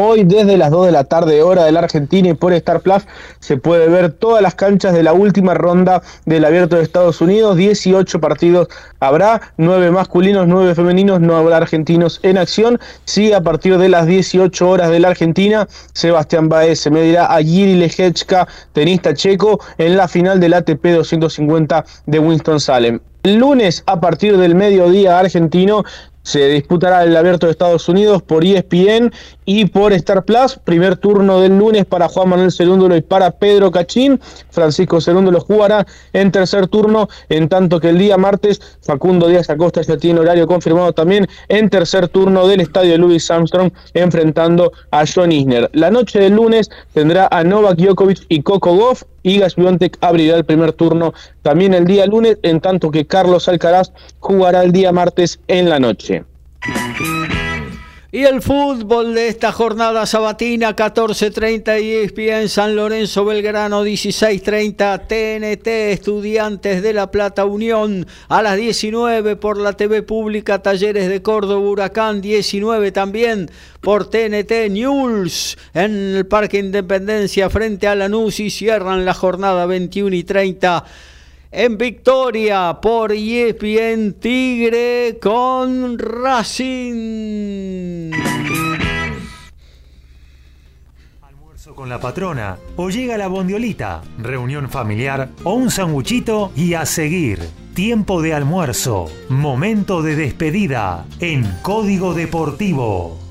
Hoy desde las 2 de la tarde hora de la Argentina y por Star Plus se puede ver todas las canchas de la última ronda del Abierto de Estados Unidos. 18 partidos habrá, 9 masculinos, 9 femeninos, no habrá argentinos en acción. Sí, a partir de las 18 horas de la Argentina, Sebastián Baez se medirá a Giri Lejechka, tenista checo, en la final del ATP 250 de Winston-Salem. Lunes a partir del mediodía argentino se disputará el Abierto de Estados Unidos por ESPN y por Star Plus. Primer turno del lunes para Juan Manuel Cerúndolo y para Pedro Cachín. Francisco Cerúndolo jugará en tercer turno, en tanto que el día martes Facundo Díaz Acosta ya tiene horario confirmado también en tercer turno del estadio Louis Armstrong enfrentando a John Isner. La noche del lunes tendrá a Novak Djokovic y Coco Goff. Igas Biontech abrirá el primer turno también el día lunes, en tanto que Carlos Alcaraz jugará el día martes en la noche. Y el fútbol de esta jornada sabatina, 14.30 y ESPN San Lorenzo Belgrano, 16.30 TNT Estudiantes de La Plata Unión, a las 19 por la TV Pública Talleres de Córdoba Huracán, 19 también por TNT News en el Parque Independencia frente a Lanús y cierran la jornada 21 y 30 en victoria por ESPN Tigre con Racing. Almuerzo con la patrona o llega la bondiolita, reunión familiar o un sanguchito y a seguir. Tiempo de almuerzo, momento de despedida en Código Deportivo.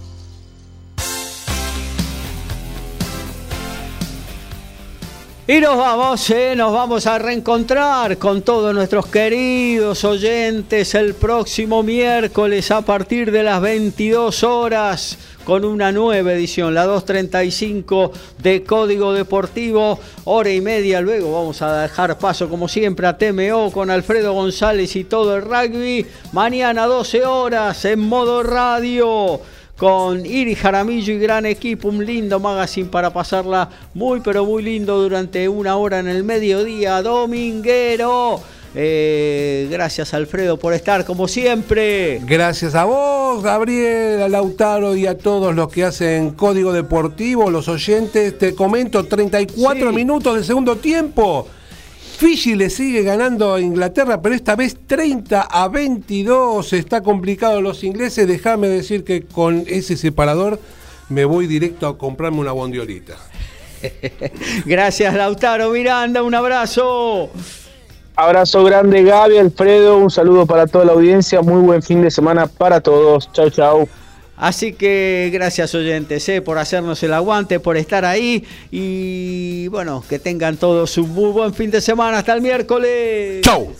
Y nos vamos, eh, nos vamos a reencontrar con todos nuestros queridos oyentes el próximo miércoles a partir de las 22 horas con una nueva edición, la 235 de Código Deportivo, hora y media. Luego vamos a dejar paso, como siempre, a TMO con Alfredo González y todo el rugby. Mañana 12 horas en modo radio con Iri Jaramillo y gran equipo, un lindo magazine para pasarla muy pero muy lindo durante una hora en el mediodía dominguero. Eh, gracias Alfredo por estar como siempre. Gracias a vos, Gabriel, a Lautaro y a todos los que hacen Código Deportivo, los oyentes. Te comento, 34 minutos de segundo tiempo. Fiji le sigue ganando a Inglaterra, pero esta vez 30 a 22. Está complicado los ingleses. Déjame decir que con ese separador me voy directo a comprarme una bondiolita. [laughs] Gracias, Lautaro Miranda. Un abrazo. Abrazo grande, Gaby, Alfredo. Un saludo para toda la audiencia. Muy buen fin de semana para todos. Chau, chau. Así que gracias oyentes eh, por hacernos el aguante, por estar ahí y bueno, que tengan todos un muy buen fin de semana. Hasta el miércoles. Chau.